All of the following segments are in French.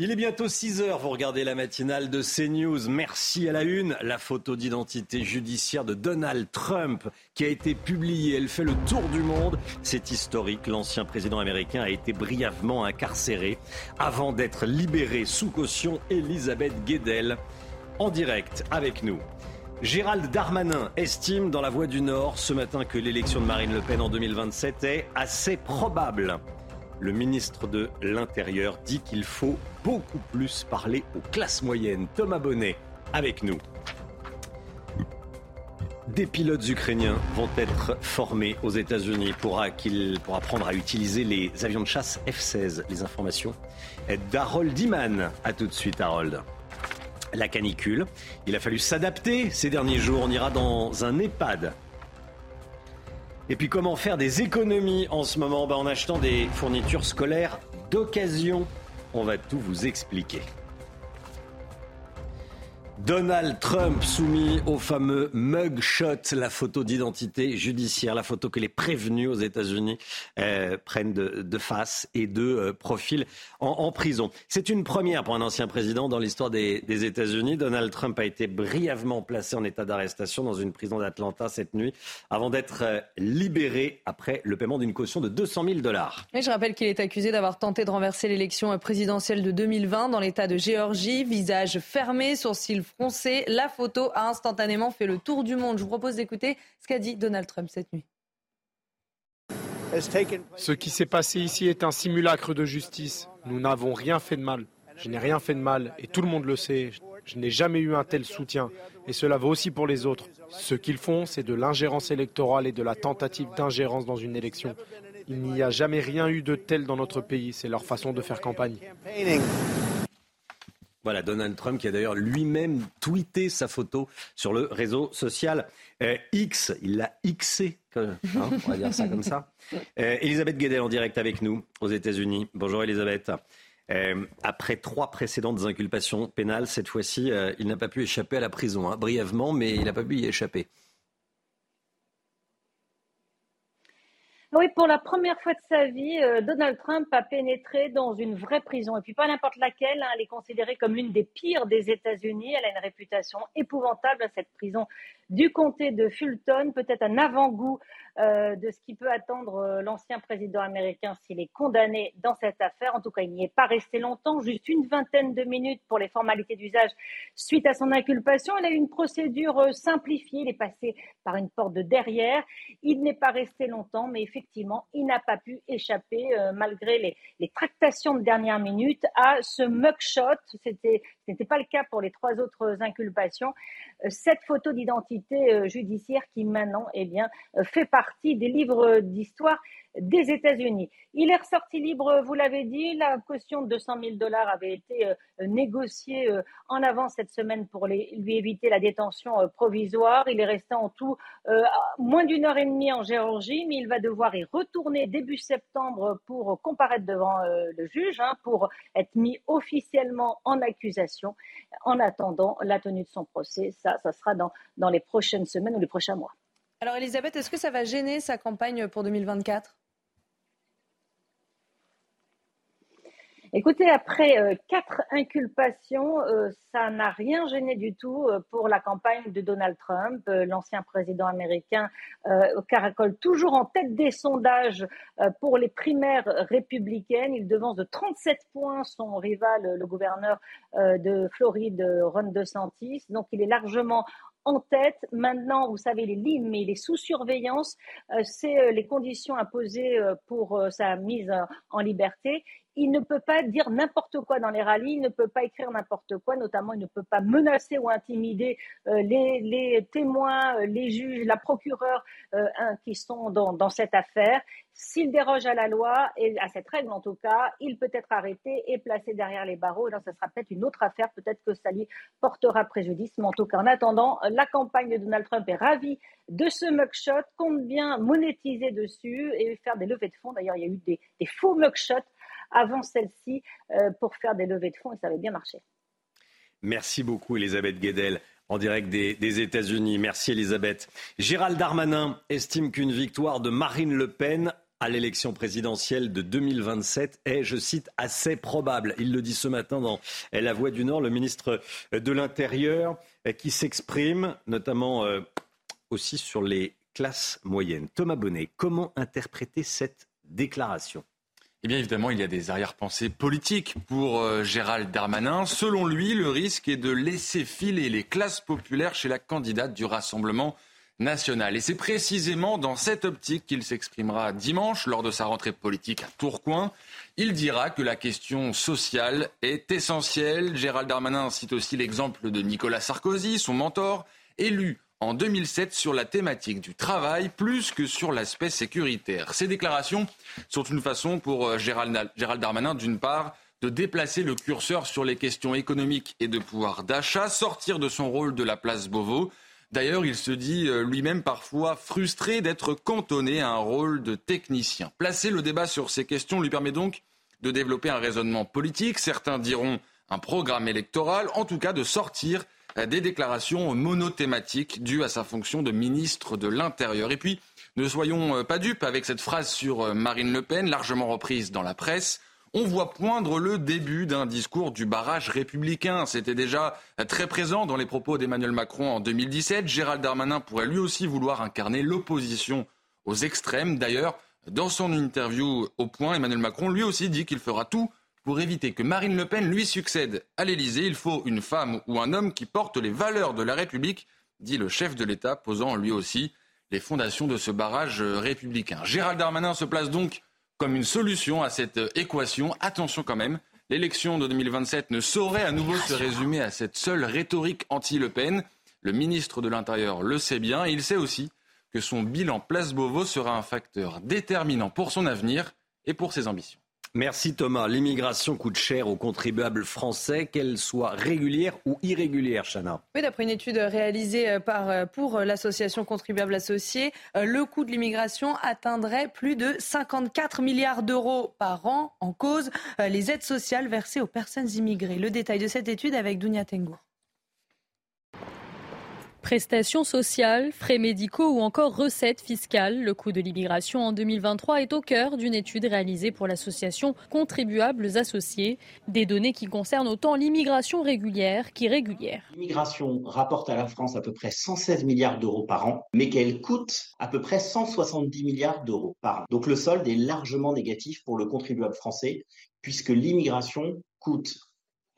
Il est bientôt 6 heures, vous regardez la matinale de CNews. Merci à la une. La photo d'identité judiciaire de Donald Trump qui a été publiée, elle fait le tour du monde. C'est historique, l'ancien président américain a été brièvement incarcéré avant d'être libéré sous caution. Elisabeth Guedel en direct avec nous. Gérald Darmanin estime dans la Voix du Nord ce matin que l'élection de Marine Le Pen en 2027 est assez probable. Le ministre de l'Intérieur dit qu'il faut beaucoup plus parler aux classes moyennes. Thomas Bonnet avec nous. Des pilotes ukrainiens vont être formés aux États-Unis pour, apprendre à utiliser les avions de chasse F-16. Les informations d'Harold Iman. A tout de suite, Harold. La canicule. Il a fallu s'adapter ces derniers jours. On ira dans un EHPAD et puis comment faire des économies en ce moment? Ben, En achetant des fournitures scolaires d'occasion. On va tout vous expliquer. Donald Trump soumis au fameux mugshot, la photo d'identité judiciaire, la photo que les prévenus aux États-Unis euh, prennent de, face et de euh, profil en, prison. C'est une première pour un ancien président dans l'histoire des, États-Unis. Donald Trump a été brièvement placé en état d'arrestation dans une prison d'Atlanta cette nuit avant d'être euh, libéré après le paiement d'une caution de 200 000 dollars. je rappelle qu'il est accusé d'avoir tenté de renverser l'élection présidentielle de 2020 dans l'État de Géorgie, visage fermé, sourcils froncé. La photo a instantanément fait le tour du monde. Je vous propose d'écouter ce qu'a dit Donald Trump cette nuit. Ce qui s'est passé ici est un simulacre de justice. Nous n'avons rien fait de mal. Je n'ai rien fait de mal et tout le monde le sait. Je n'ai jamais eu un tel soutien et cela vaut aussi pour les autres. Ce qu'ils font, c'est de l'ingérence électorale et de la tentative d'ingérence dans une élection. Il n'y a jamais rien eu de tel dans notre pays. C'est leur façon de faire campagne. Voilà, Donald Trump qui a d'ailleurs lui-même tweeté sa photo sur le réseau social euh, X. Il l'a Xé, hein, on va dire ça comme ça. Euh, Elisabeth Guedel en direct avec nous aux États-Unis. Bonjour Elisabeth. Euh, après trois précédentes inculpations pénales, cette fois-ci, il n'a pas pu échapper à la prison, hein, brièvement, mais il n'a pas pu y échapper. Oui, pour la première fois de sa vie, euh, Donald Trump a pénétré dans une vraie prison. Et puis pas n'importe laquelle, hein. elle est considérée comme l'une des pires des États-Unis. Elle a une réputation épouvantable cette prison du comté de Fulton, peut-être un avant-goût euh, de ce qui peut attendre euh, l'ancien président américain s'il est condamné dans cette affaire. En tout cas, il n'y est pas resté longtemps, juste une vingtaine de minutes pour les formalités d'usage suite à son inculpation. Il a eu une procédure euh, simplifiée, il est passé par une porte de derrière. Il n'est pas resté longtemps, mais effectivement, il n'a pas pu échapper, malgré les, tractations de dernière minute, à ce mugshot. Ce n'était pas le cas pour les trois autres inculpations. Cette photo d'identité judiciaire qui maintenant eh bien, fait partie partie des livres d'histoire des États-Unis. Il est ressorti libre, vous l'avez dit, la caution de 200 000 dollars avait été euh, négociée euh, en avant cette semaine pour lui éviter la détention euh, provisoire. Il est resté en tout moins d'une heure et demie en Géorgie, mais il va devoir y retourner début septembre pour comparaître devant le juge, hein, pour être mis officiellement en accusation. En attendant la tenue de son procès, ça, ça sera dans, dans les prochaines semaines ou les prochains mois. Alors Elisabeth, est-ce que ça va gêner sa campagne pour 2024 Écoutez, après euh, quatre inculpations, euh, ça n'a rien gêné du tout euh, pour la campagne de Donald Trump. L'ancien président américain caracole toujours en tête des sondages pour les primaires républicaines. Il devance de 37 points son rival, le gouverneur de Floride, Ron DeSantis. Donc il est largement en tête. Maintenant, vous savez, les lignes, mais il est sous surveillance. Euh, c'est euh, les conditions imposées euh, pour sa mise en liberté il ne peut pas dire n'importe quoi dans les rallyes, il ne peut pas écrire n'importe quoi, notamment il ne peut pas menacer ou intimider euh, les, témoins, euh, les juges, la procureure euh, qui sont dans, cette affaire. S'il déroge à la loi, et à cette règle en tout cas, il peut être arrêté et placé derrière les barreaux. là, ce sera peut-être une autre affaire, peut-être que ça lui portera préjudice. Mais en tout cas, en attendant, la campagne de Donald Trump est ravie de ce mugshot, compte bien monétiser dessus et faire des levées de fonds. D'ailleurs, il y a eu des, des faux mugshots avant celle-ci euh, pour faire des levées de fonds et ça avait bien marché. Merci beaucoup Elisabeth Guedel en direct des, États-Unis. Merci Elisabeth. Gérald Darmanin estime qu'une victoire de Marine Le Pen à l'élection présidentielle de 2027 est, je cite, assez probable. Il le dit ce matin dans La Voix du Nord, le ministre de l'Intérieur qui s'exprime notamment euh, aussi sur les classes moyennes. Thomas Bonnet, comment interpréter cette déclaration? Eh bien évidemment, il y a des arrière-pensées politiques pour euh, Gérald Darmanin. Selon lui, le risque est de laisser filer les classes populaires chez la candidate du Rassemblement national. Et c'est précisément dans cette optique qu'il s'exprimera dimanche lors de sa rentrée politique à Tourcoing. Il dira que la question sociale est essentielle. Gérald Darmanin cite aussi l'exemple de Nicolas Sarkozy, son mentor, élu en 2007 sur la thématique du travail plus que sur l'aspect sécuritaire. Ces déclarations sont une façon pour euh, Gérald, Darmanin, d'une part, de déplacer le curseur sur les questions économiques et de pouvoir d'achat, sortir de son rôle de la place Beauvau. D'ailleurs, il se dit euh, lui-même parfois frustré d'être cantonné à un rôle de technicien. Placer le débat sur ces questions lui permet donc de développer un raisonnement politique, certains diront un programme électoral, en tout cas de sortir des déclarations monothématiques dues à sa fonction de ministre de l'Intérieur. Et puis, ne soyons euh, pas dupes avec cette phrase sur euh, Marine Le Pen, largement reprise dans la presse. On voit poindre le début d'un discours du barrage républicain. C'était déjà très présent dans les propos d'Emmanuel Macron en 2017. Gérald Darmanin pourrait lui aussi vouloir incarner l'opposition aux extrêmes. D'ailleurs, dans son interview au point, Emmanuel Macron lui aussi dit qu'il fera tout pour éviter que Marine Le Pen lui succède à l'Élysée, il faut une femme ou un homme qui porte les valeurs de la République, dit le chef de l'État, posant lui aussi les fondations de ce barrage républicain. Gérald Darmanin se place donc comme une solution à cette équation. Attention quand même, l'élection de 2027 ne saurait à nouveau se résumer à cette seule rhétorique anti-Le Pen. Le ministre de l'Intérieur le sait bien et il sait aussi que son bilan Place Beauvau sera un facteur déterminant pour son avenir et pour ses ambitions. Merci Thomas. L'immigration coûte cher aux contribuables français, qu'elle soit régulière ou irrégulière, Chana. Oui, d'après une étude réalisée euh, par, euh, pour euh, l'association Contribuables Associés, le coût de l'immigration atteindrait plus de 54 milliards d'euros par an en cause les aides sociales versées aux personnes immigrées. Le détail de cette étude avec Dounia Tengour. Prestations sociales, frais médicaux ou encore recettes fiscales, le coût de l'immigration en 2023 est au cœur d'une étude réalisée pour l'association Contribuables Associés. Des données qui concernent autant l'immigration régulière qu'irrégulière. L'immigration rapporte à la France à peu près 116 milliards d'euros par an, mais qu'elle coûte à peu près 170 milliards d'euros par an. Donc le solde est largement négatif pour le contribuable français, puisque l'immigration coûte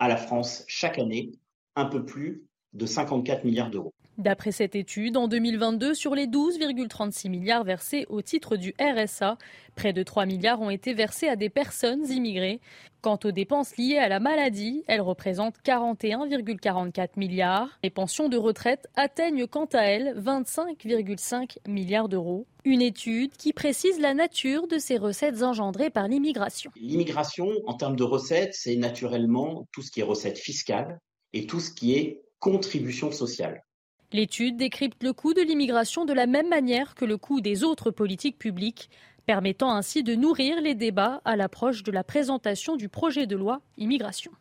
à la France chaque année un peu plus de 54 milliards d'euros. D'après cette étude, en 2022, sur les 12,36 milliards versés au titre du RSA, près de 3 milliards ont été versés à des personnes immigrées. Quant aux dépenses liées à la maladie, elles représentent 41,44 milliards. Les pensions de retraite atteignent quant à elles 25,5 milliards d'euros. Une étude qui précise la nature de ces recettes engendrées par l'immigration. L'immigration, en termes de recettes, c'est naturellement tout ce qui est recettes fiscales et tout ce qui est contribution sociale. L'étude décrypte le coût de l'immigration de la même manière que le coût des autres politiques publiques, permettant ainsi de nourrir les débats à l'approche de la présentation du projet de loi immigration.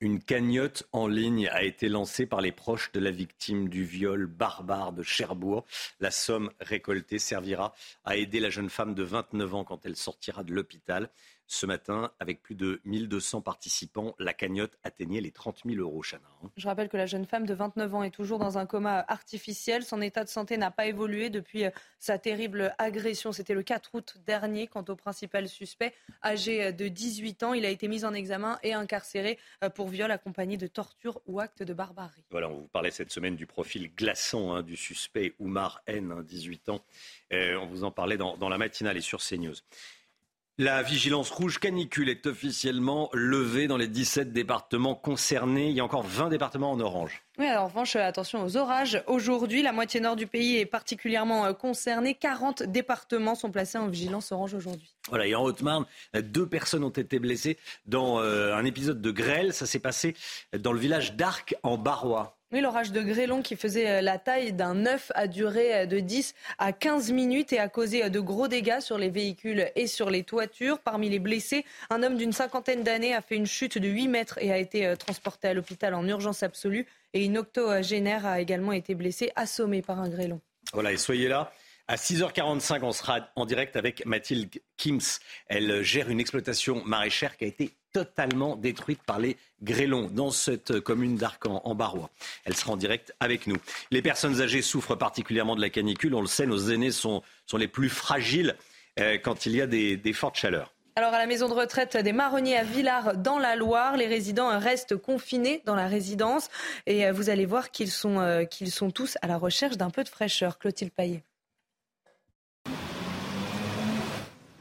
Une cagnotte en ligne a été lancée par les proches de la victime du viol barbare de Cherbourg. La somme récoltée servira à aider la jeune femme de 29 ans quand elle sortira de l'hôpital. Ce matin, avec plus de 1200 participants, la cagnotte atteignait les 30 000 euros, Chana. Hein. Je rappelle que la jeune femme de 29 ans est toujours dans un coma artificiel. Son état de santé n'a pas évolué depuis euh, sa terrible agression. C'était le 4 août dernier. Quant au principal suspect, âgé euh, de 18 ans, il a été mis en examen et incarcéré euh, pour viol accompagné de torture ou acte de barbarie. Voilà, on vous parlait cette semaine du profil glaçant hein, du suspect Oumar N, 18 ans. on vous en parlait dans, dans la matinale et sur CNews. La vigilance rouge canicule est officiellement levée dans les 17 départements concernés. Il y a encore 20 départements en orange. Oui, alors en revanche, attention aux orages. Aujourd'hui, la moitié nord du pays est particulièrement euh, concernée. 40 départements sont placés en vigilance orange aujourd'hui. Voilà, et en Haute-Marne, deux personnes ont été blessées dans euh, un épisode de grêle. Ça s'est passé dans le village d'Arc en Barrois. Oui, l'orage de grêlon qui faisait euh, la taille d'un œuf a duré euh, de 10 à 15 minutes et a causé euh, de gros dégâts sur les véhicules et sur les toitures. Parmi les blessés, un homme d'une cinquantaine d'années a fait une chute de 8 mètres et a été transporté à l'hôpital en urgence absolue. Et une octogénaire a également été blessée, assommée par un grêlon. Voilà, et soyez là À 6h45, on sera en direct avec Mathilde Kims. Elle gère une exploitation maraîchère qui a été totalement détruite par les grêlons dans cette commune d'Arcan, en Barrois. Elle sera en direct avec nous. Les personnes âgées souffrent particulièrement de la canicule. On le sait, nos aînés sont, les plus fragiles euh, quand il y a des fortes chaleurs. Alors à la maison de retraite des Marronniers à Villars dans la Loire, les résidents restent confinés dans la résidence et euh, vous allez voir qu'ils sont, euh, qu'ils sont tous à la recherche d'un peu de fraîcheur. Clotilde Paillet.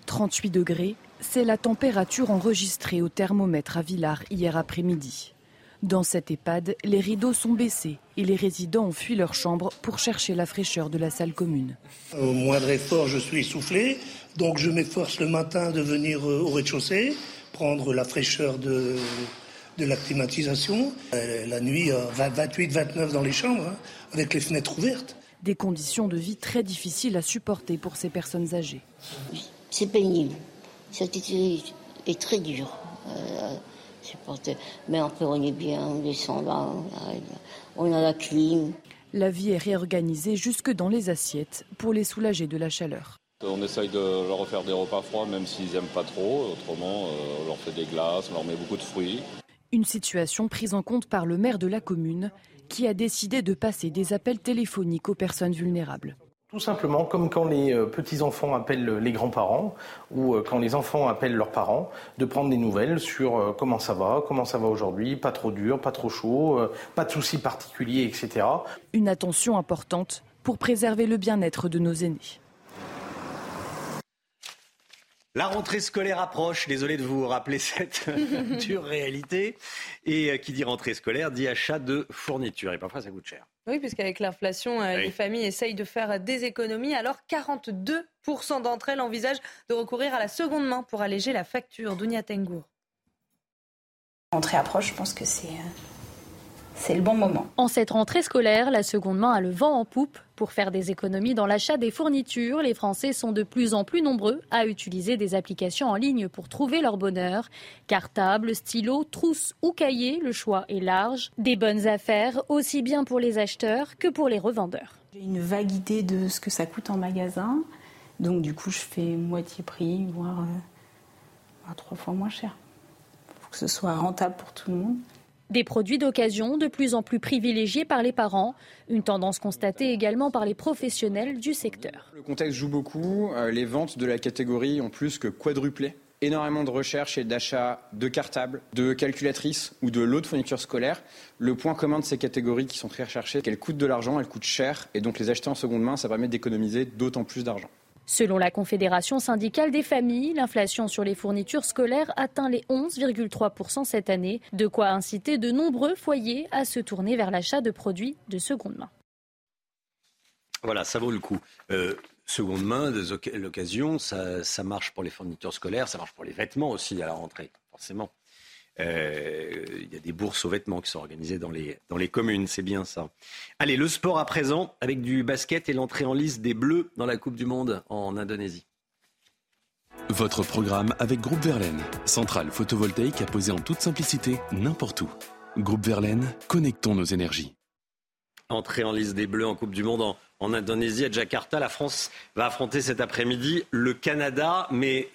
38 degrés, c'est la température enregistrée au thermomètre à Villars hier après-midi. Dans cette EHPAD, les rideaux sont baissés et les résidents ont fui leur chambre pour chercher la fraîcheur de la salle commune. Au moindre effort, je suis essoufflé, donc je m'efforce le matin de venir euh, au rez-de-chaussée, prendre la fraîcheur de, de la climatisation. Euh, la nuit, 28-29 dans les chambres, hein, avec les fenêtres ouvertes. Des conditions de vie très difficiles à supporter pour ces personnes âgées. C'est pénible. Cette été est très dur. Euh, mais après, on est bien, on descend là, on a la clim. La vie est réorganisée jusque dans les assiettes pour les soulager de la chaleur. On essaye de leur refaire des repas froids, même s'ils n'aiment pas trop. Autrement, euh, on leur fait des glaces, on leur met beaucoup de fruits. Une situation prise en compte par le maire de la commune, qui a décidé de passer des appels téléphoniques aux personnes vulnérables. Tout simplement, comme quand les euh, petits-enfants appellent les grands-parents ou euh, quand les enfants appellent leurs parents, de prendre des nouvelles sur euh, comment ça va, comment ça va aujourd'hui, pas trop dur, pas trop chaud, pas de soucis particuliers, etc. Une attention importante pour préserver le bien-être de nos aînés. La rentrée scolaire approche. Désolé de vous rappeler cette dure réalité. Et qui dit rentrée scolaire dit achat de fournitures. Et parfois, ça coûte cher. Oui, puisqu'avec l'inflation, euh, les familles essayent de faire des économies. Alors, 42% d'entre elles envisagent de recourir à la seconde main pour alléger la facture. Dunia Tengour. Rentrée approche, je pense que c'est euh, c'est le bon moment. En cette rentrée scolaire, la seconde main a le vent en poupe. Pour faire des économies dans l'achat des fournitures, les Français sont de plus en plus nombreux à utiliser des applications en ligne pour trouver leur bonheur. Cartable, stylo, trousse ou cahier, le choix est large. Des bonnes affaires aussi bien pour les acheteurs que pour les revendeurs. J'ai une vague idée de ce que ça coûte en magasin. Donc du coup, je fais moitié prix, voire euh, trois fois moins cher. Il faut que ce soit rentable pour tout le monde. Des produits d'occasion de plus en plus privilégiés par les parents, une tendance constatée également par les professionnels du secteur. Le contexte joue beaucoup, euh, les ventes de la catégorie ont plus que quadruplé. Énormément de recherches et d'achats de cartables, de calculatrices ou de lots de fournitures scolaires. Le point commun de ces catégories qui sont très recherchées, qu'elles coûtent de l'argent, elles coûtent cher et donc les acheter en seconde main, ça permet d'économiser d'autant plus d'argent. Selon la Confédération syndicale des familles, l'inflation sur les fournitures scolaires atteint les 11,3% cette année, de quoi inciter de nombreux foyers à se tourner vers l'achat de produits de seconde main. Voilà, ça vaut le coup. Euh, seconde main, l'occasion, ça, ça marche pour les fournitures scolaires, ça marche pour les vêtements aussi à la rentrée, forcément. Euh, il y a des bourses aux vêtements qui sont organisées dans les, dans les communes, c'est bien ça. Allez, le sport à présent, avec du basket et l'entrée en liste des Bleus dans la Coupe du Monde en Indonésie. Votre programme avec Groupe Verlaine, centrale photovoltaïque à poser en toute simplicité n'importe où. Groupe Verlaine, connectons nos énergies. Entrée en liste des Bleus en Coupe du Monde en, en Indonésie, à Jakarta. La France va affronter cet après-midi le Canada, mais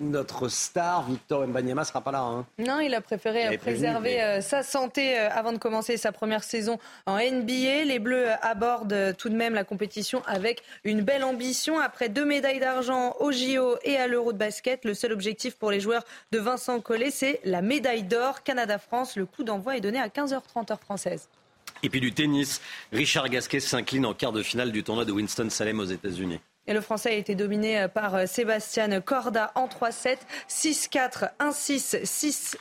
notre star, Victor Mbanyama, ne sera pas là. Hein. Non, il a préféré préserver euh, sa santé euh, avant de commencer sa première saison en NBA. Les Bleus abordent tout de même la compétition avec une belle ambition. Après deux médailles d'argent au JO et à l'Euro de basket, le seul objectif pour les joueurs de Vincent Collet, c'est la médaille d'or. Canada-France, le coup d'envoi est donné à 15h30 heure française. Et puis du tennis, Richard Gasquet s'incline en quart de finale du tournoi de Winston-Salem aux États-Unis. Et le Français a été dominé euh, par euh, Sébastien Corda en 3-7, 6-4, 1-6,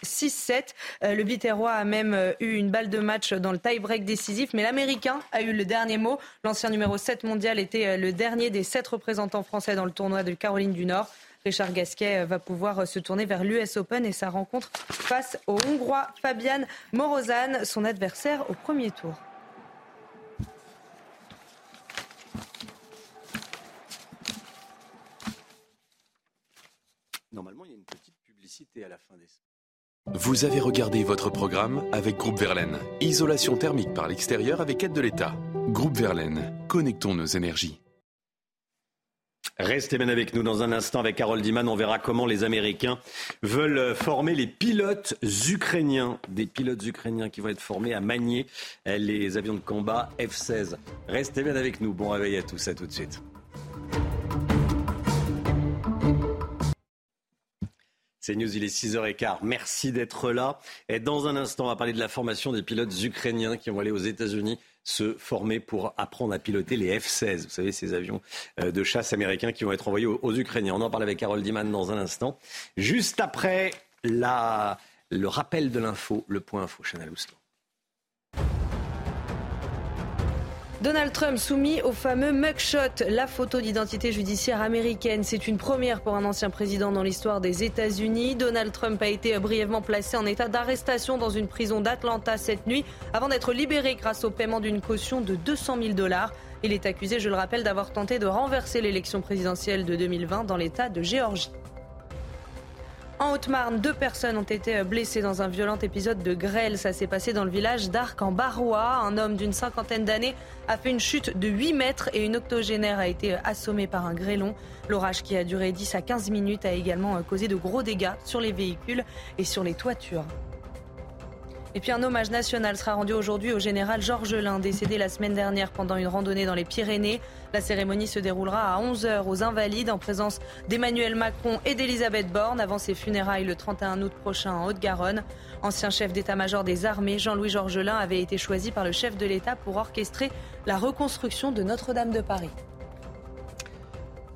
6-6-7. Le Biterrois a même euh, eu une balle de match dans le tie-break décisif, mais l'Américain a eu le dernier mot. L'ancien numéro 7 mondial était le dernier des sept représentants français dans le tournoi de Caroline du Nord. Richard Gasquet va pouvoir se tourner vers l'US Open et sa rencontre face au Hongrois Fabian Morozan, son adversaire au premier tour. Normalement, il y a une petite publicité à la fin des. Vous avez regardé votre programme avec Groupe Verlaine. Isolation thermique par l'extérieur avec aide de l'État. Groupe Verlaine, connectons nos énergies. Restez bien avec nous dans un instant avec Harold Diman. On verra comment les Américains veulent former les pilotes ukrainiens. Des pilotes ukrainiens qui vont être formés à manier les avions de combat F-16. Restez bien avec nous. Bon réveil à tous. À tout de suite. C'est News, il est 6h15. Merci d'être là. Et dans un instant, on va parler de la formation des pilotes ukrainiens qui vont aller aux États-Unis se former pour apprendre à piloter les F-16. Vous savez, ces avions euh, de chasse américains qui vont être envoyés aux, Ukrainiens. On en parle avec Carole Diman dans un instant. Juste après la, le rappel de l'info, le point info, Chanel Houston. Donald Trump soumis au fameux mugshot, la photo d'identité judiciaire américaine. C'est une première pour un ancien président dans l'histoire des États-Unis. Donald Trump a été brièvement placé en état d'arrestation dans une prison d'Atlanta cette nuit avant d'être libéré grâce au paiement d'une caution de 200 000 dollars. Il est accusé, je le rappelle, d'avoir tenté de renverser l'élection présidentielle de 2020 dans l'État de Géorgie. En Haute-Marne, deux personnes ont été blessées dans un violent épisode de grêle. Ça s'est passé dans le village d'Arc en Barrois. Un homme d'une cinquantaine d'années a fait une chute de 8 mètres et une octogénaire a été assommée par un grêlon. L'orage qui a duré 10 à 15 minutes a également causé de gros dégâts sur les véhicules et sur les toitures. Et puis un hommage national sera rendu aujourd'hui au général Georges Lin, décédé la semaine dernière pendant une randonnée dans les Pyrénées. La cérémonie se déroulera à 11h aux Invalides en présence d'Emmanuel Macron et d'Elisabeth Borne avant ses funérailles le 31 août prochain en Haute-Garonne. Ancien chef d'état-major des armées, Jean-Louis Georges Lin avait été choisi par le chef de l'État pour orchestrer la reconstruction de Notre-Dame de Paris.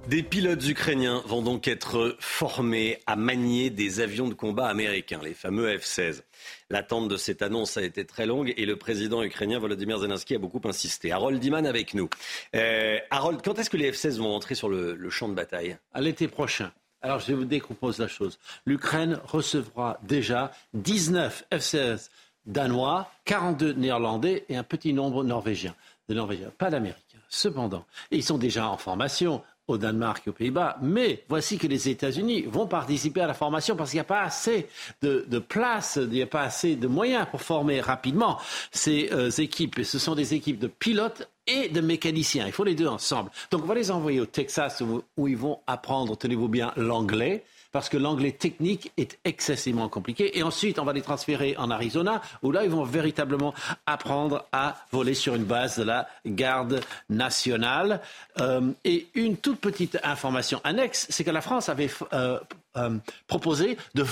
Des pilotes ukrainiens vont donc être formés à manier des avions de combat américains, les fameux F-16. L'attente de cette annonce a été très longue et le président ukrainien Volodymyr Zelensky a beaucoup insisté. Harold Diman avec nous. Euh, Harold, quand est-ce que les F-16 vont entrer sur le, champ de bataille? À l'été prochain. Alors je vous décompose la chose. L'Ukraine recevra déjà 19 F-16 danois, 42 néerlandais et un petit nombre norvégiens. De norvégiens, pas d'américains. Cependant, ils sont déjà en formation au Danemark et aux Pays-Bas, mais voici que les États-Unis vont participer à la formation parce qu'il n'y a pas assez de, place, il n'y a pas assez de moyens pour former rapidement ces euh, équipes. Ce sont des équipes de pilotes et de mécaniciens. Il faut les deux ensemble. Donc on va les envoyer au Texas où ils vont apprendre, tenez-vous bien, l'anglais parce que l'anglais technique est excessivement compliqué. Et ensuite, on va les transférer en Arizona, où là, ils vont véritablement apprendre à voler sur une base de la garde nationale. Euh, et une toute petite information annexe, c'est que la France avait euh, euh, proposé de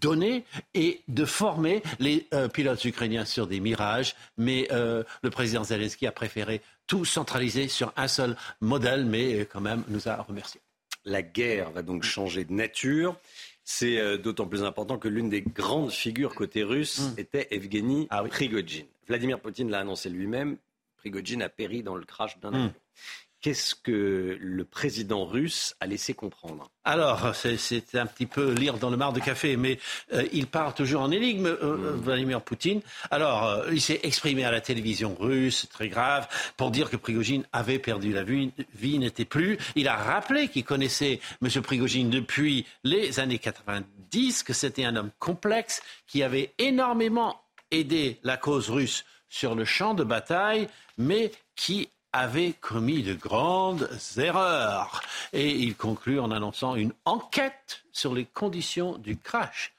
donner et de former les pilotes ukrainiens sur des mirages, mais le président Zelensky a préféré tout centraliser sur un seul modèle, mais quand même nous a remerciés. La guerre va donc changer de nature. C'est euh, d'autant plus important que l'une des grandes figures côté russe hmm. était Evgeny ah Prigogine. Vladimir Poutine l'a annoncé lui-même. Prigogine a péri dans le crash d'un hmm. avion. Qu'est-ce que le président russe a laissé comprendre? Alors, c'est un petit peu lire dans le mar de café, mais euh, il parle toujours en énigme, euh, euh, hmm. Vladimir Poutine. Alors, il s'est exprimé à la télévision russe, très grave, pour dire que Prigogine avait perdu la vie, vie n'était plus. Il a rappelé qu'il connaissait M. Prigogine depuis les années 90, que c'était un homme complexe, qui avait énormément aidé la cause russe sur le champ de bataille, mais qui avait commis de grandes erreurs. Et il conclut en annonçant une enquête sur les conditions du crash,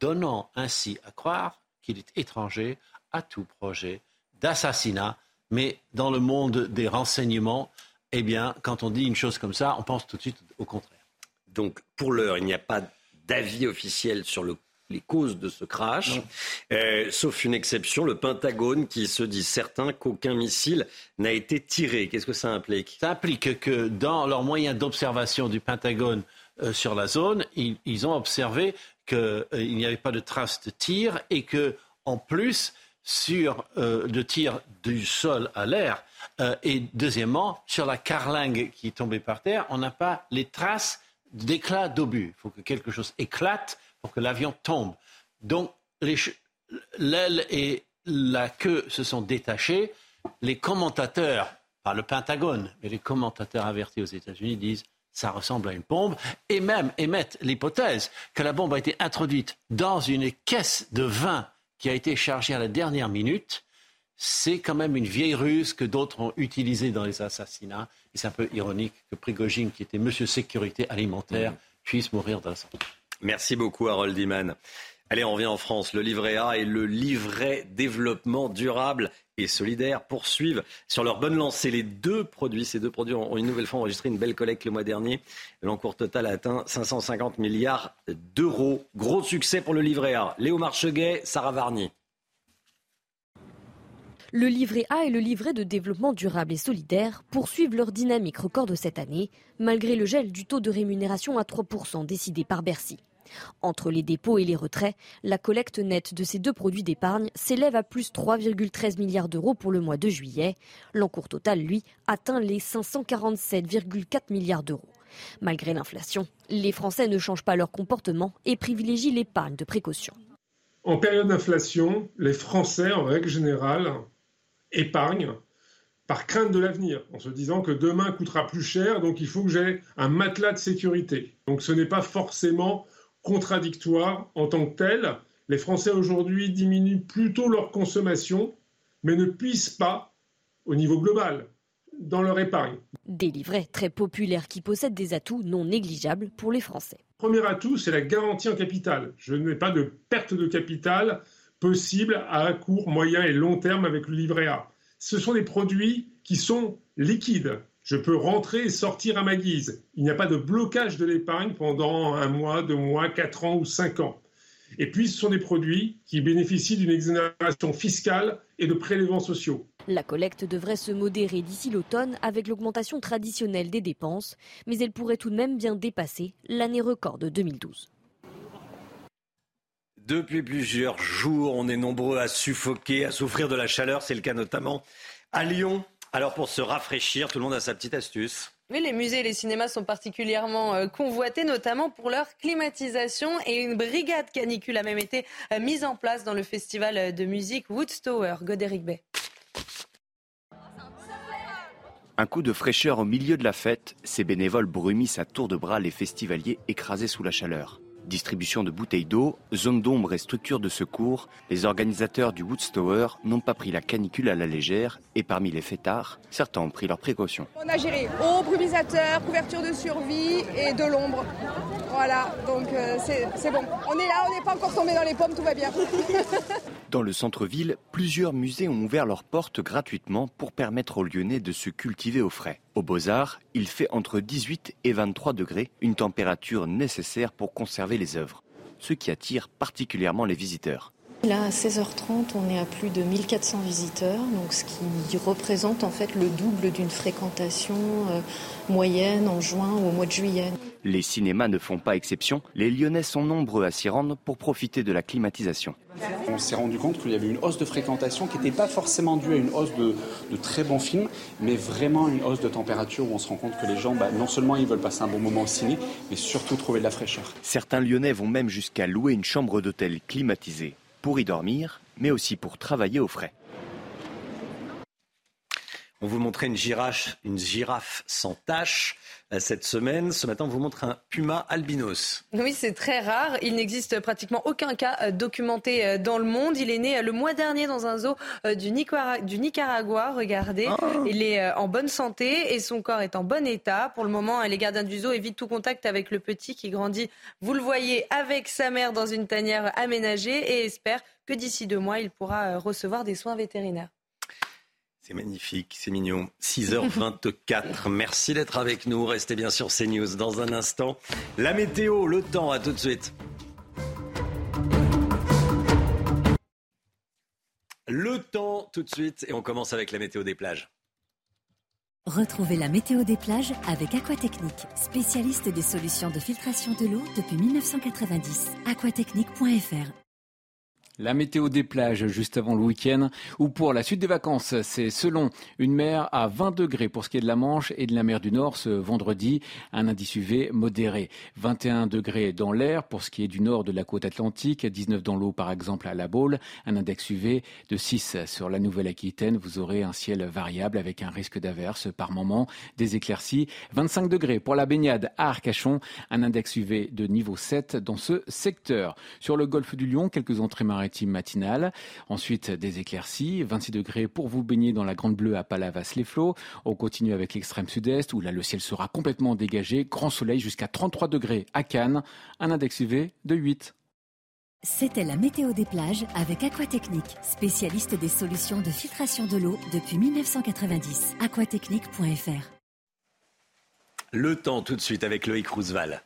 donnant ainsi à croire qu'il est étranger à tout projet d'assassinat. Mais dans le monde des renseignements, eh bien, quand on dit une chose comme ça, on pense tout de suite au contraire. Donc, pour l'heure, il n'y a pas d'avis officiel sur le les causes de ce crash, euh, sauf une exception, le Pentagone qui se dit certain qu'aucun missile n'a été tiré. Qu'est-ce que ça implique? Ça implique que dans leurs moyens d'observation du Pentagone euh, sur la zone, ils, ont observé qu'il euh, n'y avait pas de traces de tir et que, en plus, sur le tir du sol à l'air, et deuxièmement, sur la carlingue qui est tombée par terre, on n'a pas les traces d'éclat d'obus. Il faut que quelque chose éclate pour que l'avion tombe. Donc, l'aile et la queue se sont détachées. Les commentateurs, pas le Pentagone, mais les commentateurs avertis aux États-Unis disent ça ressemble à une bombe, et même émettent l'hypothèse que la bombe a été introduite dans une caisse de vin qui a été chargée à la dernière minute. C'est quand même une vieille ruse que d'autres ont utilisée dans les assassinats Et c'est un peu ironique que Prigogine, qui était monsieur sécurité alimentaire, puisse mourir dans sang. Merci beaucoup, Harold Iman. Allez, on revient en France. Le livret A et le livret développement durable et solidaire poursuivent sur leur bonne lancée. Les deux produits, ces deux produits ont une nouvelle fois enregistré une belle collecte le mois dernier. L'encours total a atteint 550 milliards d'euros. Gros succès pour le livret A. Léo Marcheguet, Sarah Varny. Le livret A et le livret de développement durable et solidaire poursuivent leur dynamique record de cette année, malgré le gel du taux de rémunération à 3% décidé par Bercy. Entre les dépôts et les retraits, la collecte nette de ces deux produits d'épargne s'élève à plus 3,13 milliards d'euros pour le mois de juillet. L'encours total, lui, atteint les 547,4 milliards d'euros. Malgré l'inflation, les Français ne changent pas leur comportement et privilégient l'épargne de précaution. En période d'inflation, les Français, en règle générale, épargnent par crainte de l'avenir, en se disant que demain coûtera plus cher, donc il faut que j'ai un matelas de sécurité. Donc ce n'est pas forcément contradictoire en tant que tel. Les Français aujourd'hui diminuent plutôt leur consommation, mais ne puissent pas, au niveau global, dans leur épargne. Des livrets très populaires qui possèdent des atouts non négligeables pour les Français. Premier atout, c'est la garantie en capital. Je n'ai pas de perte de capital possible à court, moyen et long terme avec le livret A. Ce sont des produits qui sont liquides. Je peux rentrer et sortir à ma guise. Il n'y a pas de blocage de l'épargne pendant un mois, deux mois, quatre ans ou cinq ans. Et puis, ce sont des produits qui bénéficient d'une exonération fiscale et de prélèvements sociaux. La collecte devrait se modérer d'ici l'automne avec l'augmentation traditionnelle des dépenses, mais elle pourrait tout de même bien dépasser l'année record de 2012. Depuis plusieurs jours, on est nombreux à suffoquer, à souffrir de la chaleur. C'est le cas notamment à Lyon. Alors pour se rafraîchir, tout le monde a sa petite astuce. Oui, les musées et les cinémas sont particulièrement euh, convoités, notamment pour leur climatisation. Et une brigade canicule a même été euh, mise en place dans le festival de musique Woodstower. Godéric Bay. Un coup de fraîcheur au milieu de la fête, ces bénévoles brumissent à tour de bras les festivaliers écrasés sous la chaleur. Distribution de bouteilles d'eau, zone d'ombre et structure de secours, les organisateurs du Woodstower n'ont pas pris la canicule à la légère et parmi les fêtards, certains ont pris leurs précautions. On a géré eau, brumisateur, couverture de survie et de l'ombre. Voilà, donc euh, c'est bon. On est là, on n'est pas encore tombé dans les pommes, tout va bien. Dans le centre-ville, plusieurs musées ont ouvert leurs portes gratuitement pour permettre aux Lyonnais de se cultiver au frais. Au Beaux-Arts, il fait entre 18 et 23 degrés, une température nécessaire pour conserver les œuvres, ce qui attire particulièrement les visiteurs. Là, à 16h30, on est à plus de 1400 visiteurs, donc ce qui représente en fait le double d'une fréquentation euh, moyenne en juin ou au mois de juillet. Les cinémas ne font pas exception. Les Lyonnais sont nombreux à s'y rendre pour profiter de la climatisation. On s'est rendu compte qu'il y avait une hausse de fréquentation qui n'était pas forcément due à une hausse de, très bons films, mais vraiment une hausse de température où on se rend compte que les gens, bah, non seulement ils veulent passer un bon moment au ciné, mais surtout trouver de la fraîcheur. Certains Lyonnais vont même jusqu'à louer une chambre d'hôtel climatisée pour y dormir, mais aussi pour travailler au frais. On vous montrait une girafe, une girafe sans tache euh, cette semaine. Ce matin, on vous montre un puma albinos. Oui, c'est très rare. Il n'existe pratiquement aucun cas euh, documenté euh, dans le monde. Il est né le mois dernier dans un zoo du, Nicaragua. Regardez, ah. il est en bonne santé et son corps est en bon état. Pour le moment, les gardiens du zoo évitent tout contact avec le petit qui grandit, vous le voyez, avec sa mère dans une tanière aménagée et espère que d'ici deux mois, il pourra recevoir des soins vétérinaires. C'est magnifique, c'est mignon. 6h24. Merci d'être avec nous. Restez bien sur CNews dans un instant. La météo, le temps, à tout de suite. Le temps, tout de suite. Et on commence avec la météo des plages. Retrouvez la météo des plages avec Aquatechnique, spécialiste des solutions de filtration de l'eau depuis 1990. aquatechnique.fr la météo des plages juste avant le week-end ou pour la suite des vacances, c'est selon une mer à 20 degrés pour ce qui est de la Manche et de la mer du Nord ce vendredi, un indice UV modéré. 21 degrés dans l'air pour ce qui est du nord de la côte atlantique, 19 dans l'eau par exemple à la Baule, un index UV de 6 sur la Nouvelle-Aquitaine. Vous aurez un ciel variable avec un risque d'averse par moment, des éclaircies. 25 degrés pour la baignade à Arcachon, un index UV de niveau 7 dans ce secteur. Sur le golfe du Lion, quelques entrées marines Matinale. Ensuite, des éclaircies, 26 degrés pour vous baigner dans la Grande Bleue à Palavas-les-Flots. On continue avec l'extrême sud-est où là le ciel sera complètement dégagé. Grand soleil jusqu'à 33 degrés à Cannes. Un index UV de 8. C'était la météo des plages avec Aquatechnique, spécialiste des solutions de filtration de l'eau depuis 1990. aquatechnique.fr. Le temps tout de suite avec Loïc Roosevelt.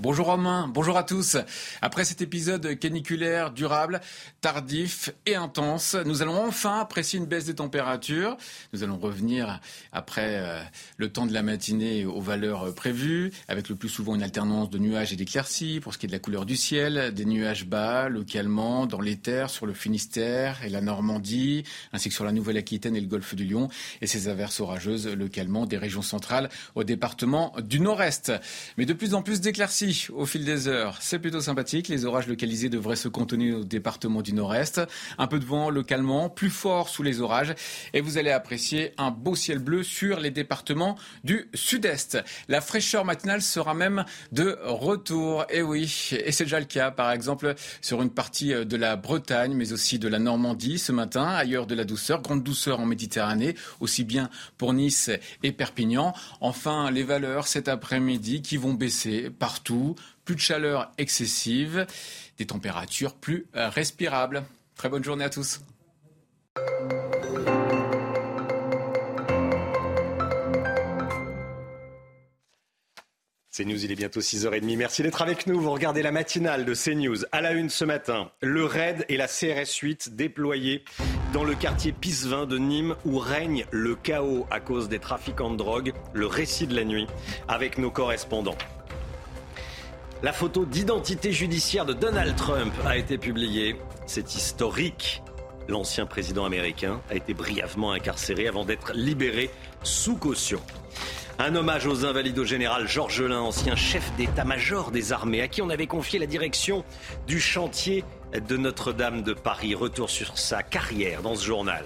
Bonjour Romain, bonjour à tous. Après cet épisode caniculaire, durable, tardif et intense, nous allons enfin apprécier une baisse des températures. Nous allons revenir après euh, le temps de la matinée aux valeurs prévues, avec le plus souvent une alternance de nuages et d'éclaircies pour ce qui est de la couleur du ciel, des nuages bas localement dans les terres, sur le Finistère et la Normandie, ainsi que sur la Nouvelle-Aquitaine et le golfe du Lion, et ces averses orageuses localement des régions centrales au département du Nord-Est. Mais de plus en plus d'éclaircies au fil des heures. C'est plutôt sympathique. Les orages localisés devraient se contenir au département du nord-est. Un peu de vent localement, plus fort sous les orages. Et vous allez apprécier un beau ciel bleu sur les départements du sud-est. La fraîcheur matinale sera même de retour. Et oui, et c'est déjà le cas, par exemple, sur une partie de la Bretagne, mais aussi de la Normandie ce matin. Ailleurs de la douceur, grande douceur en Méditerranée, aussi bien pour Nice et Perpignan. Enfin, les valeurs cet après-midi qui vont baisser partout plus de chaleur excessive, des températures plus euh, respirables. Très bonne journée à tous. CNews, il est bientôt 6h30. Merci d'être avec nous. Vous regardez la matinale de CNews. À la une ce matin, le RAID et la CRS 8 déployés dans le quartier Pisevin de Nîmes où règne le chaos à cause des trafiquants de drogue. Le récit de la nuit avec nos correspondants. La photo d'identité judiciaire de Donald Trump a été publiée. C'est historique. L'ancien président américain a été brièvement incarcéré avant d'être libéré sous caution. Un hommage aux invalides au général Georges Lin, ancien chef d'état-major des armées, à qui on avait confié la direction du chantier de Notre-Dame de Paris. Retour sur sa carrière dans ce journal.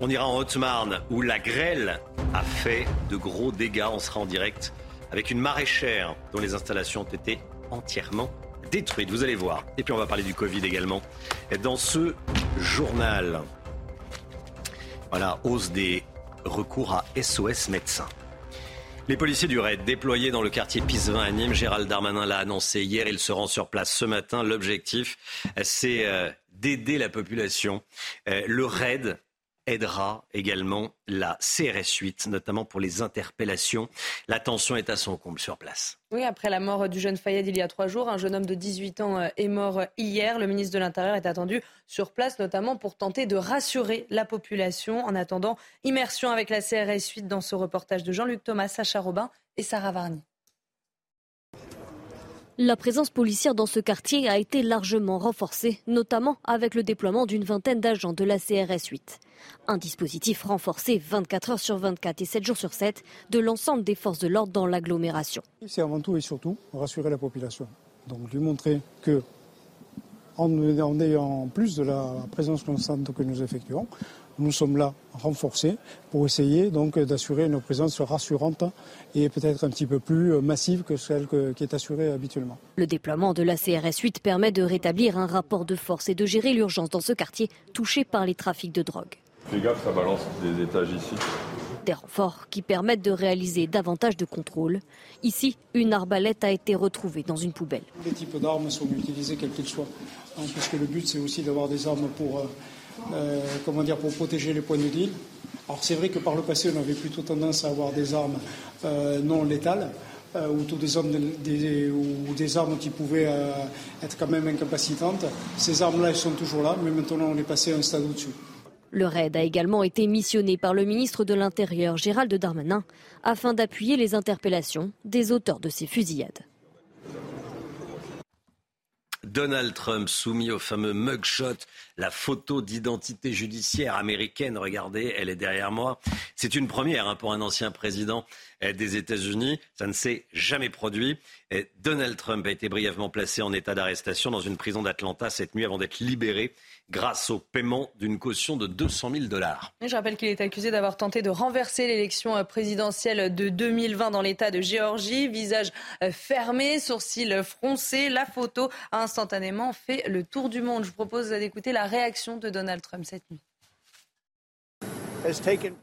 On ira en Haute-Marne où la grêle a fait de gros dégâts. On sera en direct avec une maraîchère dont les installations ont été entièrement détruites. Vous allez voir. Et puis on va parler du Covid également dans ce journal. Voilà, hausse des recours à SOS médecins. Les policiers du RAID déployés dans le quartier Pisevin à Nîmes, Gérald Darmanin l'a annoncé hier, il se rend sur place ce matin. L'objectif, c'est euh, d'aider la population. Euh, le RAID aidera également la CRS 8, notamment pour les interpellations. La tension est à son comble sur place. Oui, après la mort du jeune Fayed il y a trois jours, un jeune homme de 18 ans euh, est mort hier. Le ministre de l'Intérieur est attendu sur place, notamment pour tenter de rassurer la population. En attendant, immersion avec la CRS 8 dans ce reportage de Jean-Luc Thomas, Sacha Robin et Sarah Varny. La présence policière dans ce quartier a été largement renforcée, notamment avec le déploiement d'une vingtaine d'agents de la CRS 8. Un dispositif renforcé 24 heures sur 24 et 7 jours sur 7 de l'ensemble des forces de l'ordre dans l'agglomération. C'est avant tout et surtout rassurer la population. Donc lui montrer que en ayant plus de la présence constante que nous effectuons, nous sommes là renforcés pour essayer donc d'assurer une présence rassurante et peut-être un petit peu plus massive que celle qui est assurée habituellement. Le déploiement de la CRS 8 permet de rétablir un rapport de force et de gérer l'urgence dans ce quartier touché par les trafics de drogue. Fais gaffe, ça balance des étages ici. Des renforts qui permettent de réaliser davantage de contrôles. Ici, une arbalète a été retrouvée dans une poubelle. Les types d'armes sont utilisés quels qu'ils soient, hein, parce que le but c'est aussi d'avoir des armes pour, euh, euh, comment dire, pour protéger les points de deal. Alors c'est vrai que par le passé on avait plutôt tendance à avoir des armes euh, non létales. ou, des armes, des, ou des armes qui pouvaient être quand même incapacitantes. Ces armes-là, elles sont toujours là, mais maintenant on est passé à un stade au-dessus. Le raid a également été missionné par le ministre de l'Intérieur Gérald Darmanin afin d'appuyer les interpellations des auteurs de ces fusillades. Donald Trump soumis au fameux mugshot, la photo d'identité judiciaire américaine. Regardez, elle est derrière moi. C'est une première hein, pour un ancien président eh, des États-Unis. Ça ne s'est jamais produit. Donald Trump a été brièvement placé en état d'arrestation dans une prison d'Atlanta cette nuit avant d'être libéré grâce au paiement d'une caution de 200 000 dollars. Je rappelle qu'il est accusé d'avoir tenté de renverser l'élection présidentielle de 2020 dans l'État de Géorgie. Visage fermé, sourcils froncés, la photo a instantanément fait le tour du monde. Je vous propose d'écouter la réaction de Donald Trump cette nuit.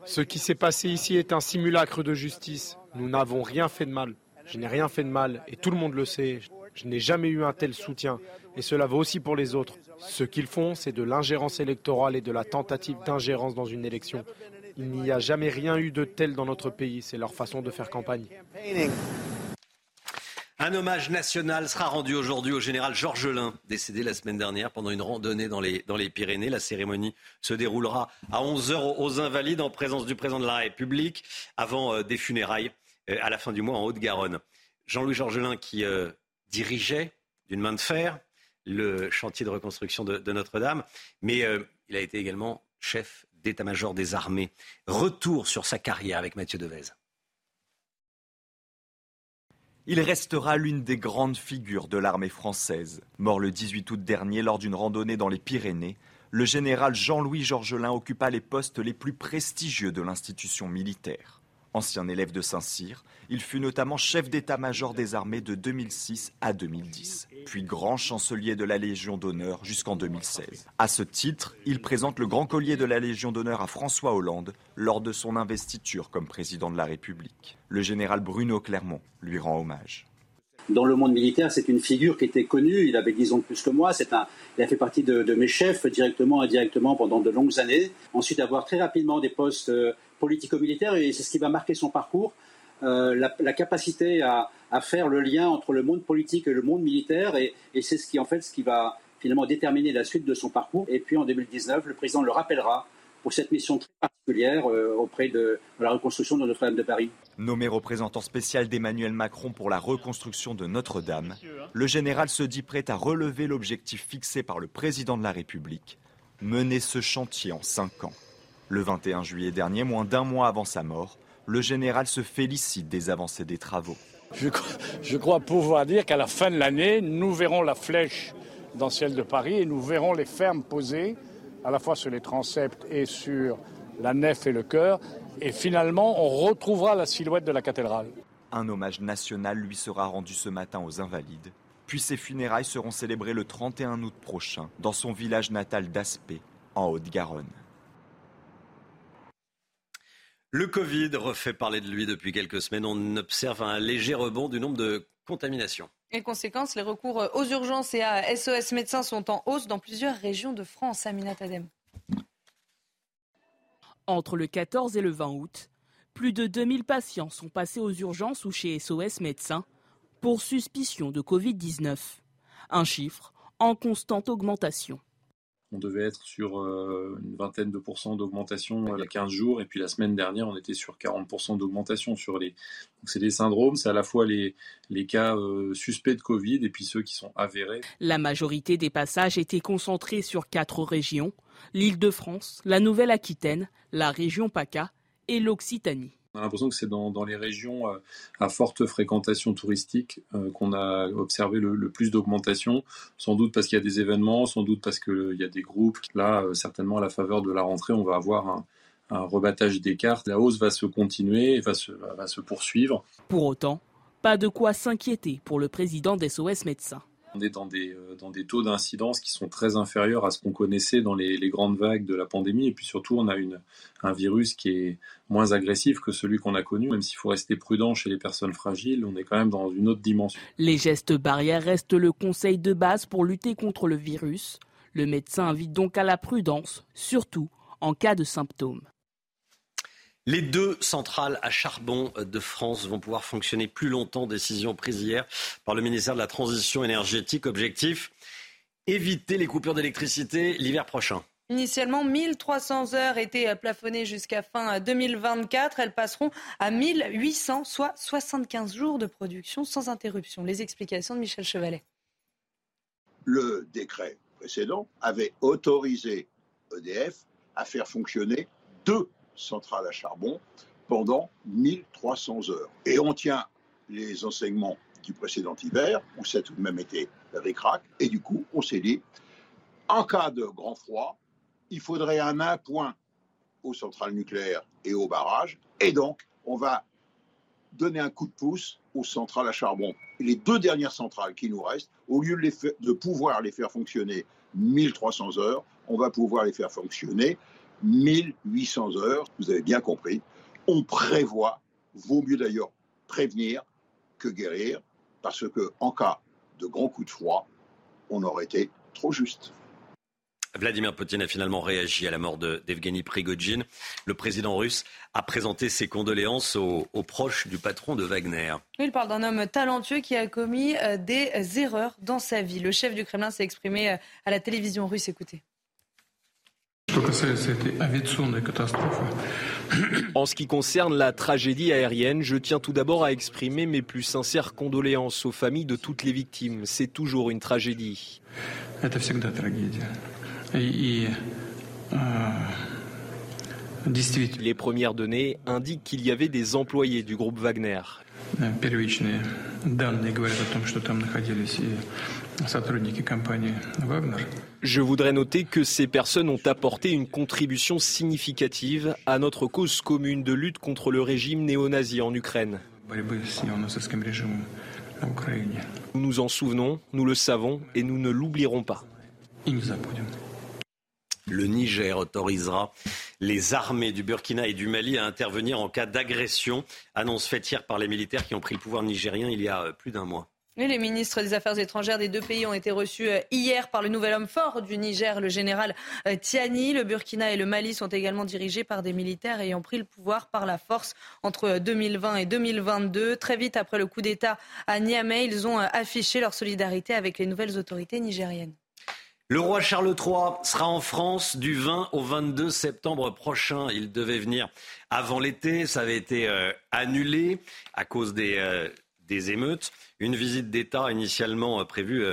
Ce qui s'est passé ici est un simulacre de justice. Nous n'avons rien fait de mal. Je n'ai rien fait de mal et tout le monde le sait. Je n'ai jamais eu un tel soutien et cela vaut aussi pour les autres. Ce qu'ils font, c'est de l'ingérence électorale et de la tentative d'ingérence dans une élection. Il n'y a jamais rien eu de tel dans notre pays. C'est leur façon de faire campagne. Un hommage national sera rendu aujourd'hui au général Georges Lin, décédé la semaine dernière pendant une randonnée dans les, Pyrénées. La cérémonie se déroulera à 11h aux Invalides en présence du président de la République avant euh, des funérailles euh, à la fin du mois en Haute-Garonne. Jean-Louis Georgelin qui euh, dirigeait d'une main de fer le chantier de reconstruction de, Notre-Dame, mais il a été également chef d'état-major des armées. Retour sur sa carrière avec Mathieu Devez. Il restera l'une des grandes figures de l'armée française. Mort le 18 août dernier lors d'une randonnée dans les Pyrénées, le général Jean-Louis Georgelin occupa les postes les plus prestigieux de l'institution militaire. Ancien élève de Saint-Cyr, il fut notamment chef d'état-major des armées de 2006 à 2010, puis grand chancelier de la Légion d'honneur jusqu'en 2016. À ce titre, il présente le grand collier de la Légion d'honneur à François Hollande lors de son investiture comme président de la République. Le général Bruno Clermont lui rend hommage dans le monde militaire, c'est une figure qui était connue. Il avait 10 ans de plus que moi. Il a fait partie de, mes chefs directement et indirectement pendant de longues années. Ensuite, avoir très rapidement des postes euh, politico-militaire et c'est ce qui va marquer son parcours, euh, la, capacité à, faire le lien entre le monde politique et le monde militaire et, c'est ce qui en fait ce qui va finalement déterminer la suite de son parcours. Et puis en 2019, le président le rappellera pour cette mission très particulière euh, auprès de, la reconstruction de Notre-Dame de Paris. Nommé représentant spécial d'Emmanuel Macron pour la reconstruction de Notre-Dame, le général se dit prêt à relever l'objectif fixé par le président de la République, mener ce chantier en cinq ans. Le 21 juillet dernier, moins d'un mois avant sa mort, le général se félicite des avancées des travaux. Je, crois pouvoir dire qu'à la fin de l'année, nous verrons la flèche dans ciel de Paris et nous verrons les fermes posées à la fois sur les transepts et sur la nef et le chœur. Et finalement, on retrouvera la silhouette de la cathédrale. Un hommage national lui sera rendu ce matin aux Invalides. Puis ses funérailles seront célébrées le 31 août prochain dans son village natal d'Aspé, en Haute-Garonne. Le Covid refait parler de lui depuis quelques semaines. On observe un léger rebond du nombre de contaminations. Et conséquence, les recours aux urgences et à SOS médecins sont en hausse dans plusieurs régions de France. Amina Tadem. Entre le 14 et le 20 août, plus de 2000 patients sont passés aux urgences ou chez SOS médecins pour suspicion de Covid-19. Un chiffre en constante augmentation on devait être sur euh, une vingtaine de pourcents d'augmentation il y a 15 jours, et puis la semaine dernière, on était sur 40% d'augmentation sur les. Donc c'est des syndromes, c'est à la fois les, les cas euh, suspects de Covid et puis ceux qui sont avérés. La majorité des passages étaient concentrés sur quatre régions l'Île-de-France, la Nouvelle-Aquitaine, la région PACA et l'Occitanie. On a l'impression que c'est dans, les régions euh, à forte fréquentation touristique euh, qu'on a observé le, plus d'augmentation, sans doute parce qu'il y a des événements, sans doute parce qu'il y a des groupes. Là, euh, certainement, à la faveur de la rentrée, on va avoir un, rebattage des cartes. La hausse va se continuer va se, va se poursuivre. Pour autant, pas de quoi s'inquiéter pour le président d'SOS Médecins. On est dans des, euh, dans des taux d'incidence qui sont très inférieurs à ce qu'on connaissait dans les, grandes vagues de la pandémie. Et puis surtout, on a un virus qui est moins agressif que celui qu'on a connu. Même s'il faut rester prudent chez les personnes fragiles, on est quand même dans une autre dimension. Les gestes barrières restent le conseil de base pour lutter contre le virus. Le médecin invite donc à la prudence, surtout en cas de symptômes. Les deux centrales à charbon de France vont pouvoir fonctionner plus longtemps. Décision prise hier par le ministère de la Transition énergétique. Objectif éviter les coupures d'électricité l'hiver prochain. Initialement, 1300 heures étaient plafonnées jusqu'à fin 2024. Elles passeront à 1800, soit 75 jours de production sans interruption. Les explications de Michel Chevalet. Le décret précédent avait autorisé EDF à faire fonctionner deux centrale à charbon pendant 1300 heures. Et on tient les enseignements du précédent hiver, où ça a tout de même été avec rac, et du coup, on s'est dit, En cas de grand froid, il faudrait un appoint aux centrales nucléaires et aux barrages, et donc on va donner un coup de pouce aux centrales à charbon. les deux dernières centrales qui nous restent, au lieu de pouvoir les faire fonctionner 1300 heures, on va pouvoir les faire fonctionner 1800 heures. Vous avez bien compris. On prévoit, vaut mieux d'ailleurs prévenir que guérir, parce que en cas de grands coups de froid, on aurait été trop juste. Vladimir Poutine a finalement réagi à la mort d'Evgeny Prigogine. Le président russe a présenté ses condoléances aux, proches du patron de Wagner. Il parle d'un homme talentueux qui a commis euh, des erreurs dans sa vie. Le chef du Kremlin s'est exprimé euh, à la télévision russe. Écoutez. En ce qui concerne la tragédie aérienne, je tiens tout d'abord à exprimer mes plus sincères condoléances aux familles de toutes les victimes. C'est toujours une tragédie. Les premières données indiquent qu'il y avait des employés du groupe Wagner. Je voudrais noter que ces personnes ont apporté une contribution significative à notre cause commune de lutte contre le régime néo-nazi en Ukraine. Nous nous en souvenons, nous le savons et nous ne l'oublierons pas. Le Niger autorisera les armées du Burkina et du Mali à intervenir en cas d'agression. Annonce faite hier par les militaires qui ont pris le pouvoir nigérien il y a euh, plus d'un mois. les ministres des Affaires étrangères des deux pays ont été reçus euh, hier par le nouvel homme fort du Niger, le général euh, Tiani. Le Burkina et le Mali sont également dirigés par des militaires ayant pris le pouvoir par la force entre 2020 et 2022. Très vite après le coup d'État à Niamey, ils ont affiché leur solidarité avec les nouvelles autorités nigériennes. Le roi Charles III sera en France du 20 au 22 septembre prochain. Il devait venir avant l'été. Ça avait été euh, annulé à cause des, euh, des, émeutes. Une visite d'État initialement euh, prévue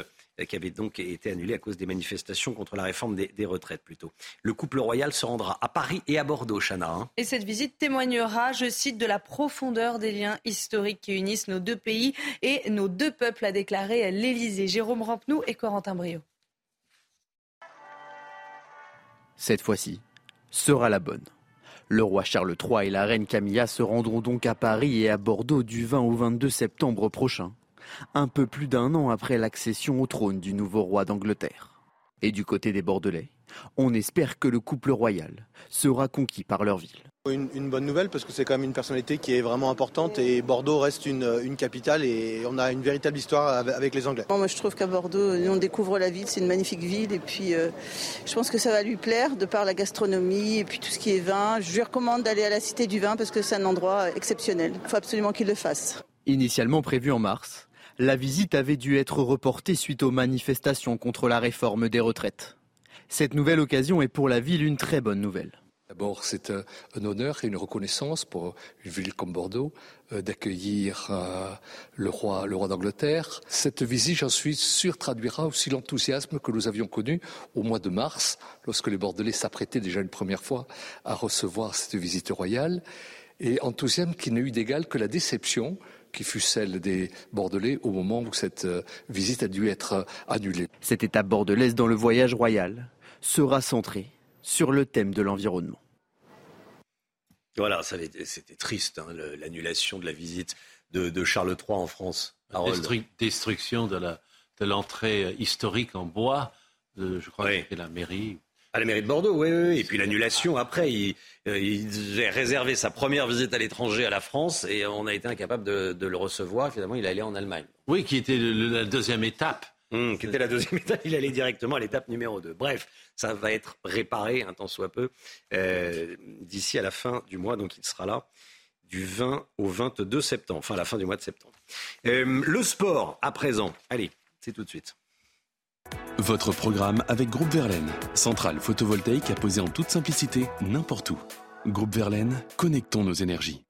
qui avait donc été annulée à cause des manifestations contre la réforme des, retraites plutôt. Le couple royal se rendra à Paris et à Bordeaux, Chana. Hein. Et cette visite témoignera, je cite, de la profondeur des liens historiques qui unissent nos deux pays et nos deux peuples, a déclaré l'Élysée. Jérôme Rampenou et Corentin Brio. Cette fois-ci, sera la bonne. Le roi Charles III et la reine Camilla se rendront donc à Paris et à Bordeaux du 20 au 22 septembre prochain, un peu plus d'un an après l'accession au trône du nouveau roi d'Angleterre. Et du côté des Bordelais, on espère que le couple royal sera conquis par leur ville. Une, bonne nouvelle parce que c'est quand même une personnalité qui est vraiment importante et Bordeaux reste une, capitale et on a une véritable histoire avec les Anglais. moi je trouve qu'à Bordeaux on découvre la ville, c'est une magnifique ville et puis euh, je pense que ça va lui plaire de par la gastronomie et puis tout ce qui est vin. Je lui recommande d'aller à la Cité du Vin parce que c'est un endroit exceptionnel. Il faut absolument qu'il le fasse. Initialement prévu en mars, la visite avait dû être reportée suite aux manifestations contre la réforme des retraites. Cette nouvelle occasion est pour la ville une très bonne nouvelle. D'abord, c'est un honneur et une reconnaissance pour une ville comme Bordeaux euh, d'accueillir euh, le roi, le roi d'Angleterre. Cette visite, j'en suis sûr, traduira aussi l'enthousiasme que nous avions connu au mois de mars, lorsque les Bordelais s'apprêtaient déjà une première fois à recevoir cette visite royale. Et enthousiasme qui n'a eu d'égal que la déception qui fut celle des Bordelais au moment où cette euh, visite a dû être annulée. Cette étape bordelaise dans le voyage royal sera centrée sur le thème de l'environnement. Voilà, c'était triste, hein, l'annulation de la visite de, Charles III en France. Destruction de l'entrée historique en bois, je crois que c'était la mairie. À la mairie de Bordeaux, oui, oui. Et puis l'annulation après, il, euh, il devait réserver sa première visite à l'étranger à la France et on a été incapable de, le recevoir. Finalement, il allé en Allemagne. Oui, qui était la deuxième étape. Hum, qui était la deuxième étape, il allait directement à l'étape numéro 2. Bref, ça va être réparé un tant soit peu euh, d'ici à la fin du mois, donc il sera là du 20 au 22 septembre, enfin à la fin du mois de septembre. Euh, le sport, à présent. Allez, c'est tout de suite. Votre programme avec Groupe Verlaine, centrale photovoltaïque à poser en toute simplicité n'importe où. Groupe Verlaine, connectons nos énergies.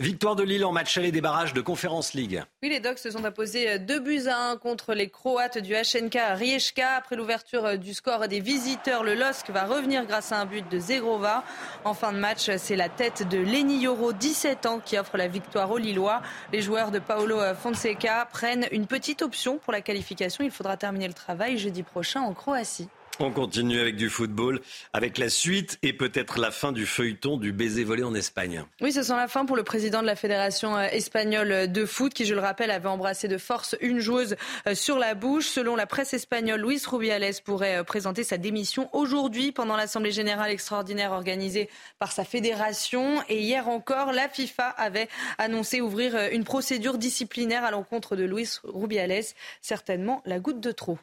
Victoire de Lille en match aller des barrages de Conférence League. Oui, les Dogs se sont imposés 2 buts à 1 contre les Croates du HNK Rijeka. Après l'ouverture du score des visiteurs, le LOSC va revenir grâce à un but de Zegrova. En fin de match, c'est la tête de Lenny Yoro, 17 ans, qui offre la victoire aux Lillois. Les joueurs de Paolo Fonseca prennent une petite option pour la qualification. Il faudra terminer le travail jeudi prochain en Croatie. On continue avec du football, avec la suite et peut-être la fin du feuilleton du baiser volé en Espagne. Oui, ce sent la fin pour le président de la Fédération euh, espagnole de foot, qui, je le rappelle, avait embrassé de force une joueuse euh, sur la bouche. Selon la presse espagnole, Luis Rubiales pourrait euh, présenter sa démission aujourd'hui pendant l'Assemblée générale extraordinaire organisée par sa fédération. Et hier encore, la FIFA avait annoncé ouvrir une procédure disciplinaire à l'encontre de Luis Rubiales. Certainement la goutte de trop.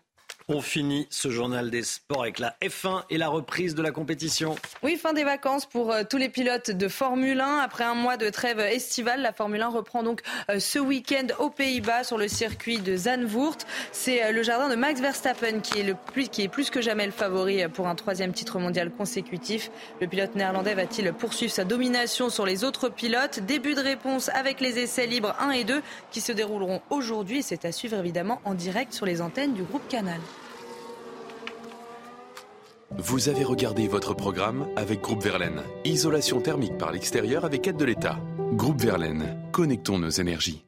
On finit ce journal des sports avec la F1 et la reprise de la compétition. Oui, fin des vacances pour euh, tous les pilotes de Formule 1. Après un mois de trêve estivale, la Formule 1 reprend donc euh, ce week-end aux Pays-Bas sur le circuit de Zandvoort. C'est euh, le jardin de Max Verstappen qui est, qui est plus que jamais le favori pour un troisième titre mondial consécutif. Le pilote néerlandais va-t-il poursuivre sa domination sur les autres pilotes? Début de réponse avec les essais libres 1 et 2 qui se dérouleront aujourd'hui. C'est à suivre évidemment en direct sur les antennes du groupe Canal. Vous avez regardé votre programme avec Groupe Verlaine. Isolation thermique par l'extérieur avec aide de l'État. Groupe Verlaine, connectons nos énergies.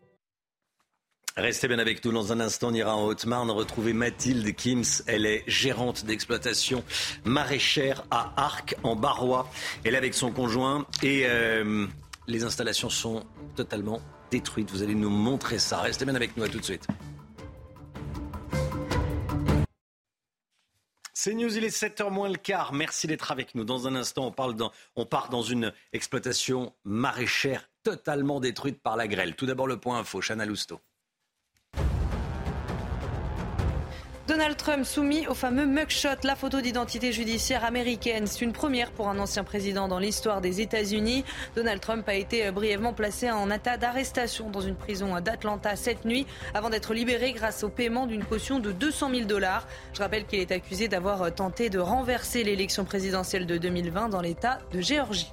Restez bien avec nous. Dans un instant, on ira en Haute-Marne retrouver Mathilde Kims. Elle est gérante d'exploitation maraîchère à Arc, en Barrois. Elle est avec son conjoint et euh, les installations sont totalement détruites. Vous allez nous montrer ça. Restez bien avec nous. À tout de suite. C'est News, il est 7h moins le quart. Merci d'être avec nous. Dans un instant, on, parle dans, on part dans une exploitation maraîchère totalement détruite par la grêle. Tout d'abord, le point info, Chana Lousteau. Donald Trump soumis au fameux mugshot, la photo d'identité judiciaire américaine. C'est une première pour un ancien président dans l'histoire des États-Unis. Donald Trump a été brièvement placé en état d'arrestation dans une prison d'Atlanta cette nuit avant d'être libéré grâce au paiement d'une caution de 200 000 dollars. Je rappelle qu'il est accusé d'avoir tenté de renverser l'élection présidentielle de 2020 dans l'État de Géorgie.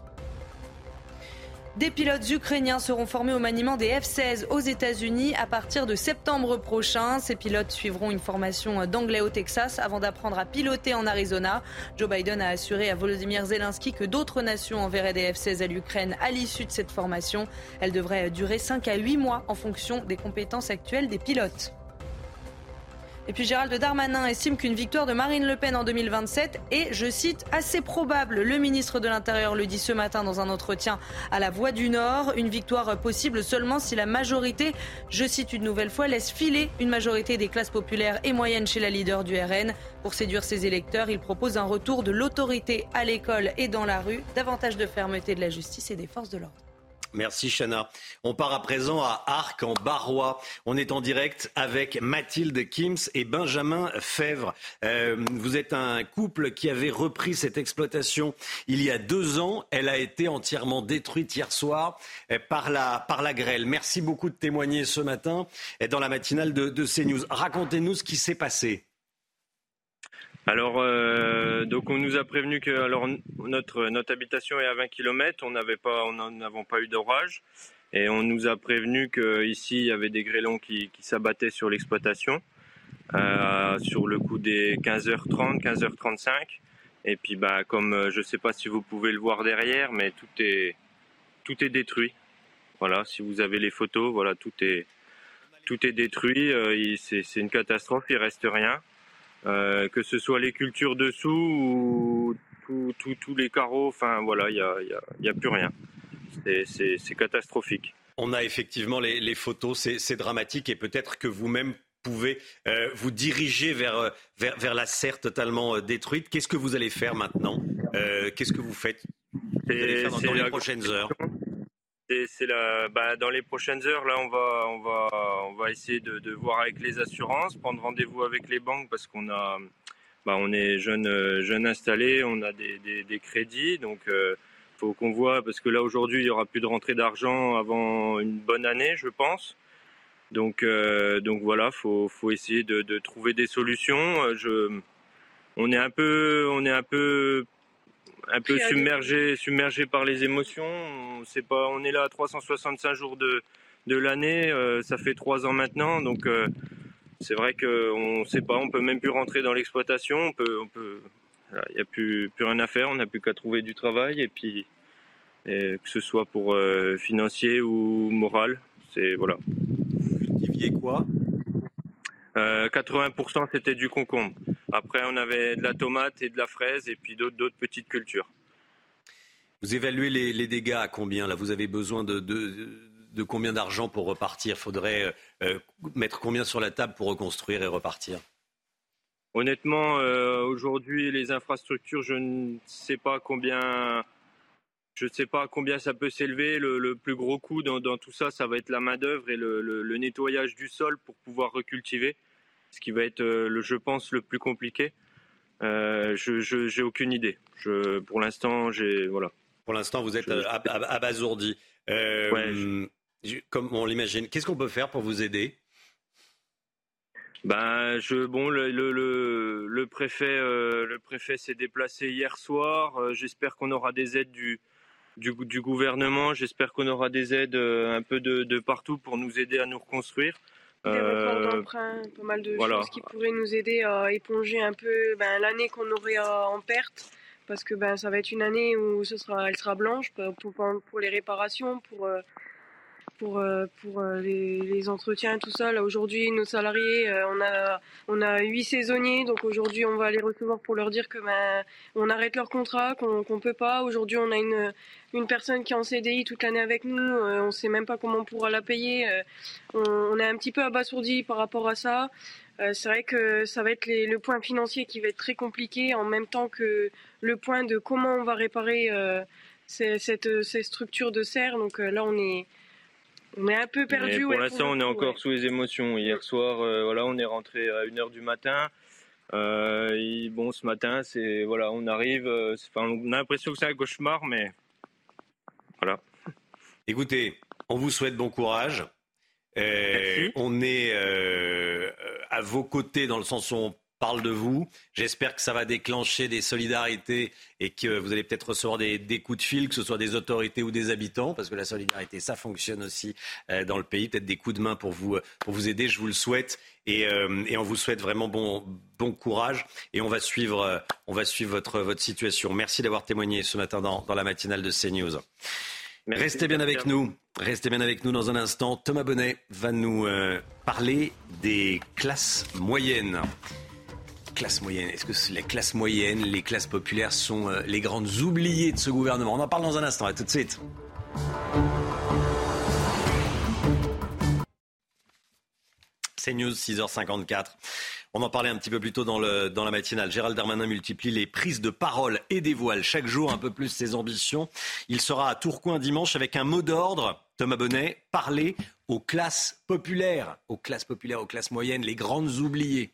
Des pilotes ukrainiens seront formés au maniement des F-16 aux États-Unis à partir de septembre prochain. Ces pilotes suivront une formation d'anglais au Texas avant d'apprendre à piloter en Arizona. Joe Biden a assuré à Volodymyr Zelensky que d'autres nations enverraient des F-16 à l'Ukraine à l'issue de cette formation. Elle devrait durer 5 à 8 mois en fonction des compétences actuelles des pilotes. Et puis Gérald Darmanin estime qu'une victoire de Marine Le Pen en 2027 est, je cite, assez probable. Le ministre de l'Intérieur le dit ce matin dans un entretien à la Voix du Nord. Une victoire possible seulement si la majorité, je cite une nouvelle fois, laisse filer une majorité des classes populaires et moyennes chez la leader du RN. Pour séduire ses électeurs, il propose un retour de l'autorité à l'école et dans la rue, davantage de fermeté de la justice et des forces de l'ordre. Merci Chana. On part à présent à Arc en Barrois. On est en direct avec Mathilde Kims et Benjamin Fèvre. Euh, vous êtes un couple qui avait repris cette exploitation il y a deux ans. Elle a été entièrement détruite hier soir euh, par la, par la grêle. Merci beaucoup de témoigner ce matin euh, dans la matinale de, de CNews. Racontez-nous ce qui s'est passé. Alors, euh, donc on nous a prévenu que alors notre notre habitation est à 20 km, on n'avait pas, on n'avons pas eu d'orage, et on nous a prévenu que ici il y avait des grêlons qui, qui s'abattaient sur l'exploitation, euh, sur le coup des 15h30, 15h35, et puis bah comme euh, je sais pas si vous pouvez le voir derrière, mais tout est tout est détruit. Voilà, si vous avez les photos, voilà tout est tout est détruit, euh, c'est une catastrophe, il reste rien. Euh, que ce soit les cultures dessous ou tous les carreaux, enfin voilà, il n'y a, y a, y a, plus rien. C'est catastrophique. On a effectivement les, les photos, c'est dramatique et peut-être que vous-même pouvez euh, vous diriger vers, vers, vers, la serre totalement euh, détruite. Qu'est-ce que vous allez faire maintenant? Euh, Qu'est-ce que vous faites? Vous allez faire dans, dans les prochaines heures c'est bah, dans les prochaines heures, on va, essayer de, voir avec les assurances, prendre rendez-vous avec les banques parce qu'on a, bah, on est jeune, jeune installé, on a des, crédits, donc euh, faut qu'on voit parce que là aujourd'hui, il y aura plus de rentrée d'argent avant une bonne année, je pense. Donc, euh, voilà, faut, faut essayer de, trouver des solutions. On est un peu un peu submergé, submergé par les émotions. On sait pas, on est là à 365 jours de, de l'année. Euh, ça fait trois ans maintenant, donc euh, c'est vrai qu'on ne sait pas. On peut même plus rentrer dans l'exploitation. On peut, on peut. Il n'y a plus, plus rien à faire. On n'a plus qu'à trouver du travail et puis que ce soit pour euh, financier ou moral. C'est voilà. Cultiviez quoi? 80% c'était du concombre. Après, on avait de la tomate et de la fraise et puis d'autres petites cultures. Vous évaluez les, dégâts à combien Là, vous avez besoin de, de, combien d'argent pour repartir? Il faudrait euh, mettre combien sur la table pour reconstruire et repartir? Honnêtement, euh, aujourd'hui, les infrastructures, je ne sais pas combien. Je ne sais pas combien ça peut s'élever. Le, plus gros coût dans, tout ça, ça va être la main d'œuvre et le, nettoyage du sol pour pouvoir recultiver ce qui va être, euh, je pense, le plus compliqué. Euh, je j'ai aucune idée. Je, pour l'instant, j'ai voilà. Pour l'instant, vous êtes abasourdi. Euh, comme on l'imagine. Qu'est-ce qu'on peut faire pour vous aider? Ben, je, bon, le, le, le préfet, le préfet s'est déplacé hier soir. J'espère qu'on aura des aides du, du, du gouvernement. J'espère qu'on aura des aides un peu de, de, partout pour nous aider à nous reconstruire. Des euh, d'emprunt, pas mal de choses qui pourraient nous aider à éponger un peu ben, l'année qu'on aurait en perte, parce que ben, ça va être une année où ce sera, elle sera blanche pour, pour, les réparations, pour, euh, pour, euh, pour les, les, entretiens, tout ça. Là aujourd'hui, nos salariés, on a on a huit saisonniers, donc aujourd'hui on va les recevoir pour leur dire que ben on arrête leur contrat, qu'on qu'on peut pas. Aujourd'hui, on a une une personne qui est en CDI toute l'année avec nous, euh, on ne sait même pas comment on pourra la payer. Euh, on, est un petit peu abasourdi par rapport à ça. Euh, c'est vrai que ça va être le point financier qui va être très compliqué en même temps que le point de comment on va réparer ces, cette, ces structures de serre. Donc là, on est, on est un peu perdu. pour l'instant, on est encore sous les émotions. Hier soir, voilà, on est rentré à 1h du matin. bon, ce matin, c'est voilà, on arrive. on a l'impression que c'est un cauchemar, mais voilà. Écoutez, on vous souhaite bon courage. Euh, on est euh, à vos côtés dans le sens où on parle de vous. J'espère que ça va déclencher des solidarités et que vous allez peut-être recevoir des, coups de fil, que ce soit des autorités ou des habitants, parce que la solidarité, ça fonctionne aussi euh, dans le pays. Peut-être des coups de main pour vous, pour vous aider, je vous le souhaite. Et, on vous souhaite vraiment bon, bon courage. Et on va suivre, on va suivre votre, votre situation. Merci d'avoir témoigné ce matin dans, dans la matinale de CNews. Restez bien avec nous. Restez bien avec nous dans un instant. Thomas Bonnet va nous euh, parler des classes moyennes. Classes moyennes. Est-ce que les classes moyennes, les classes populaires sont euh, les grandes oubliées de ce gouvernement? On en parle dans un instant. À tout de suite. C'est News 6h54. On en parlait un petit peu plus tôt dans la matinale. Gérald Darmanin multiplie les prises de parole et dévoile chaque jour un peu plus ses ambitions. Il sera à Tourcoing dimanche avec un mot d'ordre. Thomas Bonnet, parler aux classes populaires, aux classes populaires, aux classes moyennes, les grandes oubliées.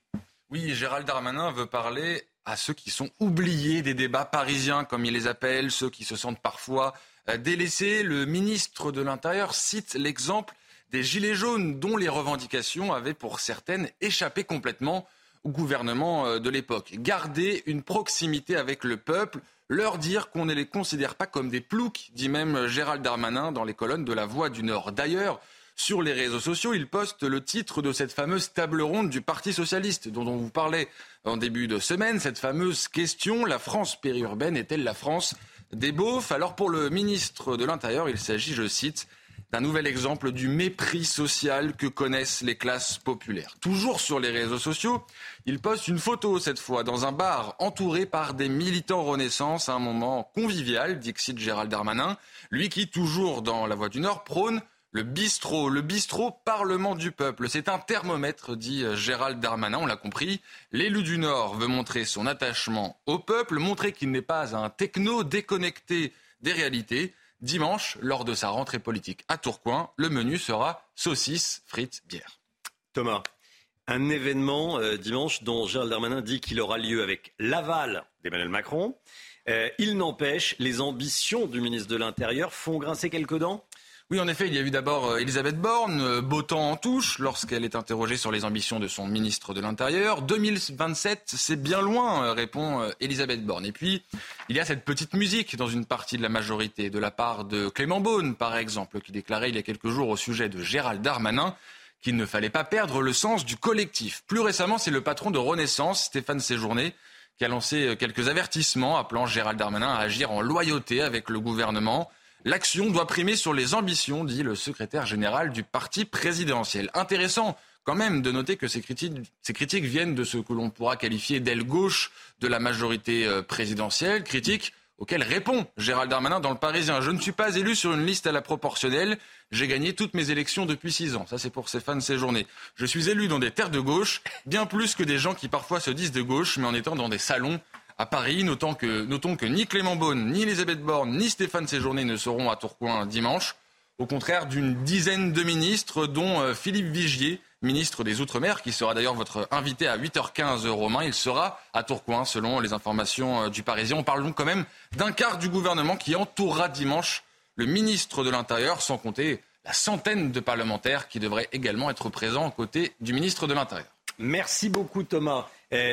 Oui, Gérald Darmanin veut parler à ceux qui sont oubliés des débats parisiens, comme il les appelle, ceux qui se sentent parfois euh, délaissés. Le ministre de l'Intérieur cite l'exemple des Gilets jaunes dont les revendications avaient pour certaines échappé complètement au gouvernement euh, de l'époque. Garder une proximité avec le peuple, leur dire qu'on ne les considère pas comme des ploucs, dit même Gérald Darmanin dans les colonnes de La Voix du Nord. D'ailleurs, sur les réseaux sociaux, il poste le titre de cette fameuse table ronde du Parti socialiste dont on vous parlait en début de semaine, cette fameuse question, la France périurbaine est-elle la France des beaufs? Alors pour le ministre de l'Intérieur, il s'agit, je cite, d'un nouvel exemple du mépris social que connaissent les classes populaires. Toujours sur les réseaux sociaux, il poste une photo cette fois dans un bar entouré par des militants Renaissance à un moment convivial, dit Gérald Darmanin, lui qui, toujours dans la Voie du Nord, prône le bistrot, le bistrot Parlement du peuple. C'est un thermomètre, dit Gérald Darmanin, on l'a compris. L'élu du Nord veut montrer son attachement au peuple, montrer qu'il n'est pas un techno déconnecté des réalités. Dimanche, lors de sa rentrée politique à Tourcoing, le menu sera saucisses, frites, bière. Thomas, un événement euh, dimanche dont Gérald Darmanin dit qu'il aura lieu avec l'aval d'Emmanuel Macron. Euh, il n'empêche, les ambitions du ministre de l'Intérieur font grincer quelques dents Oui, en effet, il y a eu d'abord euh, Elisabeth Borne, euh, beau temps en touche, lorsqu'elle est interrogée sur les ambitions de son ministre de l'Intérieur. 2027, c'est bien loin, euh, répond Elisabeth Borne. Et puis, il y a cette petite musique dans une partie de la majorité, de la part de Clément Beaune, par exemple, qui déclarait il y a quelques jours au sujet de Gérald Darmanin qu'il ne fallait pas perdre le sens du collectif. Plus récemment, c'est le patron de Renaissance, Stéphane Séjourné, qui a lancé quelques avertissements appelant Gérald Darmanin à agir en loyauté avec le gouvernement. L'action doit primer sur les ambitions, dit le secrétaire général du parti présidentiel. Intéressant quand même de noter que ces critiques, ces viennent de ce que l'on pourra qualifier d'aile gauche de la majorité euh, présidentielle, critiques auxquelles répond Gérald Darmanin dans le Parisien. Je ne suis pas élu sur une liste à la proportionnelle. J'ai gagné toutes mes élections depuis six ans. Ça, c'est pour ces fans séjournés. Je suis élu dans des terres de gauche, bien plus que des gens qui parfois se disent de gauche, mais en étant dans des salons à Paris. Notons que, ni Clément Beaune, ni Elisabeth Borne, ni Stéphane Séjourné ne seront à Tourcoing dimanche. Au contraire d'une dizaine de ministres, dont euh, Philippe Vigier, ministre des Outre-mer, qui sera d'ailleurs votre invité à 8h15 Romain. Il sera à Tourcoing, selon les informations euh, du Parisien. On parle donc quand même d'un quart du gouvernement qui entourera dimanche le ministre de l'Intérieur, sans compter la centaine de parlementaires qui devraient également être présents aux côtés du ministre de l'Intérieur. Merci beaucoup Thomas.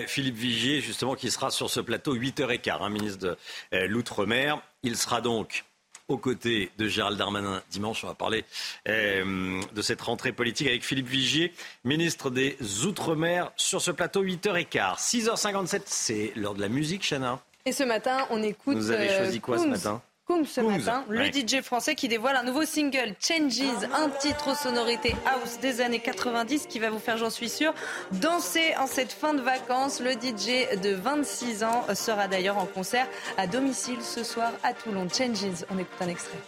Philippe Vigier, justement, qui sera sur ce plateau 8h15, hein, ministre de euh, l'Outre-mer. Il sera donc aux côtés de Gérald Darmanin dimanche. On va parler euh, de cette rentrée politique avec Philippe Vigier, ministre des Outre-mer, sur ce plateau 8h15. 6h57, c'est l'heure de la musique, Chana. Et ce matin, on écoute. Vous avez choisi quoi ce matin? Koum ce matin, le DJ français qui dévoile un nouveau single, Changes, un titre aux sonorités house des années 90 qui va vous faire, j'en suis sûr, danser en cette fin de vacances. Le DJ de 26 ans sera d'ailleurs en concert à domicile ce soir à Toulon. Changes, on écoute un extrait.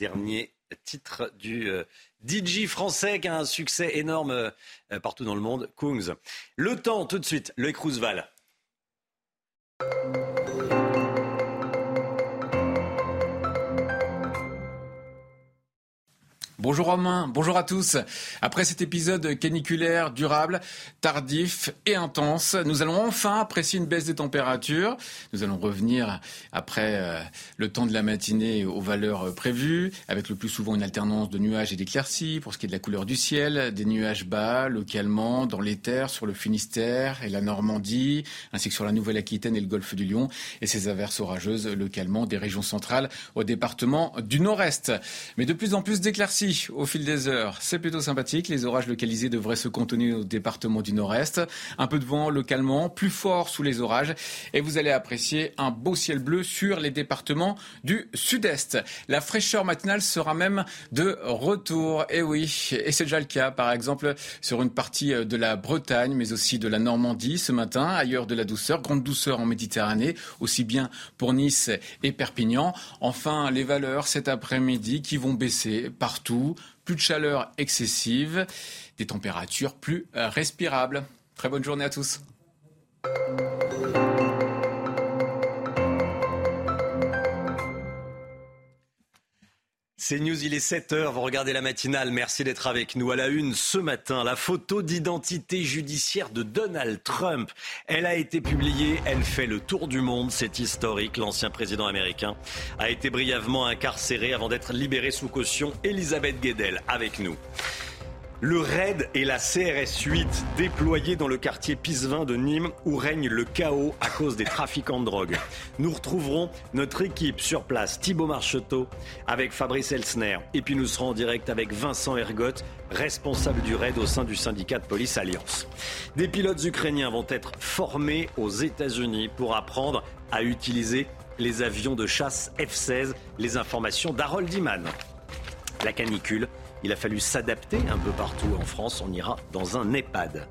Dernier titre du euh, DJ français qui a un succès énorme euh, partout dans le monde, Kungs. Le temps, tout de suite, le Roosevelt. Bonjour Romain, bonjour à tous. Après cet épisode caniculaire, durable, tardif et intense, nous allons enfin apprécier une baisse des températures. Nous allons revenir après euh, le temps de la matinée aux valeurs prévues, avec le plus souvent une alternance de nuages et d'éclaircies pour ce qui est de la couleur du ciel, des nuages bas localement dans les terres sur le Finistère et la Normandie, ainsi que sur la Nouvelle-Aquitaine et le golfe du Lion, et ces averses orageuses localement des régions centrales au département du Nord-Est. Mais de plus en plus d'éclaircies au fil des heures. C'est plutôt sympathique. Les orages localisés devraient se contenir au département du nord-est. Un peu de vent localement, plus fort sous les orages. Et vous allez apprécier un beau ciel bleu sur les départements du sud-est. La fraîcheur matinale sera même de retour. Et oui, et c'est déjà le cas, par exemple, sur une partie de la Bretagne, mais aussi de la Normandie ce matin. Ailleurs de la douceur, grande douceur en Méditerranée, aussi bien pour Nice et Perpignan. Enfin, les valeurs cet après-midi qui vont baisser partout plus de chaleur excessive, des températures plus euh, respirables. Très bonne journée à tous. C'est News, il est 7h, vous regardez la matinale, merci d'être avec nous à la une ce matin. La photo d'identité judiciaire de Donald Trump, elle a été publiée, elle fait le tour du monde, c'est historique. L'ancien président américain a été brièvement incarcéré avant d'être libéré sous caution. Elisabeth Guedel avec nous. Le RAID et la CRS 8 déployés dans le quartier Pisevin de Nîmes où règne le chaos à cause des trafiquants de drogue. Nous retrouverons notre équipe sur place, Thibaut Marcheteau avec Fabrice Elsner. Et puis nous serons en direct avec Vincent Ergotte, responsable du RAID au sein du syndicat de police Alliance. Des pilotes ukrainiens vont être formés aux États-Unis pour apprendre à utiliser les avions de chasse F-16. Les informations d'Harold Iman. La canicule Il a fallu s'adapter un peu partout en France. On ira dans un EHPAD.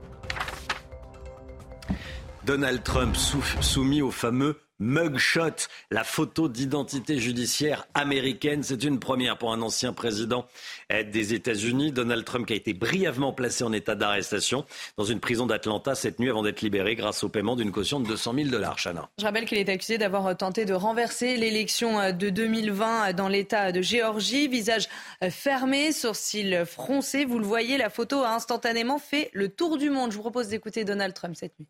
Donald Trump soumis au fameux mugshot, la photo d'identité judiciaire américaine. C'est une première pour un ancien président des États-Unis. Donald Trump qui a été brièvement placé en état d'arrestation dans une prison d'Atlanta cette nuit avant d'être libéré grâce au paiement d'une caution de 200 000 dollars. Chana. Je rappelle qu'il est accusé d'avoir tenté de renverser l'élection de 2020 dans l'État de Géorgie. Visage fermé, sourcils froncés. Vous le voyez, la photo a instantanément fait le tour du monde. Je vous propose d'écouter Donald Trump cette nuit.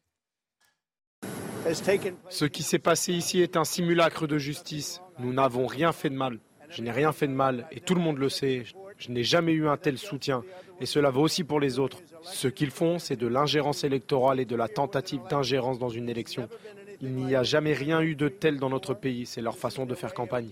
Ce qui s'est passé ici est un simulacre de justice. Nous n'avons rien fait de mal. Je n'ai rien fait de mal et tout le monde le sait. Je n'ai jamais eu un tel soutien et cela vaut aussi pour les autres. Ce qu'ils font, c'est de l'ingérence électorale et de la tentative d'ingérence dans une élection. Il n'y a jamais rien eu de tel dans notre pays. C'est leur façon de faire campagne.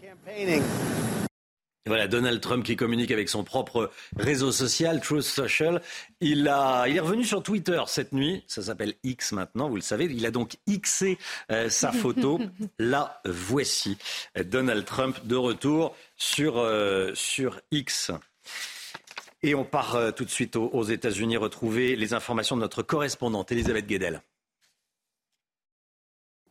Voilà, Donald Trump qui communique avec son propre réseau social, Truth Social. Il, a, il est revenu sur Twitter cette nuit. Ça s'appelle X maintenant, vous le savez. Il a donc Xé euh, sa photo. La voici. Donald Trump de retour sur, euh, sur X. Et on part euh, tout de suite aux, aux États-Unis retrouver les informations de notre correspondante, Elisabeth Guedel.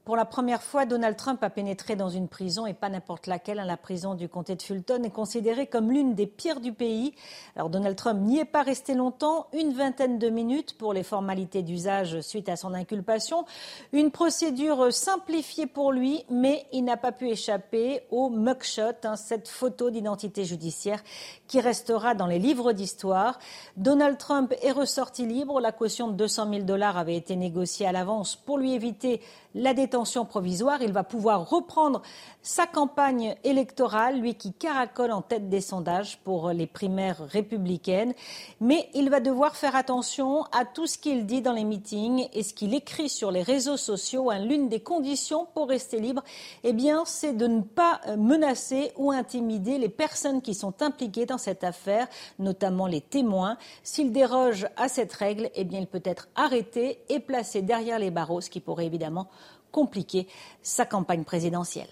Pour la première fois, Donald Trump a pénétré dans une prison et pas n'importe laquelle. Hein. La prison du comté de Fulton est considérée comme l'une des pires du pays. Alors Donald Trump n'y est pas resté longtemps, une vingtaine de minutes pour les formalités d'usage suite à son inculpation. Une procédure simplifiée pour lui, mais il n'a pas pu échapper au mugshot, hein, cette photo d'identité judiciaire qui restera dans les livres d'histoire. Donald Trump est ressorti libre. La caution de 200 000 dollars avait été négociée à l'avance pour lui éviter la détention provisoire. Il va pouvoir reprendre sa campagne électorale, lui qui caracole en tête des sondages pour les primaires républicaines. Mais il va devoir faire attention à tout ce qu'il dit dans les meetings et ce qu'il écrit sur les réseaux sociaux. L'une des conditions pour rester libre, eh bien, c'est de ne pas menacer ou intimider les personnes qui sont impliquées dans cette affaire, notamment les témoins. S'il déroge à cette règle, eh bien, il peut être arrêté et placé derrière les barreaux, ce qui pourrait évidemment compliquer sa campagne présidentielle.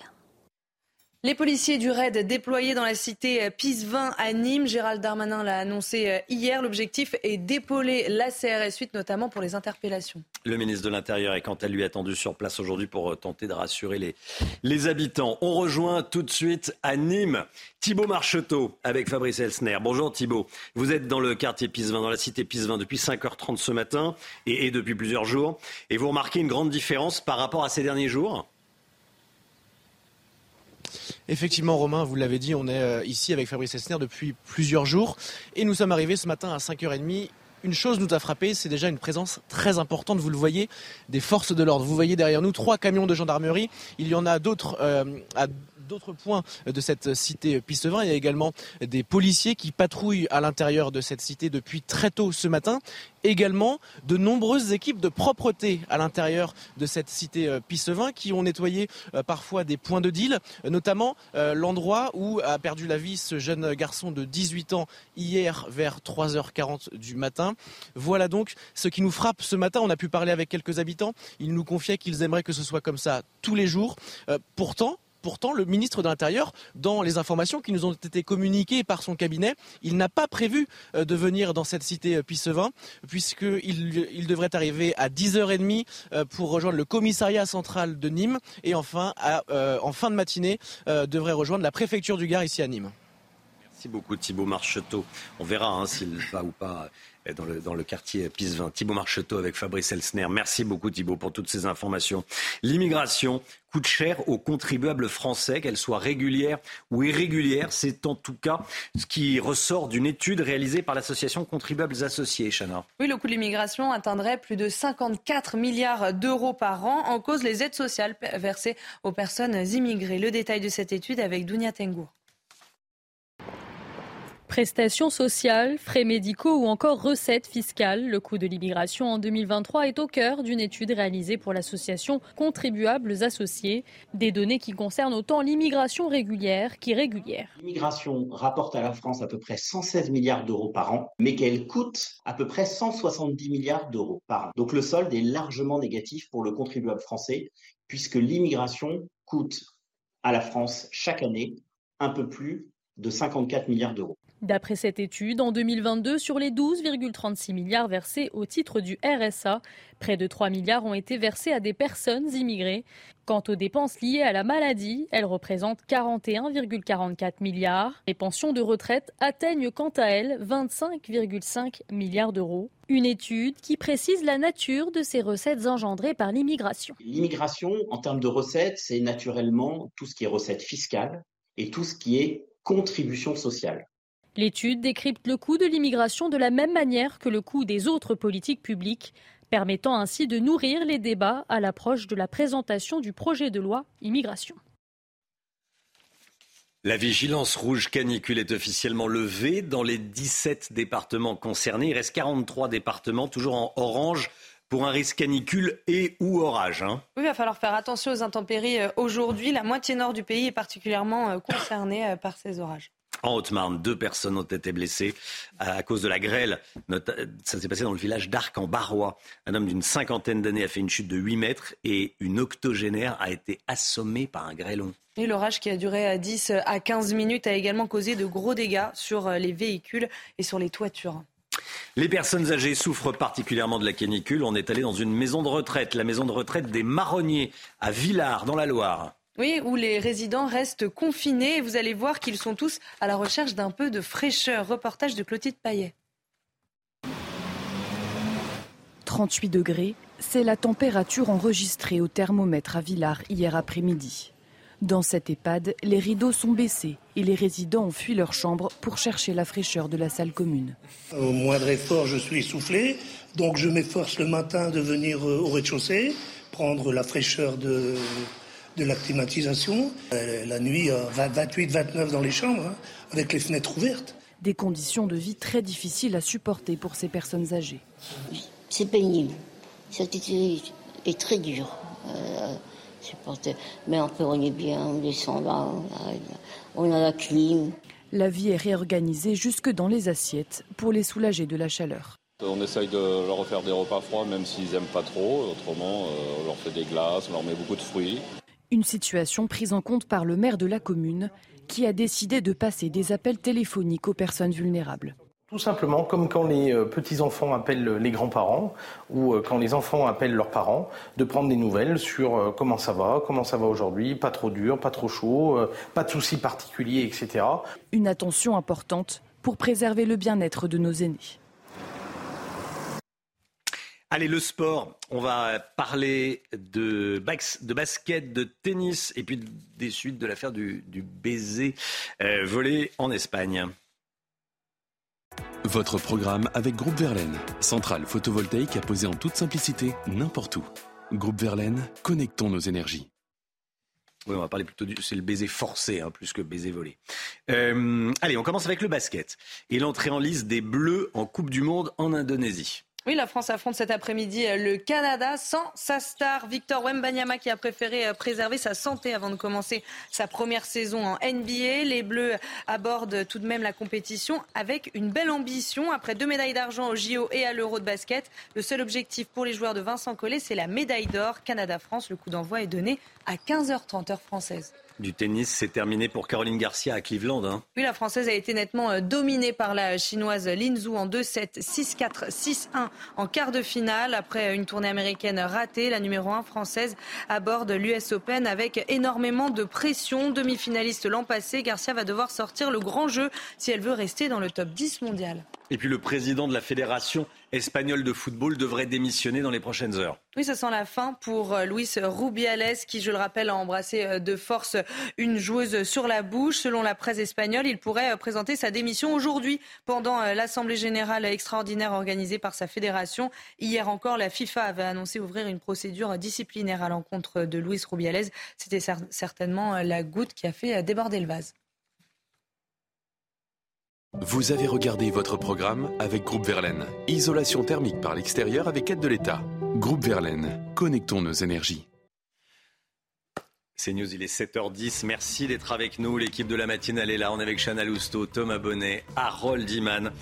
Les policiers du RAID déployés dans la cité Pisevin à Nîmes, Gérald Darmanin l'a annoncé euh, hier. L'objectif est d'épauler la CRS 8, notamment pour les interpellations. Le ministre de l'Intérieur est quant à lui attendu sur place aujourd'hui pour euh, tenter de rassurer les, habitants. On rejoint tout de suite à Nîmes Thibault Marcheteau avec Fabrice Elsner. Bonjour Thibault. Vous êtes dans le quartier Pisevin, dans la cité Pisevin depuis 5h30 ce matin et depuis plusieurs jours. Et vous remarquez une grande différence par rapport à ces derniers jours? Effectivement, Romain, vous l'avez dit, on est euh, ici avec Fabrice Esner depuis plusieurs jours et nous sommes arrivés ce matin à 5h30 une chose nous a frappé, c'est déjà une présence très importante, vous le voyez, des forces de l'ordre. Vous voyez derrière nous trois camions de gendarmerie. Il y en a d'autres euh, à d'autres points de cette cité Pistevin. Il y a également des policiers qui patrouillent à l'intérieur de cette cité depuis très tôt ce matin. Également de nombreuses équipes de propreté à l'intérieur de cette cité euh, Pissevin qui ont nettoyé euh, parfois des points de deal, notamment euh, l'endroit où a perdu la vie ce jeune garçon de 18 ans hier vers 3h40 du matin. Voilà donc ce qui nous frappe ce matin. On a pu parler avec quelques habitants. Ils nous confiaient qu'ils aimeraient que ce soit comme ça tous les jours. pourtant, Pourtant, le ministre de l'Intérieur, dans les informations qui nous ont été communiquées par son cabinet, il n'a pas prévu euh, de venir dans cette cité euh, Pissevin, puisqu'il il devrait arriver à 10h30 euh, pour rejoindre le commissariat central de Nîmes et enfin, en fin de matinée, devrait rejoindre la préfecture du Gard ici à Nîmes. Merci beaucoup Thibault Marcheteau. On verra hein, s'il va ou pas dans le, quartier Pisevin. Thibault Marcheteau avec Fabrice Elsner. Merci beaucoup Thibault pour toutes ces informations. L'immigration coûte cher aux contribuables français, qu'elle soit régulière ou irrégulière. C'est en tout cas ce qui ressort d'une étude réalisée par l'association Contribuables Associés, Chana. Oui, le coût de l'immigration atteindrait plus de 54 milliards d'euros par an en cause les aides sociales versées aux personnes immigrées. Le détail de cette étude avec Dounia Tengour. Prestations sociales, frais médicaux ou encore recettes fiscales, le coût de l'immigration en 2023 est au cœur d'une étude réalisée pour l'association Contribuables Associés. Des données qui concernent autant l'immigration régulière qu'irrégulière. L'immigration rapporte à la France à peu près 116 milliards d'euros par an, mais qu'elle coûte à peu près 170 milliards d'euros par an. Donc le solde est largement négatif pour le contribuable français, puisque l'immigration coûte à la France chaque année un peu plus de 54 milliards d'euros. D'après cette étude, en 2022, sur les 12,36 milliards versés au titre du RSA, près de 3 milliards ont été versés à des personnes immigrées. Quant aux dépenses liées à la maladie, elles représentent 41,44 milliards. Les pensions de retraite atteignent quant à elles 25,5 milliards d'euros. Une étude qui précise la nature de ces recettes engendrées par l'immigration. L'immigration, en termes de recettes, c'est naturellement tout ce qui est recettes fiscales et tout ce qui est contribution sociale. L'étude décrypte le coût de l'immigration de la même manière que le coût des autres politiques publiques, permettant ainsi de nourrir les débats à l'approche de la présentation du projet de loi immigration. La vigilance rouge canicule est officiellement levée dans les 17 départements concernés. Il reste 43 départements toujours en orange pour un risque canicule et ou orage. Hein. Oui, il va falloir faire attention aux intempéries euh, aujourd'hui. La moitié nord du pays est particulièrement euh, concernée euh, par ces orages. En Haute-Marne, deux personnes ont été blessées à cause de la grêle. Ça s'est passé dans le village d'Arc en Barrois. Un homme d'une cinquantaine d'années a fait une chute de 8 mètres et une octogénaire a été assommée par un grêlon. Et l'orage qui a duré 10 à 15 minutes a également causé de gros dégâts sur les véhicules et sur les toitures. Les personnes âgées souffrent particulièrement de la canicule. On est allé dans une maison de retraite, la maison de retraite des Marronniers à Villars, dans la Loire. Oui, où les résidents restent confinés. Vous allez voir qu'ils sont tous à la recherche d'un peu de fraîcheur. Reportage de Clotilde Paillet. 38 degrés, c'est la température enregistrée au thermomètre à Villars hier après-midi. Dans cette EHPAD, les rideaux sont baissés et les résidents ont fui leur chambre pour chercher la fraîcheur de la salle commune. Au moindre effort, je suis essoufflé, donc je m'efforce le matin de venir euh, au rez-de-chaussée, prendre la fraîcheur de, de la climatisation. Euh, la nuit, 28-29 euh, dans les chambres, hein, avec les fenêtres ouvertes. Des conditions de vie très difficiles à supporter pour ces personnes âgées. C'est pénible. Cette est très dur. Euh, mais on on est bien, on descend là, on a la clim. La vie est réorganisée jusque dans les assiettes pour les soulager de la chaleur. On essaye de leur refaire des repas froids même s'ils n'aiment pas trop. Autrement, on leur fait des glaces, on leur met beaucoup de fruits. Une situation prise en compte par le maire de la commune qui a décidé de passer des appels téléphoniques aux personnes vulnérables. Tout simplement, comme quand les euh, petits-enfants appellent les grands-parents ou euh, quand les enfants appellent leurs parents, de prendre des nouvelles sur euh, comment ça va, comment ça va aujourd'hui, pas trop dur, pas trop chaud, pas de soucis particuliers, etc. Une attention importante pour préserver le bien-être de nos aînés. Allez, le sport. On va parler de, de basket, de tennis et puis des suites de l'affaire du, baiser euh, volé en Espagne. Votre programme avec Groupe Verlaine, centrale photovoltaïque à poser en toute simplicité n'importe où. Groupe Verlaine, connectons nos énergies. Oui, on va parler plutôt du. C'est le baiser forcé, hein, plus que baiser volé. Euh, allez, on commence avec le basket et l'entrée en liste des Bleus en Coupe du Monde en Indonésie. Oui, la France affronte cet après-midi euh, le Canada sans sa star Victor Wembanyama qui a préféré euh, préserver sa santé avant de commencer sa première saison en NBA. Les Bleus abordent tout de même la compétition avec une belle ambition. Après deux médailles d'argent au JO et à l'Euro de basket, le seul objectif pour les joueurs de Vincent Collet, c'est la médaille d'or. Canada-France, le coup d'envoi est donné à 15h30 heure française du tennis, c'est terminé pour Caroline Garcia à Cleveland. Hein. Oui, la Française a été nettement euh, dominée par la Chinoise Lin Zhu en 2-7, 6-4, 6-1 en quart de finale. Après une tournée américaine ratée, la numéro 1 française aborde l'US Open avec énormément de pression. Demi-finaliste l'an passé, Garcia va devoir sortir le grand jeu si elle veut rester dans le top 10 mondial. Et puis le président de la Fédération espagnole de football devrait démissionner dans les prochaines heures. Oui, ça sent la fin pour euh, Luis Rubiales, qui, je le rappelle, a embrassé euh, de force une joueuse sur la bouche. Selon la presse espagnole, il pourrait euh, présenter sa démission aujourd'hui pendant l'Assemblée générale extraordinaire organisée par sa fédération. Hier encore, la FIFA avait annoncé ouvrir une procédure disciplinaire à l'encontre de Luis Rubiales. C'était certainement la goutte qui a fait déborder le vase. Vous avez regardé votre programme avec Groupe Verlaine. Isolation thermique par l'extérieur avec aide de l'État. Groupe Verlaine, connectons nos énergies. C'est News, il est 7h10. Merci d'être avec nous. L'équipe de la matinale est là. On est avec Chana Lousteau, Thomas Bonnet, Harold Iman.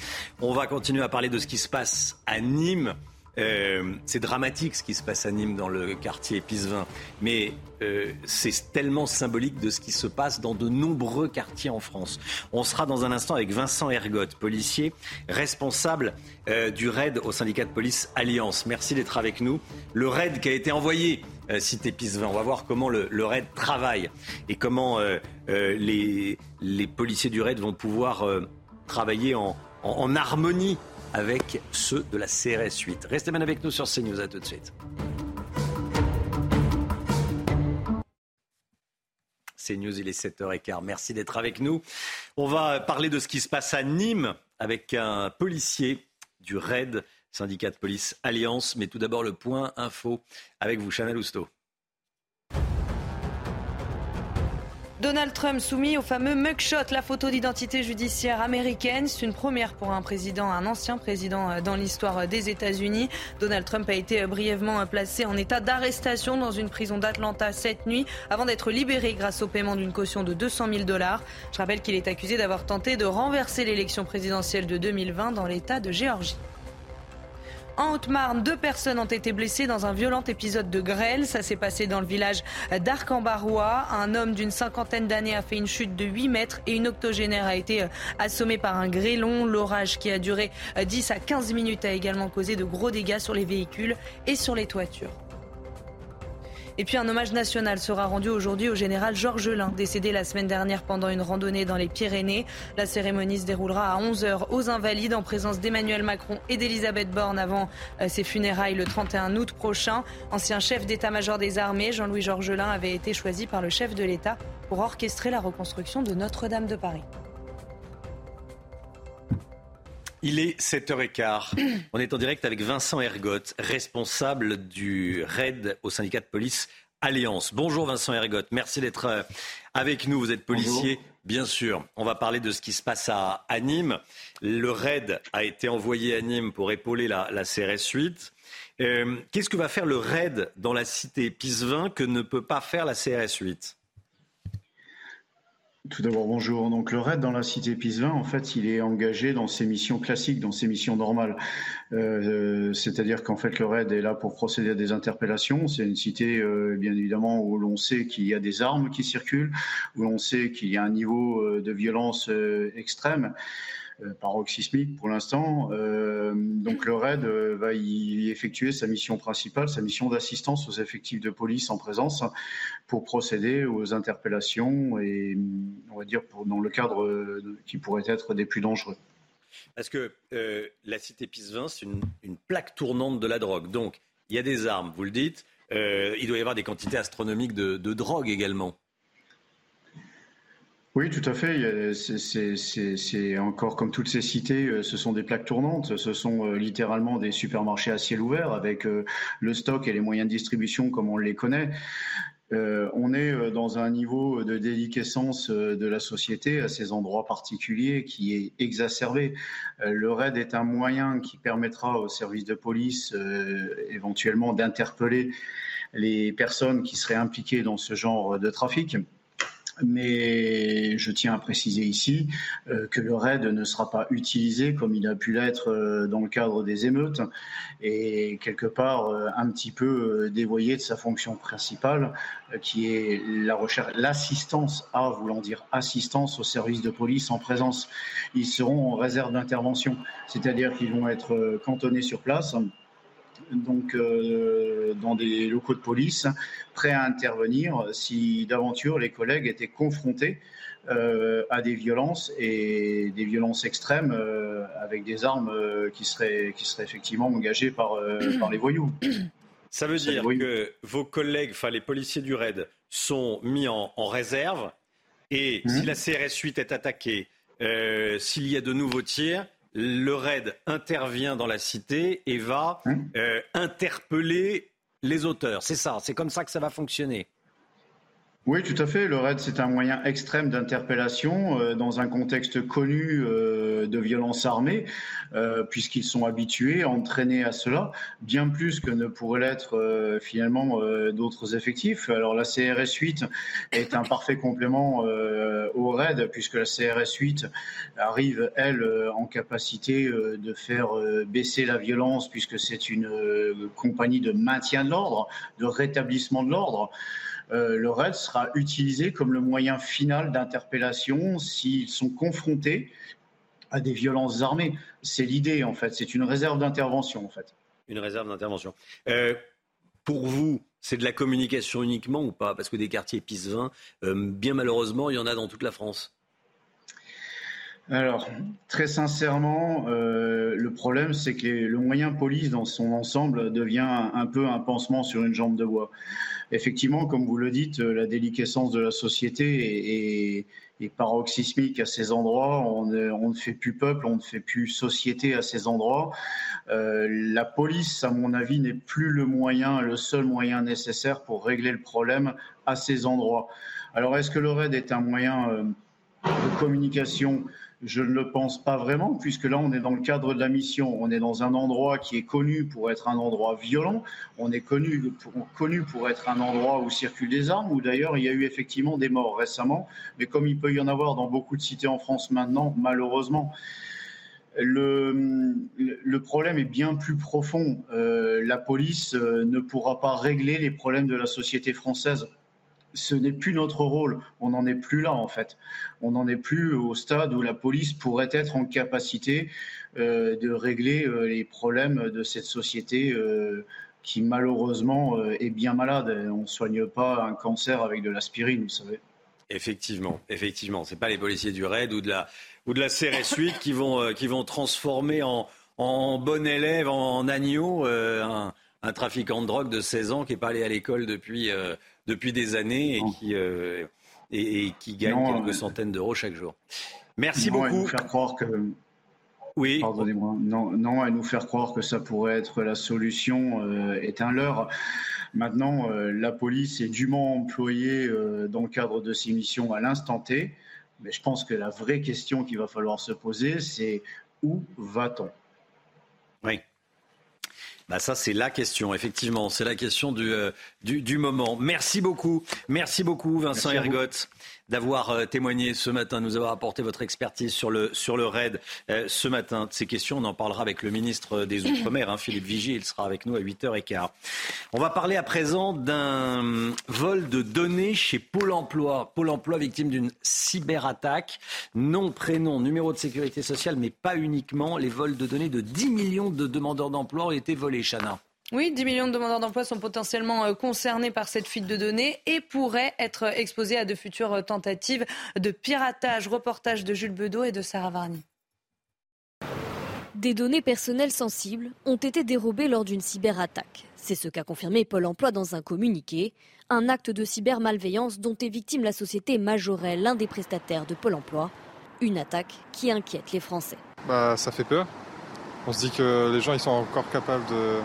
On va continuer à parler de ce qui se passe à Nîmes euh, c'est dramatique ce qui se passe à Nîmes dans le quartier Pisevin, mais euh, c'est tellement symbolique de ce qui se passe dans de nombreux quartiers en France. On sera dans un instant avec Vincent Ergotte, policier responsable euh, du raid au syndicat de police Alliance. Merci d'être avec nous. Le raid qui a été envoyé cité Pisevin. On va voir comment le, raid travaille et comment les, policiers du raid vont pouvoir travailler en harmonie avec ceux de la CRS 8. Restez bien avec nous sur CNews. À tout de suite. CNews, il est 7h15. Merci d'être avec nous. On va parler de ce qui se passe à Nîmes avec un policier du RAID, syndicat de police Alliance. Mais tout d'abord, le point info avec vous, Chanel Housteau. Donald Trump soumis au fameux mugshot, la photo d'identité judiciaire américaine. C'est une première pour un président, un ancien président euh, dans l'histoire euh, des États-Unis. Donald Trump a été euh, brièvement placé en état d'arrestation dans une prison d'Atlanta cette nuit avant d'être libéré grâce au paiement d'une caution de 200 000 dollars. Je rappelle qu'il est accusé d'avoir tenté de renverser l'élection présidentielle de 2020 dans l'État de Géorgie. En Haute-Marne, deux personnes ont été blessées dans un violent épisode de grêle. Ça s'est passé dans le village d'Arc-en-Barrois. Un homme d'une cinquantaine d'années a fait une chute de 8 mètres et une octogénaire a été euh, assommée par un grêlon. L'orage qui a duré 10 euh, à 15 minutes a également causé de gros dégâts sur les véhicules et sur les toitures. Et puis un hommage national sera rendu aujourd'hui au général Georges Lin, décédé la semaine dernière pendant une randonnée dans les Pyrénées. La cérémonie se déroulera à 11h aux Invalides en présence d'Emmanuel Macron et d'Elisabeth Borne avant euh, ses funérailles le 31 août prochain. Ancien chef d'état-major des armées, Jean-Louis Georges Lin avait été choisi par le chef de l'État pour orchestrer la reconstruction de Notre-Dame de Paris. Il est 7h15. On est en direct avec Vincent Ergotte, responsable du RAID au syndicat de police Alliance. Bonjour Vincent Ergotte, merci d'être euh, avec nous. Vous êtes policier, bien sûr. On va parler de ce qui se passe à, Nîmes. Le RAID a été envoyé à Nîmes pour épauler la, CRS 8. Euh, qu'est-ce que va faire le RAID dans la cité Pisevin que ne peut pas faire la CRS 8 tout d'abord, bonjour. Donc, le RAID dans la cité Pisevin, en fait, il est engagé dans ses missions classiques, dans ses missions normales. Euh, c'est-à-dire qu'en fait, le RAID est là pour procéder à des interpellations. C'est une cité, euh, bien évidemment, où l'on sait qu'il y a des armes qui circulent, où l'on sait qu'il y a un niveau euh, de violence extrême. Euh, paroxysmique pour l'instant. Euh, donc le RAID euh, va y effectuer sa mission principale, sa mission d'assistance aux effectifs de police en présence pour procéder aux interpellations et on va dire dans le cadre qui pourrait être des plus dangereux. Parce que la cité Pisevin, c'est une, plaque tournante de la drogue. Donc, il y a des armes, vous le dites. il doit y avoir des quantités astronomiques de drogue également. Oui, tout à fait. C'est encore comme toutes ces cités, euh, ce sont des plaques tournantes. Ce sont euh, littéralement des supermarchés à ciel ouvert avec euh, le stock et les moyens de distribution comme on les connaît. on est dans un niveau de déliquescence de la société à ces endroits particuliers qui est exacerbé. le RAID est un moyen qui permettra aux services de police éventuellement d'interpeller les personnes qui seraient impliquées dans ce genre de trafic. Mais je tiens à préciser ici euh, que le RAID ne sera pas utilisé comme il a pu l'être euh, dans le cadre des émeutes et quelque part euh, un petit peu dévoyé de sa fonction principale qui est la recherche, l'assistance à, voulant dire assistance aux services de police en présence. Ils seront en réserve d'intervention, c'est-à-dire qu'ils vont être cantonnés sur place donc euh, dans des locaux de police, prêts à intervenir si d'aventure les collègues étaient confrontés euh, à des violences et des violences extrêmes euh, avec des armes qui seraient qui seraient effectivement engagées par par les voyous. Ça veut dire que vos collègues, enfin les policiers du RAID, sont mis en, réserve et si mmh. la CRS 8 est attaquée, s'il y a de nouveaux tirs, le RAID intervient dans la cité et va hein euh, interpeller les auteurs. C'est ça, c'est comme ça que ça va fonctionner. Oui, tout à fait. Le RAID, c'est un moyen extrême d'interpellation euh, dans un contexte connu euh, de violence armée, euh, puisqu'ils sont habitués, entraînés à cela, bien plus que ne pourraient l'être finalement d'autres effectifs. Alors la CRS 8 est un parfait complément au RAID, puisque la CRS 8 arrive, elle, en capacité de faire baisser la violence, puisque c'est une compagnie de maintien de l'ordre, de rétablissement de l'ordre. Euh, le RAID sera utilisé comme le moyen final d'interpellation s'ils sont confrontés à des violences armées. C'est l'idée, en fait. C'est une réserve d'intervention, en fait. Une réserve d'intervention. Euh, pour vous, c'est de la communication uniquement ou pas? Parce que des quartiers PIS 20, euh, bien malheureusement, il y en a dans toute la France. Alors, très sincèrement, le problème, c'est que le moyen police dans son ensemble devient un peu un pansement sur une jambe de bois effectivement, comme vous le dites, euh, la déliquescence de la société est, paroxysmique à ces endroits. On, ne fait plus peuple, on ne fait plus société à ces endroits. Euh, la police, à mon avis, n'est plus le moyen, le seul moyen nécessaire pour régler le problème à ces endroits. Alors, est-ce que le RAID est un moyen euh, de communication je ne le pense pas vraiment, puisque là, on est dans le cadre de la mission. On est dans un endroit qui est connu pour être un endroit violent. On est connu pour, être un endroit où circulent des armes, où d'ailleurs, il y a eu effectivement des morts récemment. Mais comme il peut y en avoir dans beaucoup de cités en France maintenant, malheureusement, le, le, problème est bien plus profond. Euh, la police euh, ne pourra pas régler les problèmes de la société française ce n'est plus notre rôle. On n'en est plus là, en fait. On n'en est plus au stade où la police pourrait être en capacité euh, de régler euh, les problèmes de cette société euh, qui, malheureusement, est bien malade. On ne soigne pas un cancer avec de l'aspirine, vous savez. Effectivement, effectivement. Ce pas les policiers du RAID ou de la, ou de la CRS 8 qui vont, qui vont transformer en, en bon élève, en, agneau, un, un, trafiquant de drogue de 16 ans qui n'est pas allé à l'école depuis depuis des années et qui, euh, et, qui gagne quelques euh, centaines d'euros chaque jour. Merci beaucoup. À nous faire croire que. Oui. Pardonnez-moi. Non, non, à nous faire croire que ça pourrait être la solution euh, est un leurre. Maintenant, la police est dûment employée dans le cadre de ses missions à l'instant T. Mais je pense que la vraie question qu'il va falloir se poser, c'est où va-t-on? Oui. Bah ça, c'est la question, effectivement. C'est la question du, euh, du, du, moment. Merci beaucoup. Merci beaucoup, Vincent Ergotte d'avoir euh, témoigné ce matin, nous avoir apporté votre expertise sur le, sur le RAID euh, ce matin. De ces questions, on en parlera avec le ministre des Outre-mer, hein, Philippe Vigier. Il sera avec nous à 8h15. On va parler à présent d'un vol de données chez Pôle emploi. Pôle emploi victime d'une cyberattaque. Nom, prénom, numéro de sécurité sociale, mais pas uniquement. Les vols de données de 10 millions de demandeurs d'emploi ont été volés, Chana. Oui, 10 millions de demandeurs d'emploi sont potentiellement euh, concernés par cette fuite de données et pourraient être exposés à de futures euh, tentatives de piratage. Reportage de Jules Bedeau et de Sarah Varny. Des données personnelles sensibles ont été dérobées lors d'une cyberattaque. C'est ce qu'a confirmé Pôle emploi dans un communiqué. Un acte de cybermalveillance dont est victime la société Majorel, l'un des prestataires de Pôle emploi. Une attaque qui inquiète les Français. Bah, ça fait peur. On se dit que les gens ils sont encore capables de,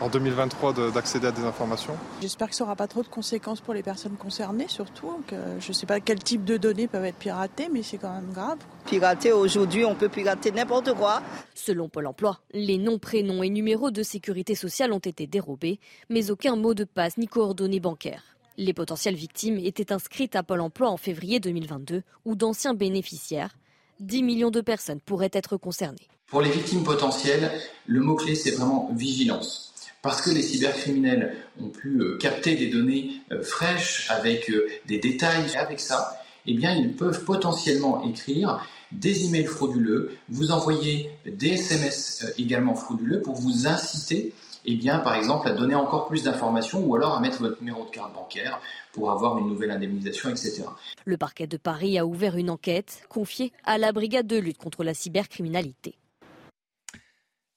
en 2023 d'accéder à des informations. J'espère que ça n'aura pas trop de conséquences pour les personnes concernées, surtout. Que je ne sais pas quel type de données peuvent être piratées, mais c'est quand même grave. Pirater aujourd'hui, on peut pirater n'importe quoi. Selon Pôle emploi, les noms, prénoms et numéros de sécurité sociale ont été dérobés, mais aucun mot de passe ni coordonnées bancaires. Les potentielles victimes étaient inscrites à Pôle emploi en février 2022, où d'anciens bénéficiaires, 10 millions de personnes pourraient être concernées. Pour les victimes potentielles, le mot-clé, c'est vraiment vigilance parce que les cybercriminels ont pu euh, capter des données euh, fraîches avec euh, des détails. Avec ça, eh ils peuvent potentiellement écrire des emails frauduleux, vous envoyer des SMS également frauduleux pour vous inciter, eh bien, par exemple, à donner encore plus d'informations ou alors à mettre votre numéro de carte bancaire pour avoir une nouvelle indemnisation, etc. Le parquet de Paris a ouvert une enquête confiée à la brigade de lutte contre la cybercriminalité.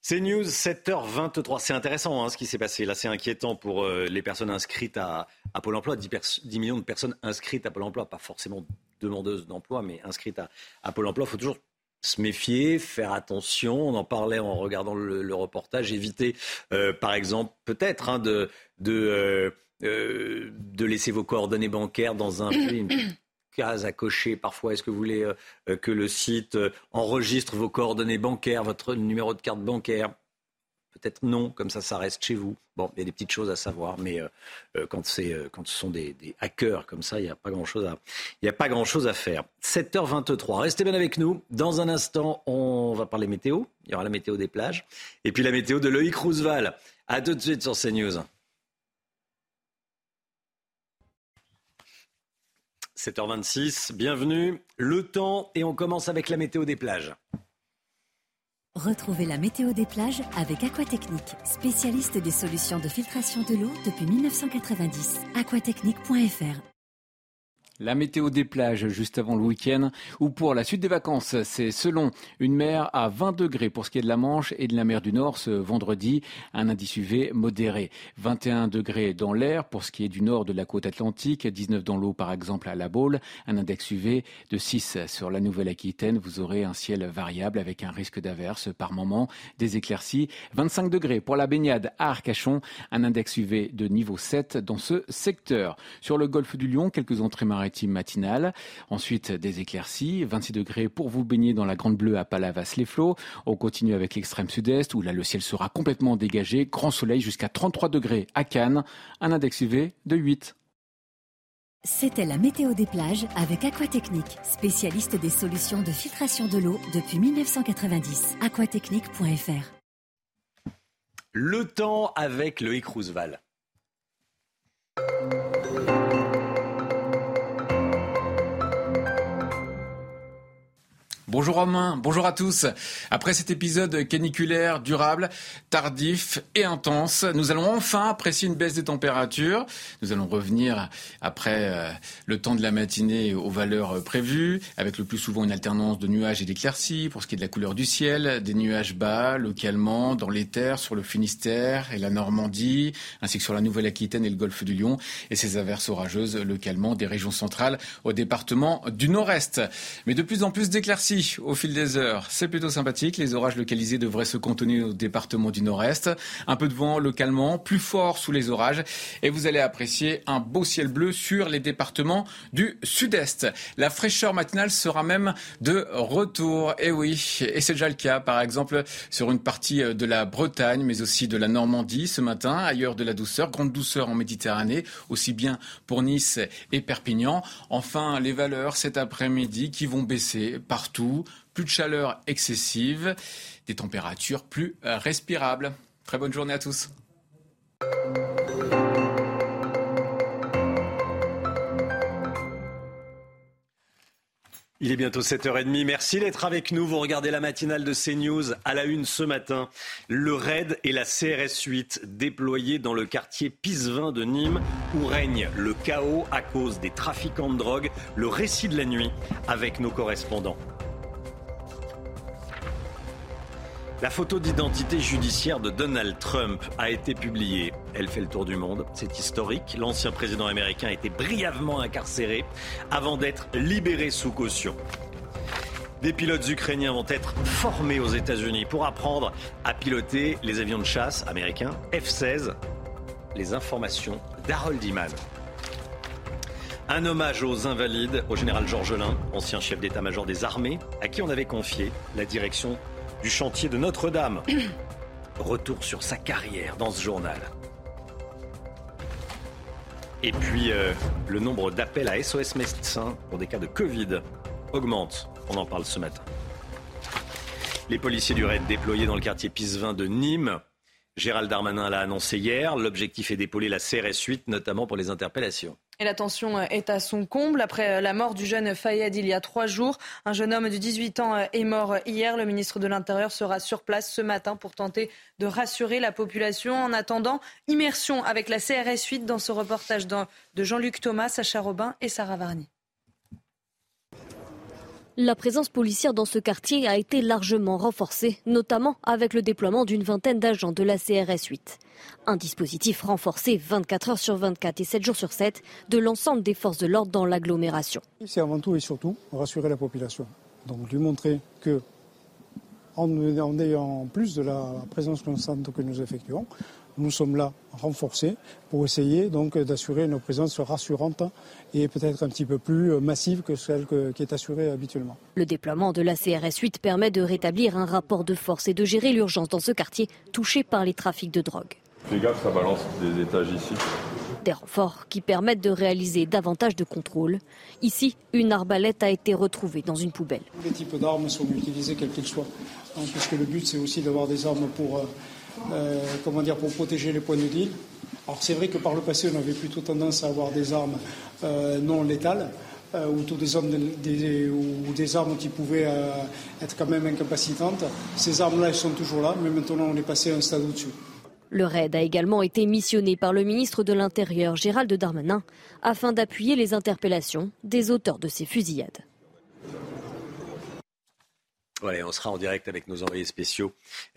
C'est News 7h23. C'est intéressant hein, ce qui s'est passé. Là, c'est inquiétant pour euh, les personnes inscrites à, Pôle emploi. 10, millions de personnes inscrites à Pôle emploi, pas forcément demandeuses d'emploi, mais inscrites à, Pôle emploi. Il faut toujours se méfier, faire attention. On en parlait en regardant le, reportage. Éviter, euh, par exemple, peut-être hein, de, de, euh, de laisser vos coordonnées bancaires dans un une case à cocher Parfois, est-ce que vous voulez que le site enregistre vos coordonnées bancaires, votre numéro de carte bancaire? Peut-être non, comme ça, ça reste chez vous. Bon, il y a des petites choses à savoir, mais quand, c'est, quand ce sont des, hackers comme ça, il n'y a pas grand-chose à, grand-chose à faire. 7h23, restez bien avec nous. Dans un instant, on va parler météo. Il y aura la météo des plages et puis la météo de Loïc Roosevelt. À tout de suite sur CNews. 7h26, bienvenue. Le temps et on commence avec la météo des plages. Retrouvez la météo des plages avec Aquatechnique, spécialiste des solutions de filtration de l'eau depuis 1990. aquatechnique.fr la météo des plages juste avant le week-end ou pour la suite des vacances. C'est selon une mer à 20 degrés pour ce qui est de la Manche et de la mer du Nord ce vendredi. Un indice UV modéré. 21 degrés dans l'air pour ce qui est du nord de la côte atlantique. 19 dans l'eau par exemple à la Baule. Un index UV de 6 sur la Nouvelle-Aquitaine. Vous aurez un ciel variable avec un risque d'averse par moment. Des éclaircies. 25 degrés pour la baignade à Arcachon. Un index UV de niveau 7 dans ce secteur. Sur le golfe du Lion, quelques entrées maritimes matinale. Ensuite, des éclaircies, 26 degrés pour vous baigner dans la Grande Bleue à Palavas-les-Flots. On continue avec l'extrême sud-est où là le ciel sera complètement dégagé. Grand soleil jusqu'à 33 degrés à Cannes. Un index UV de 8. C'était la météo des plages avec Aquatechnique, spécialiste des solutions de filtration de l'eau depuis 1990. aquatechnique.fr Le temps avec Loïc Roosevelt. Bonjour Romain, bonjour à tous. Après cet épisode caniculaire, durable, tardif et intense, nous allons enfin apprécier une baisse des températures. Nous allons revenir après euh, le temps de la matinée aux valeurs euh, prévues, avec le plus souvent une alternance de nuages et d'éclaircies pour ce qui est de la couleur du ciel, des nuages bas localement dans les terres, sur le Finistère et la Normandie, ainsi que sur la Nouvelle-Aquitaine et le golfe du Lion, et ces averses orageuses localement des régions centrales au département du Nord-Est. Mais de plus en plus d'éclaircies au fil des heures. C'est plutôt sympathique. Les orages localisés devraient se contenir au département du nord-est. Un peu de vent localement, plus fort sous les orages. Et vous allez apprécier un beau ciel bleu sur les départements du sud-est. La fraîcheur matinale sera même de retour. Et oui, et c'est déjà le cas, par exemple, sur une partie de la Bretagne, mais aussi de la Normandie ce matin. Ailleurs de la douceur, grande douceur en Méditerranée, aussi bien pour Nice et Perpignan. Enfin, les valeurs cet après-midi qui vont baisser partout plus de chaleur excessive, des températures plus euh, respirables. Très bonne journée à tous. Il est bientôt 7h30. Merci d'être avec nous. Vous regardez la matinale de CNews à la une ce matin. Le RAID et la CRS 8 déployés dans le quartier Pisevin de Nîmes où règne le chaos à cause des trafiquants de drogue. Le récit de la nuit avec nos correspondants. La photo d'identité judiciaire de Donald Trump a été publiée. Elle fait le tour du monde. C'est historique. L'ancien président américain a été brièvement incarcéré avant d'être libéré sous caution. Des pilotes ukrainiens vont être formés aux États-Unis pour apprendre à piloter les avions de chasse américains F-16. Les informations d'Harold Iman. Un hommage aux invalides au général Georges Lain, ancien chef d'état-major des armées, à qui on avait confié la direction du chantier de Notre-Dame. Retour sur sa carrière dans ce journal. Et puis, euh, le nombre d'appels à SOS médecins pour des cas de Covid augmente. On en parle ce matin. Les policiers du raid déployés dans le quartier Pisevin de Nîmes. Gérald Darmanin l'a annoncé hier. L'objectif est d'épauler la CRS 8, notamment pour les interpellations. Et la tension euh, est à son comble. Après euh, la mort du jeune Fayed il y a trois jours, un jeune homme de 18 ans euh, est mort hier. Le ministre de l'Intérieur sera sur place ce matin pour tenter de rassurer la population. En attendant, immersion avec la CRS 8 dans ce reportage de Jean-Luc Thomas, Sacha Robin et Sarah Varny. La présence policière dans ce quartier a été largement renforcée, notamment avec le déploiement d'une vingtaine d'agents de la CRS 8. Un dispositif renforcé 24 heures sur 24 et 7 jours sur 7 de l'ensemble des forces de l'ordre dans l'agglomération. C'est avant tout et surtout rassurer la population. Donc lui montrer que en, ayant plus de la présence constante que nous effectuons, nous sommes là renforcés pour essayer donc d'assurer une présence rassurante et peut-être un petit peu plus massive que celle qui est assurée habituellement. Le déploiement de la CRS 8 permet de rétablir un rapport de force et de gérer l'urgence dans ce quartier touché par les trafics de drogue. Fais gaffe, ça balance des étages ici. Des renforts qui permettent de réaliser davantage de contrôles. Ici, une arbalète a été retrouvée dans une poubelle. Tous les types d'armes sont utilisés, quels qu'ils soient, hein, puisque le but c'est aussi d'avoir des armes pour, euh, euh, comment dire, pour protéger les points de deal. Alors c'est vrai que par le passé, on avait plutôt tendance à avoir des armes euh, non létales. ou, des, armes, des, ou des armes qui pouvaient être quand même incapacitantes. Ces armes-là, elles sont toujours là, mais maintenant on est passé à un stade au-dessus. Le raid a également été missionné par le ministre de l'Intérieur Gérald Darmanin afin d'appuyer les interpellations des auteurs de ces fusillades. Voilà, on sera en direct avec nos envoyés spéciaux,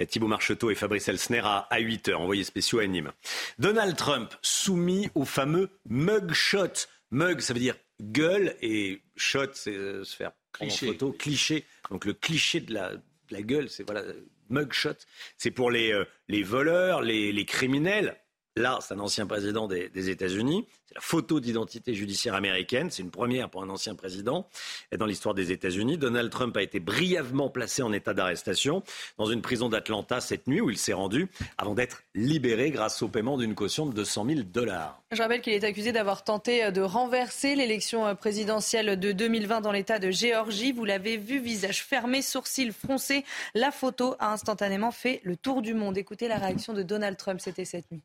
Thibault Marcheteau et Fabrice Elsner à, 8h, envoyés spéciaux à Nîmes. Donald Trump soumis au fameux mugshot. Mug, ça veut dire gueule et shot, c'est euh, se faire prendre en photo. Cliché. Donc le cliché de la, de la gueule, c'est voilà, mugshot. C'est pour les, euh, voleurs, les, criminels. Là, c'est un ancien président des États-Unis. La photo d'identité judiciaire américaine. C'est une première pour un ancien président dans l'histoire des États-Unis. Donald Trump a été brièvement placé en état d'arrestation dans une prison d'Atlanta cette nuit où il s'est rendu avant d'être libéré grâce au paiement d'une caution de 200 000 dollars. Je rappelle qu'il est accusé d'avoir tenté de renverser l'élection présidentielle de 2020 dans l'État de Géorgie. Vous l'avez vu, visage fermé, sourcils froncés. La photo a instantanément fait le tour du monde. Écoutez la réaction de Donald Trump, c'était cette nuit.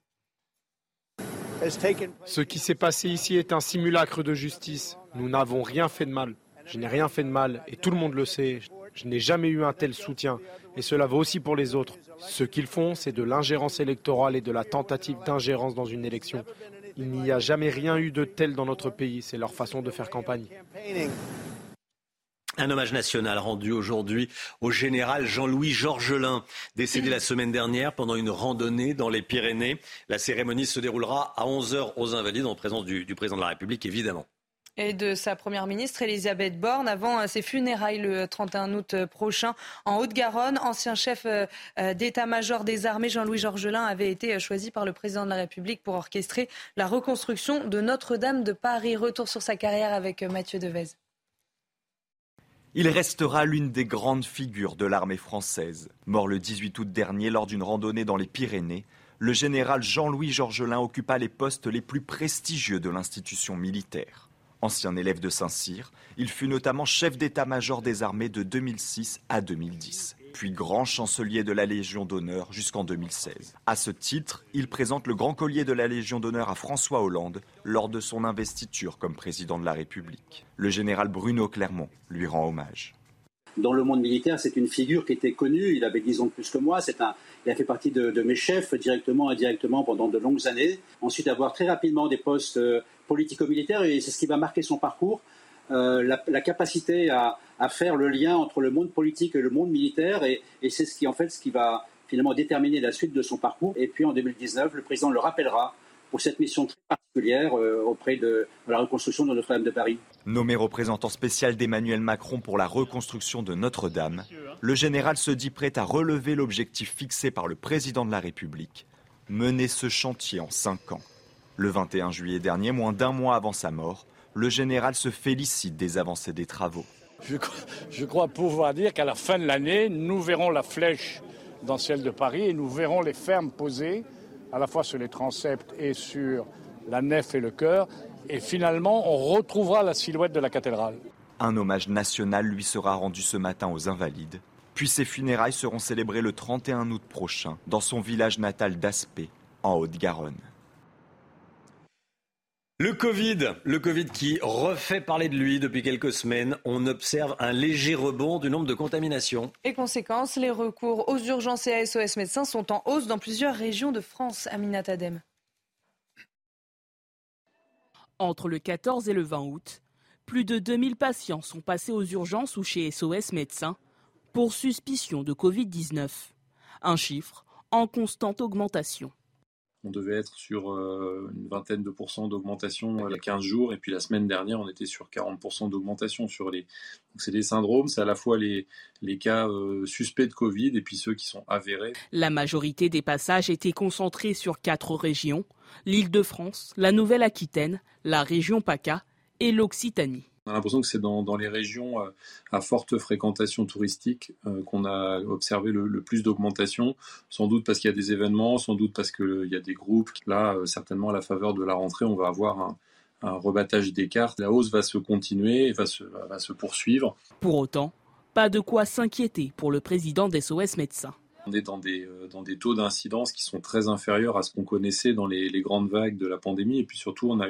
Ce qui s'est passé ici est un simulacre de justice. Nous n'avons rien fait de mal. Je n'ai rien fait de mal et tout le monde le sait. Je n'ai jamais eu un tel soutien et cela vaut aussi pour les autres. Ce qu'ils font, c'est de l'ingérence électorale et de la tentative d'ingérence dans une élection. Il n'y a jamais rien eu de tel dans notre pays. C'est leur façon de faire campagne. Un hommage national rendu aujourd'hui au général Jean-Louis Georgelin, décédé la semaine dernière pendant une randonnée dans les Pyrénées. La cérémonie se déroulera à 11h aux Invalides en présence du, président de la République, évidemment et de sa première ministre Elisabeth Borne avant ses funérailles le 31 août prochain en Haute-Garonne. Ancien chef euh, d'état-major des armées, Jean-Louis Georgelin avait été choisi par le président de la République pour orchestrer la reconstruction de Notre-Dame de Paris. Retour sur sa carrière avec Mathieu Devez. Il restera l'une des grandes figures de l'armée française. Mort le 18 août dernier lors d'une randonnée dans les Pyrénées, le général Jean-Louis Georgelin occupa les postes les plus prestigieux de l'institution militaire. Ancien élève de Saint-Cyr, il fut notamment chef d'état-major des armées de 2006 à 2010 puis grand chancelier de la Légion d'honneur jusqu'en 2016. À ce titre, il présente le grand collier de la Légion d'honneur à François Hollande lors de son investiture comme président de la République. Le général Bruno Clermont lui rend hommage. Dans le monde militaire, c'est une figure qui était connue. Il avait 10 ans de plus que moi. C'est un, il a fait partie de, mes chefs directement et indirectement pendant de longues années. Ensuite, avoir très rapidement des postes euh, politico-militaires et c'est ce qui va marquer son parcours. Euh, la, capacité à, faire le lien entre le monde politique et le monde militaire, et, c'est ce qui en fait ce qui va finalement déterminer la suite de son parcours. Et puis en 2019, le président le rappellera pour cette mission très particulière euh, auprès de, la reconstruction de Notre-Dame de Paris. Nommé représentant spécial d'Emmanuel Macron pour la reconstruction de Notre-Dame, le général se dit prêt à relever l'objectif fixé par le président de la République, mener ce chantier en cinq ans. Le 21 juillet dernier, moins d'un mois avant sa mort, le général se félicite des avancées des travaux. Je, crois pouvoir dire qu'à la fin de l'année, nous verrons la flèche dans celle de Paris et nous verrons les fermes posées à la fois sur les transepts et sur la nef et le chœur. Et finalement, on retrouvera la silhouette de la cathédrale. Un hommage national lui sera rendu ce matin aux Invalides. Puis ses funérailles seront célébrées le 31 août prochain dans son village natal d'Aspé, en Haute-Garonne. Le Covid, le Covid qui refait parler de lui depuis quelques semaines. On observe un léger rebond du nombre de contaminations. Et conséquence, les recours aux urgences et à SOS médecins sont en hausse dans plusieurs régions de France. Aminat Adem. Entre le 14 et le 20 août, plus de 2000 patients sont passés aux urgences ou chez SOS médecins pour suspicion de Covid-19. Un chiffre en constante augmentation. On devait être sur euh, une vingtaine de pourcents d'augmentation il y a 15 jours, et puis la semaine dernière, on était sur 40% d'augmentation sur les. Donc c'est des syndromes, c'est à la fois les, les cas euh, suspects de Covid et puis ceux qui sont avérés. La majorité des passages étaient concentrés sur quatre régions l'Île-de-France, la Nouvelle-Aquitaine, la région PACA et l'Occitanie. On a l'impression que c'est dans, les régions euh, à forte fréquentation touristique euh, qu'on a observé le, plus d'augmentation, sans doute parce qu'il y a des événements, sans doute parce qu'il y a des groupes. Là, euh, certainement, à la faveur de la rentrée, on va avoir un, rebattage des cartes. La hausse va se continuer va se, va se poursuivre. Pour autant, pas de quoi s'inquiéter pour le président d'SOS Médecins. On est dans des, euh, dans des taux d'incidence qui sont très inférieurs à ce qu'on connaissait dans les, grandes vagues de la pandémie. Et puis surtout, on a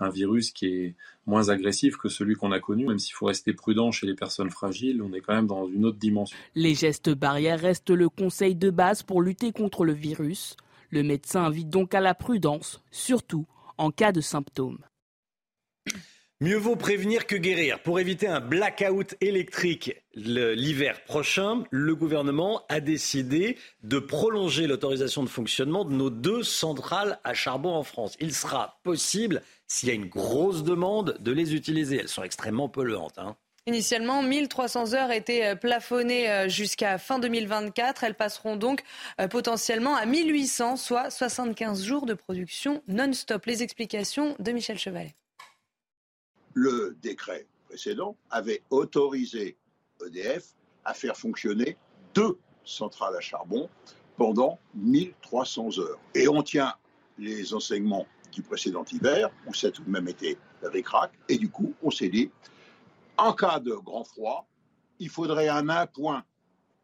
un virus qui est moins agressif que celui qu'on a connu. Même s'il faut rester prudent chez les personnes fragiles, on est quand même dans une autre dimension. Les gestes barrières restent le conseil de base pour lutter contre le virus. Le médecin invite donc à la prudence, surtout en cas de symptômes. Mieux vaut prévenir que guérir. Pour éviter un blackout électrique l'hiver prochain, le gouvernement a décidé de prolonger l'autorisation de fonctionnement de nos deux centrales à charbon en France. Il sera possible, s'il y a une grosse demande, de les utiliser. Elles sont extrêmement polluantes. Hein. Initialement, 1300 heures étaient euh, plafonnées euh, jusqu'à fin 2024. Elles passeront donc euh, potentiellement à 1800, soit 75 jours de production non-stop. Les explications de Michel Chevalet le décret précédent avait autorisé EDF à faire fonctionner deux centrales à charbon pendant 1300 heures. Et on tient les enseignements du précédent hiver, où ça a tout de même été ricrac, et du coup, on s'est dit, en cas de grand froid, il faudrait un appoint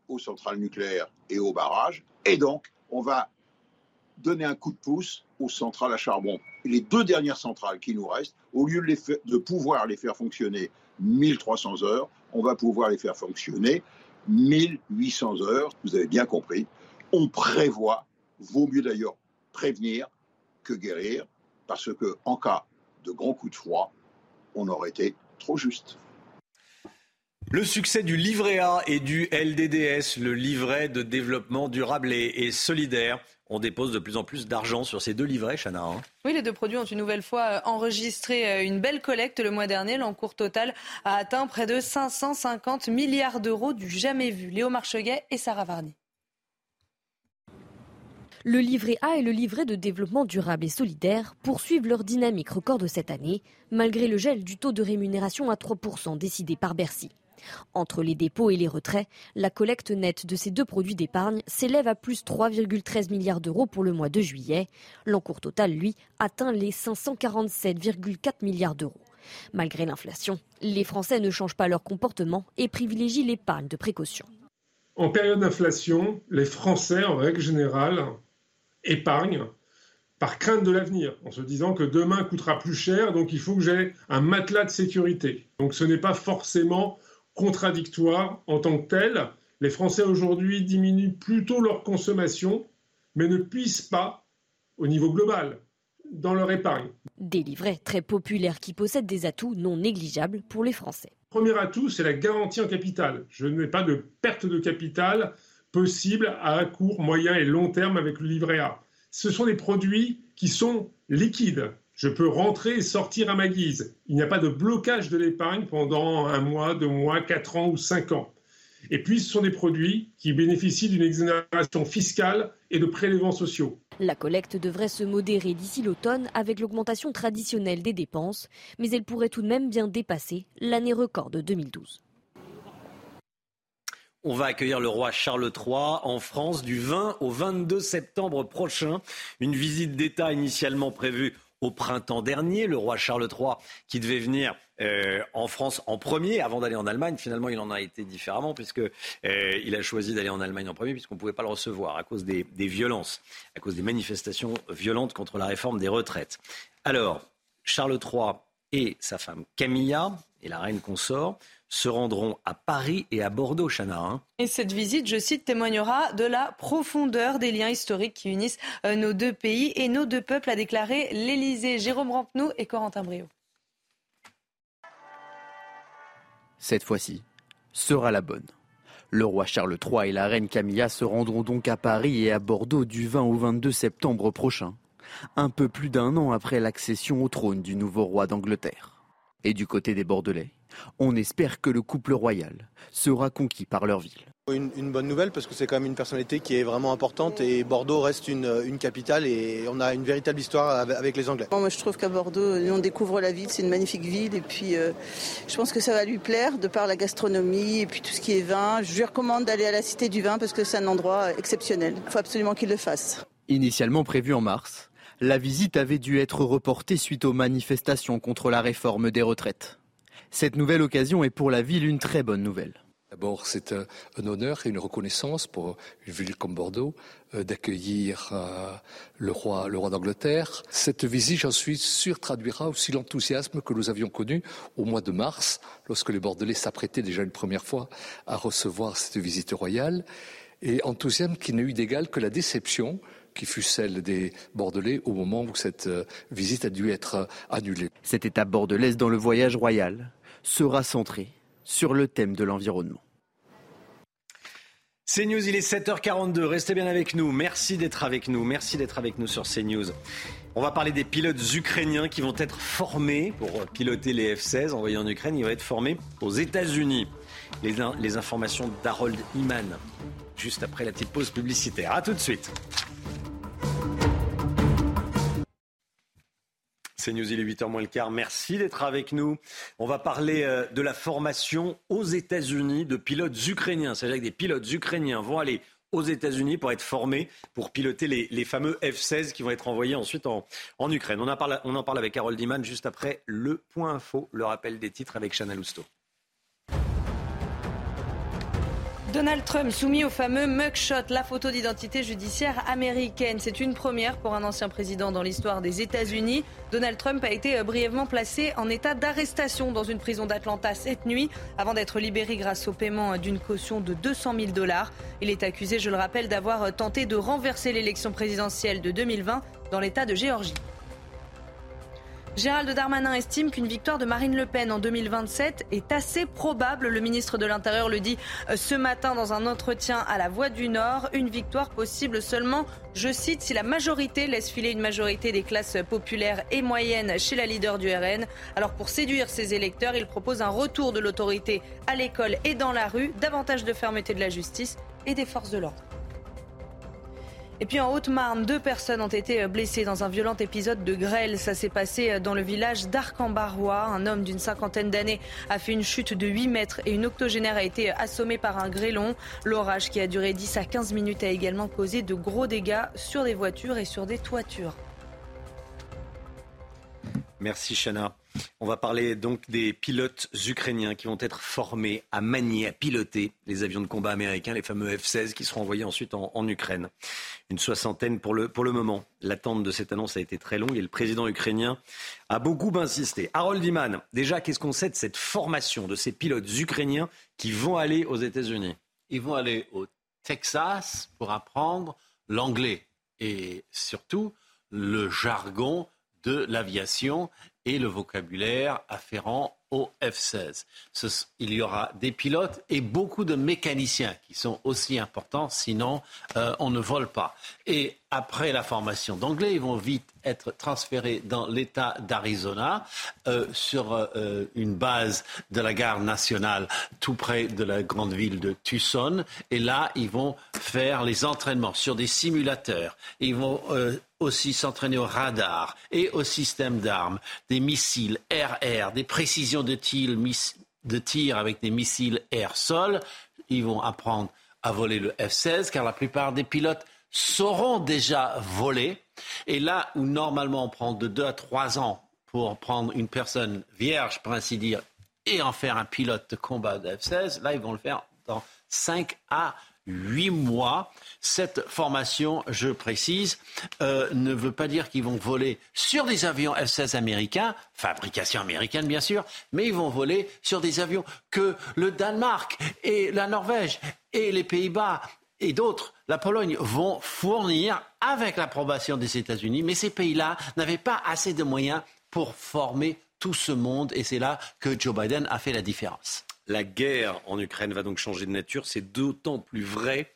aux centrales nucléaires et aux barrages, et donc on va donner un coup de pouce aux centrales à charbon. Les deux dernières centrales qui nous restent, au lieu de, pouvoir les faire fonctionner 1300 heures, on va pouvoir les faire fonctionner 1800 heures. Vous avez bien compris. On prévoit, vaut mieux d'ailleurs prévenir que guérir, parce que en cas de grands coups de froid, on aurait été trop juste. Le succès du livret A et du LDDS, le livret de développement durable et solidaire, on dépose de plus en plus d'argent sur ces deux livrets, Chana. Hein. Oui, les deux produits ont une nouvelle fois euh, enregistré euh, une belle collecte le mois dernier. L'encours total a atteint près de 550 milliards d'euros du jamais vu. Léo Marcheguet et Sarah Varny. Le livret A et le livret de développement durable et solidaire poursuivent leur dynamique record de cette année, malgré le gel du taux de rémunération à 3% décidé par Bercy. Entre les dépôts et les retraits, la collecte nette de ces deux produits d'épargne s'élève à plus 3,13 milliards d'euros pour le mois de juillet. L'encours total, lui, atteint les 547,4 milliards d'euros. Malgré l'inflation, les Français ne changent pas leur comportement et privilégient l'épargne de précaution. En période d'inflation, les Français, en règle générale, épargnent par crainte de l'avenir, en se disant que demain coûtera plus cher, donc il faut que j'ai un matelas de sécurité. Donc ce n'est pas forcément contradictoire en tant que tel. Les Français aujourd'hui diminuent plutôt leur consommation, mais ne puissent pas, au niveau global, dans leur épargne. Des livrets très populaires qui possèdent des atouts non négligeables pour les Français. Premier atout, c'est la garantie en capital. Je n'ai pas de perte de capital possible à court, moyen et long terme avec le livret A. Ce sont des produits qui sont liquides. Je peux rentrer et sortir à ma guise. Il n'y a pas de blocage de l'épargne pendant un mois, deux mois, quatre ans ou cinq ans. Et puis, ce sont des produits qui bénéficient d'une exonération fiscale et de prélèvements sociaux. La collecte devrait se modérer d'ici l'automne avec l'augmentation traditionnelle des dépenses, mais elle pourrait tout de même bien dépasser l'année record de 2012. On va accueillir le roi Charles III en France du 20 au 22 septembre prochain. Une visite d'État initialement prévue au printemps dernier. Le roi Charles III, qui devait venir euh, en France en premier avant d'aller en Allemagne, finalement, il en a été différemment puisque euh, il a choisi d'aller en Allemagne en premier puisqu'on ne pouvait pas le recevoir à cause des, des, violences, à cause des manifestations violentes contre la réforme des retraites. Alors, Charles III et sa femme Camilla et la reine consort se rendront à Paris et à Bordeaux, Chana. Hein. Et cette visite, je cite, témoignera de la profondeur des liens historiques qui unissent euh, nos deux pays et nos deux peuples, a déclaré l'Élysée. Jérôme Rampenou et Corentin Brio. Cette fois-ci sera la bonne. Le roi Charles III et la reine Camilla se rendront donc à Paris et à Bordeaux du 20 au 22 septembre prochain, un peu plus d'un an après l'accession au trône du nouveau roi d'Angleterre. Et du côté des Bordelais, on espère que le couple royal sera conquis par leur ville. Une, bonne nouvelle parce que c'est quand même une personnalité qui est vraiment importante et Bordeaux reste une, capitale et on a une véritable histoire avec, les Anglais. Moi je trouve qu'à Bordeaux on découvre la ville, c'est une magnifique ville et puis euh, je pense que ça va lui plaire de par la gastronomie et puis tout ce qui est vin. Je lui recommande d'aller à la Cité du Vin parce que c'est un endroit exceptionnel. Il faut absolument qu'il le fasse. Initialement prévu en mars, la visite avait dû être reportée suite aux manifestations contre la réforme des retraites. Cette nouvelle occasion est pour la ville une très bonne nouvelle. D'abord, c'est un, honneur et une reconnaissance pour une ville comme Bordeaux euh, d'accueillir euh, le roi, le roi d'Angleterre. Cette visite, j'en suis sûr, traduira aussi l'enthousiasme que nous avions connu au mois de mars, lorsque les Bordelais s'apprêtaient déjà une première fois à recevoir cette visite royale, et enthousiasme qui n'a eu d'égal que la déception qui fut celle des Bordelais au moment où cette euh, visite a dû être annulée. Cette étape bordelaise dans le voyage royal sera centrée sur le thème de l'environnement. CNews, il est 7h42. Restez bien avec nous. Merci d'être avec nous. Merci d'être avec nous sur CNews. On va parler des pilotes ukrainiens qui vont être formés pour piloter les F-16 envoyés en Ukraine. Ils vont être formés aux États-Unis. Les, les informations d'Harold Iman, juste après la petite pause publicitaire. A tout de suite. C'est News, il est 8h moins le quart. Merci d'être avec nous. On va parler euh, de la formation aux États-Unis de pilotes ukrainiens. C'est-à-dire que des pilotes ukrainiens vont aller aux États-Unis pour être formés pour piloter les, fameux F-16 qui vont être envoyés ensuite en, Ukraine. On en, parle, on en parle avec Harold Diman juste après le point info, le rappel des titres avec Chana Lousteau. Donald Trump soumis au fameux mugshot, la photo d'identité judiciaire américaine. C'est une première pour un ancien président dans l'histoire des États-Unis. Donald Trump a été euh, brièvement placé en état d'arrestation dans une prison d'Atlanta cette nuit avant d'être libéré grâce au paiement d'une caution de 200 000 dollars. Il est accusé, je le rappelle, d'avoir euh, tenté de renverser l'élection présidentielle de 2020 dans l'État de Géorgie. Gérald Darmanin estime qu'une victoire de Marine Le Pen en 2027 est assez probable. Le ministre de l'Intérieur le dit euh, ce matin dans un entretien à la Voix du Nord. Une victoire possible seulement, je cite, si la majorité laisse filer une majorité des classes populaires et moyennes chez la leader du RN. Alors pour séduire ses électeurs, il propose un retour de l'autorité à l'école et dans la rue, davantage de fermeté de la justice et des forces de l'ordre. Et puis en Haute-Marne, deux personnes ont été blessées dans un violent épisode de grêle. Ça s'est passé dans le village d'Arc-en-Barrois. Un homme d'une cinquantaine d'années a fait une chute de 8 mètres et une octogénaire a été assommée par un grêlon. L'orage qui a duré 10 à 15 minutes a également causé de gros dégâts sur des voitures et sur des toitures. Merci Chana. On va parler donc des pilotes ukrainiens qui vont être formés à manier, à piloter les avions de combat américains, les fameux F-16 qui seront envoyés ensuite en, Ukraine. Une soixantaine pour le, pour le moment. L'attente de cette annonce a été très longue et le président ukrainien a beaucoup insisté. Harold Iman, déjà, qu'est-ce qu'on sait de cette formation de ces pilotes ukrainiens qui vont aller aux États-Unis? Ils vont aller au Texas pour apprendre l'anglais et surtout le jargon de l'aviation et le vocabulaire afférent au F-16. il y aura des pilotes et beaucoup de mécaniciens qui sont aussi importants, sinon euh, on ne vole pas. Et après la formation d'anglais, ils vont vite être transférés dans l'État d'Arizona euh, sur euh, une base de la gare nationale tout près de la grande ville de Tucson. Et là, ils vont faire les entraînements sur des simulateurs. Ils vont aussi s'entraîner au radar et au système d'armes, des missiles RR, des précisions de tir, de tir avec des missiles air-sol. Ils vont apprendre à voler le F-16 car la plupart des pilotes sauront déjà voler. Et là où normalement on prend de 2 à 3 ans pour prendre une personne vierge, pour ainsi dire, et en faire un pilote de combat de F-16, là ils vont le faire dans 5 à huit mois. Cette formation, je précise, euh, ne veut pas dire qu'ils vont voler sur des avions F-16 américains, fabrication américaine bien sûr, mais ils vont voler sur des avions que le Danemark et la Norvège et les Pays-Bas et d'autres, la Pologne, vont fournir avec l'approbation des États-Unis, mais ces pays-là n'avaient pas assez de moyens pour former tout ce monde et c'est là que Joe Biden a fait la différence. La guerre en Ukraine va donc changer de nature. C'est d'autant plus vrai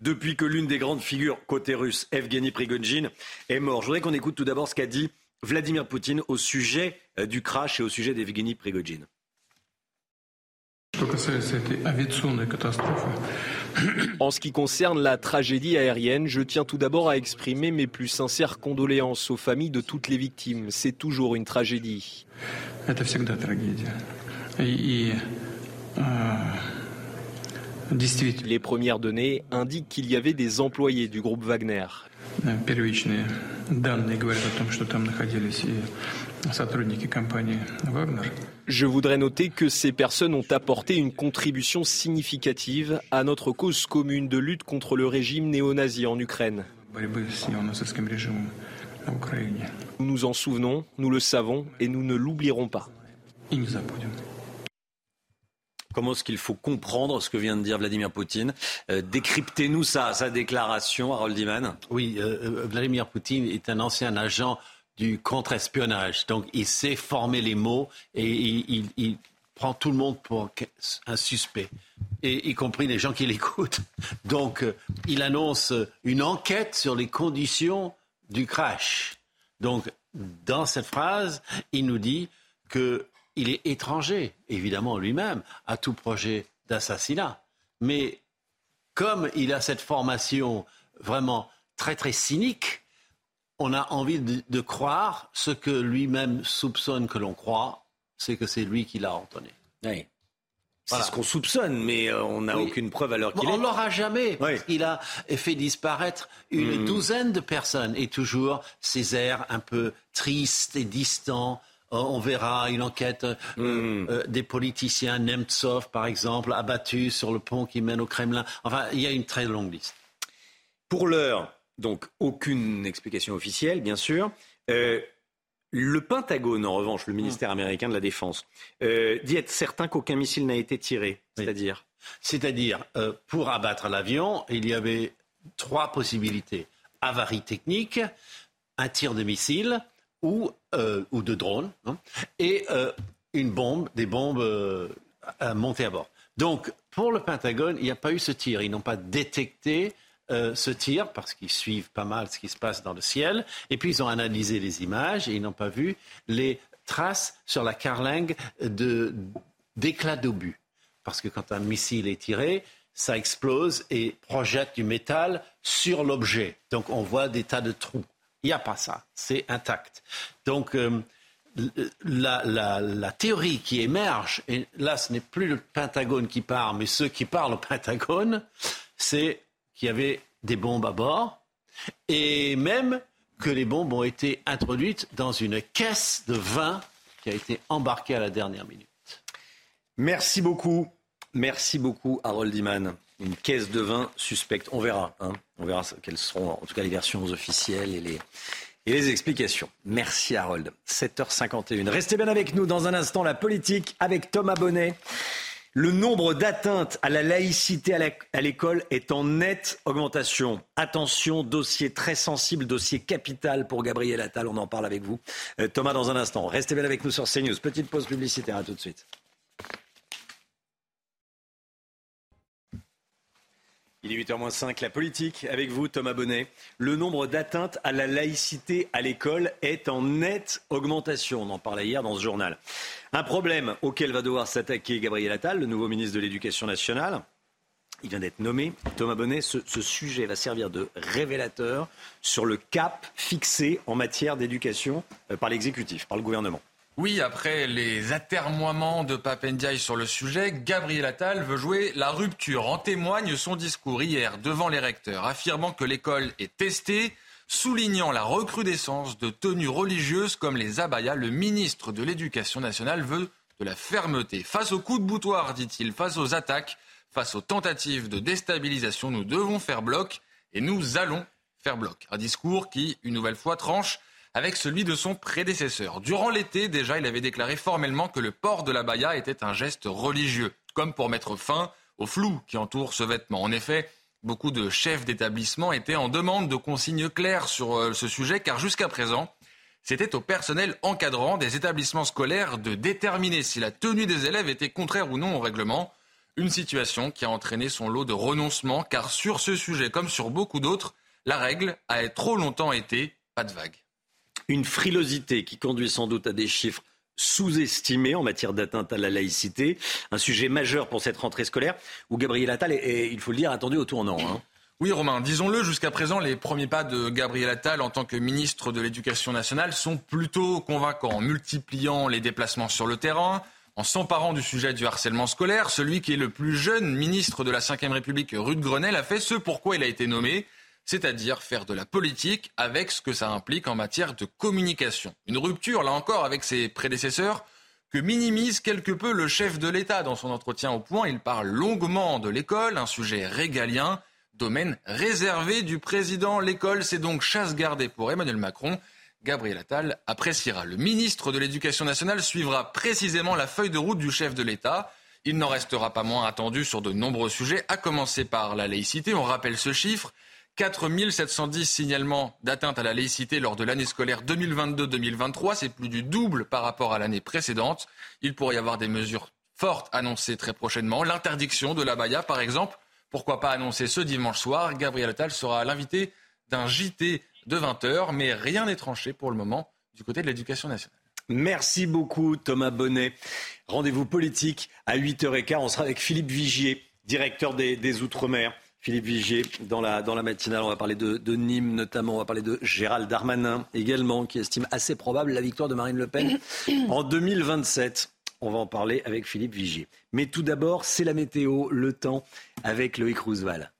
depuis que l'une des grandes figures côté russe, Evgeny Prigozhin, est mort. Je voudrais qu'on écoute tout d'abord ce qu'a dit Vladimir Poutine au sujet euh, du crash et au sujet d'Evgeny Prigozhin. En ce qui concerne la tragédie aérienne, je tiens tout d'abord à exprimer mes plus sincères condoléances aux familles de toutes les victimes. C'est toujours une tragédie. Les premières données indiquent qu'il y avait des employés du groupe Wagner. Je voudrais noter que ces personnes ont apporté une contribution significative à notre cause commune de lutte contre le régime néo-nazi en Ukraine. Nous nous en souvenons, nous le savons et nous ne l'oublierons pas. Comment est-ce qu'il faut comprendre ce que vient de dire Vladimir Poutine euh, Décryptez-nous sa, sa déclaration, Harold Iman. Oui, euh, euh, Vladimir Poutine est un ancien agent du contre-espionnage. Donc, il sait former les mots et il, prend tout le monde pour un suspect, et, y compris les gens qui l'écoutent. Donc, il annonce une enquête sur les conditions du crash. Donc, dans cette phrase, il nous dit que il est étranger, évidemment lui-même, à tout projet d'assassinat. Mais comme il a cette formation vraiment très très cynique, on a envie de, croire ce que lui-même soupçonne que l'on croit, c'est que c'est lui qui l'a entonné. Oui. C'est ce qu'on soupçonne, mais euh, on n'a aucune preuve à l'heure qu'il est. On l'aura jamais. Il a fait disparaître une hmm. douzaine de personnes et toujours ces airs un peu tristes et distants, on verra une enquête euh, hmm. euh, des politiciens, Nemtsov par exemple, abattu sur le pont qui mène au Kremlin. Enfin, il y a une très longue liste. Pour l'heure, donc aucune explication officielle, bien sûr. le Pentagone, en revanche, le ministère américain de la Défense, dit être certain qu'aucun missile n'a été tiré. C'est-à-dire C'est-à-dire, pour abattre l'avion, il y avait trois possibilités. Avarie technique, un tir de missile ou, euh, ou de drones, hein, et euh, une bombe, des bombes euh, montées à bord. Donc, pour le Pentagone, il n'y a pas eu ce tir. Ils n'ont pas détecté ce tir parce qu'ils suivent pas mal ce qui se passe dans le ciel. Et puis, ils ont analysé les images et ils n'ont pas vu les traces sur la carlingue d'éclats d'obus. Parce que quand un missile est tiré, ça explose et projette du métal sur l'objet. Donc, on voit des tas de trous. Il n'y a pas ça. C'est intact. Donc, euh, la, théorie qui émerge, et là, ce n'est plus le Pentagone qui parle, mais ceux qui parlent au Pentagone, c'est qu'il y avait des bombes à bord, et même que les bombes ont été introduites dans une caisse de vin qui a été embarquée à la dernière minute. Merci beaucoup. Merci beaucoup, Harold Iman une caisse de vin suspecte. On verra. Hein. On verra quelles seront en tout cas les versions officielles et les, et les explications. Merci Harold. 7h51. Restez bien avec nous dans un instant. La politique avec Thomas Bonnet. Le nombre d'atteintes à la laïcité à l'école est en nette augmentation. Attention, dossier très sensible, dossier capital pour Gabriel Attal. On en parle avec vous. Euh, Thomas, dans un instant. Restez bien avec nous sur CNews. Petite pause publicitaire. À tout de suite. Il est 8h05, la politique avec vous, Thomas Bonnet. Le nombre d'atteintes à la laïcité à l'école est en nette augmentation. On en parlait hier dans ce journal. Un problème auquel va devoir s'attaquer Gabriel Attal, le nouveau ministre de l'Éducation nationale. Il vient d'être nommé. Thomas Bonnet, ce, ce, sujet va servir de révélateur sur le cap fixé en matière d'éducation euh, par l'exécutif, par le gouvernement. Oui, après les atermoiements de Papendiaï sur le sujet, Gabriel Attal veut jouer la rupture. En témoigne son discours hier devant les recteurs, affirmant que l'école est testée, soulignant la recrudescence de tenues religieuses comme les abayas. Le ministre de l'Éducation nationale veut de la fermeté. Face aux coups de boutoir, dit-il, face aux attaques, face aux tentatives de déstabilisation, nous devons faire bloc et nous allons faire bloc. Un discours qui, une nouvelle fois, tranche avec celui de son prédécesseur. Durant l'été, déjà, il avait déclaré formellement que le port de la baya était un geste religieux, comme pour mettre fin au flou qui entoure ce vêtement. En effet, beaucoup de chefs d'établissement étaient en demande de consignes claires sur euh, ce sujet, car jusqu'à présent, C'était au personnel encadrant des établissements scolaires de déterminer si la tenue des élèves était contraire ou non au règlement. Une situation qui a entraîné son lot de renoncements, car sur ce sujet, comme sur beaucoup d'autres, la règle a trop longtemps été pas de vague. Une frilosité qui conduit sans doute à des chiffres sous-estimés en matière d'atteinte à la laïcité. Un sujet majeur pour cette rentrée scolaire où Gabriel Attal est, il faut le dire, attendu au tournant. Hein. Oui, Romain, disons-le, jusqu'à présent, les premiers pas de Gabriel Attal en tant que ministre de l'Éducation nationale sont plutôt convaincants, en multipliant les déplacements sur le terrain, en s'emparant du sujet du harcèlement scolaire. Celui qui est le plus jeune ministre de la Ve République, Ruth Grenelle, a fait ce pourquoi il a été nommé, c'est-à-dire faire de la politique avec ce que ça implique en matière de communication. Une rupture, là encore, avec ses prédécesseurs, que minimise quelque peu le chef de l'État dans son entretien au point. Il parle longuement de l'école, un sujet régalien domaine réservé du président. L'école, c'est donc chasse gardée pour Emmanuel Macron. Gabriel Attal appréciera. Le ministre de l'Éducation nationale suivra précisément la feuille de route du chef de l'État. Il n'en restera pas moins attendu sur de nombreux sujets, à commencer par la laïcité. On rappelle ce chiffre. 4 710 signalements d'atteinte à la laïcité lors de l'année scolaire 2022-2023. C'est plus du double par rapport à l'année précédente. Il pourrait y avoir des mesures fortes annoncées très prochainement. L'interdiction de la baya, par exemple, pourquoi pas annoncer ce dimanche soir? Gabriel Attal sera l'invité d'un JT de 20h, mais rien n'est tranché pour le moment du côté de l'éducation nationale. Merci beaucoup Thomas Bonnet. Rendez-vous politique à 8h15. On sera avec Philippe Vigier, directeur des, Outre-mer. Philippe Vigier, dans la, dans la matinale, on va parler de, de, Nîmes notamment, on va parler de Gérald Darmanin également, qui estime assez probable la victoire de Marine Le Pen en 2027. On va en parler avec Philippe Vigier. Mais tout d'abord, c'est la météo, le temps avec Loïc Roosevelt.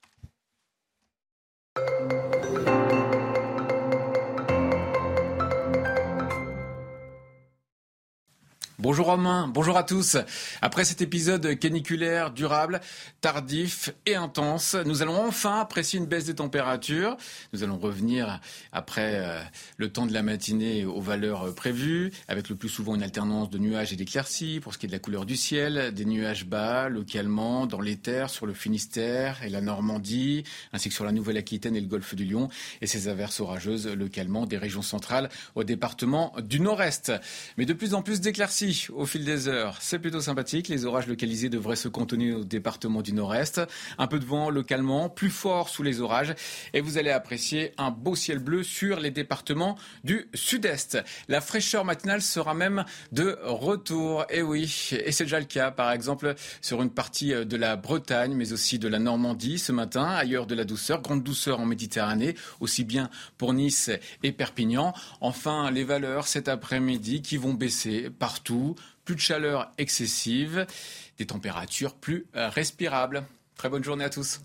Bonjour Romain, bonjour à tous. Après cet épisode caniculaire, durable, tardif et intense, nous allons enfin apprécier une baisse des températures. Nous allons revenir après euh, le temps de la matinée aux valeurs prévues, avec le plus souvent une alternance de nuages et d'éclaircies pour ce qui est de la couleur du ciel, des nuages bas localement dans les terres, sur le Finistère et la Normandie, ainsi que sur la Nouvelle-Aquitaine et le golfe du Lion, et ces averses orageuses localement des régions centrales au département du Nord-Est. Mais de plus en plus d'éclaircies au fil des heures. C'est plutôt sympathique. Les orages localisés devraient se contenir au département du nord-est. Un peu de vent localement, plus fort sous les orages. Et vous allez apprécier un beau ciel bleu sur les départements du sud-est. La fraîcheur matinale sera même de retour. Et oui, et c'est déjà le cas, par exemple, sur une partie de la Bretagne, mais aussi de la Normandie ce matin. Ailleurs de la douceur, grande douceur en Méditerranée, aussi bien pour Nice et Perpignan. Enfin, les valeurs cet après-midi qui vont baisser partout plus de chaleur excessive, des températures plus euh, respirables. Très bonne journée à tous.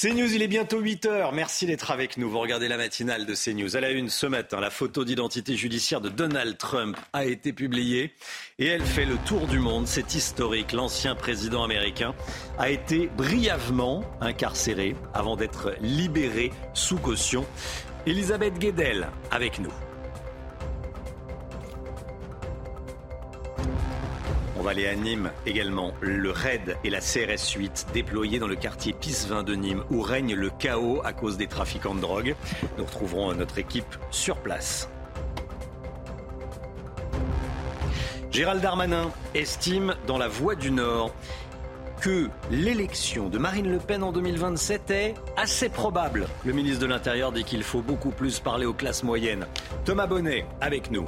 CNews, il est bientôt 8 heures. Merci d'être avec nous. Vous regardez la matinale de CNews. À la une ce matin, la photo d'identité judiciaire de Donald Trump a été publiée et elle fait le tour du monde. C'est historique. L'ancien président américain a été brièvement incarcéré avant d'être libéré sous caution. Elisabeth Guedel avec nous. On va aller à Nîmes également. Le RAID et la CRS 8 déployés dans le quartier Pisevin de Nîmes où règne le chaos à cause des trafiquants de drogue. Nous retrouverons notre équipe sur place. Gérald Darmanin estime dans la Voix du Nord que l'élection de Marine Le Pen en 2027 est assez probable. Le ministre de l'Intérieur dit qu'il faut beaucoup plus parler aux classes moyennes. Thomas Bonnet avec nous.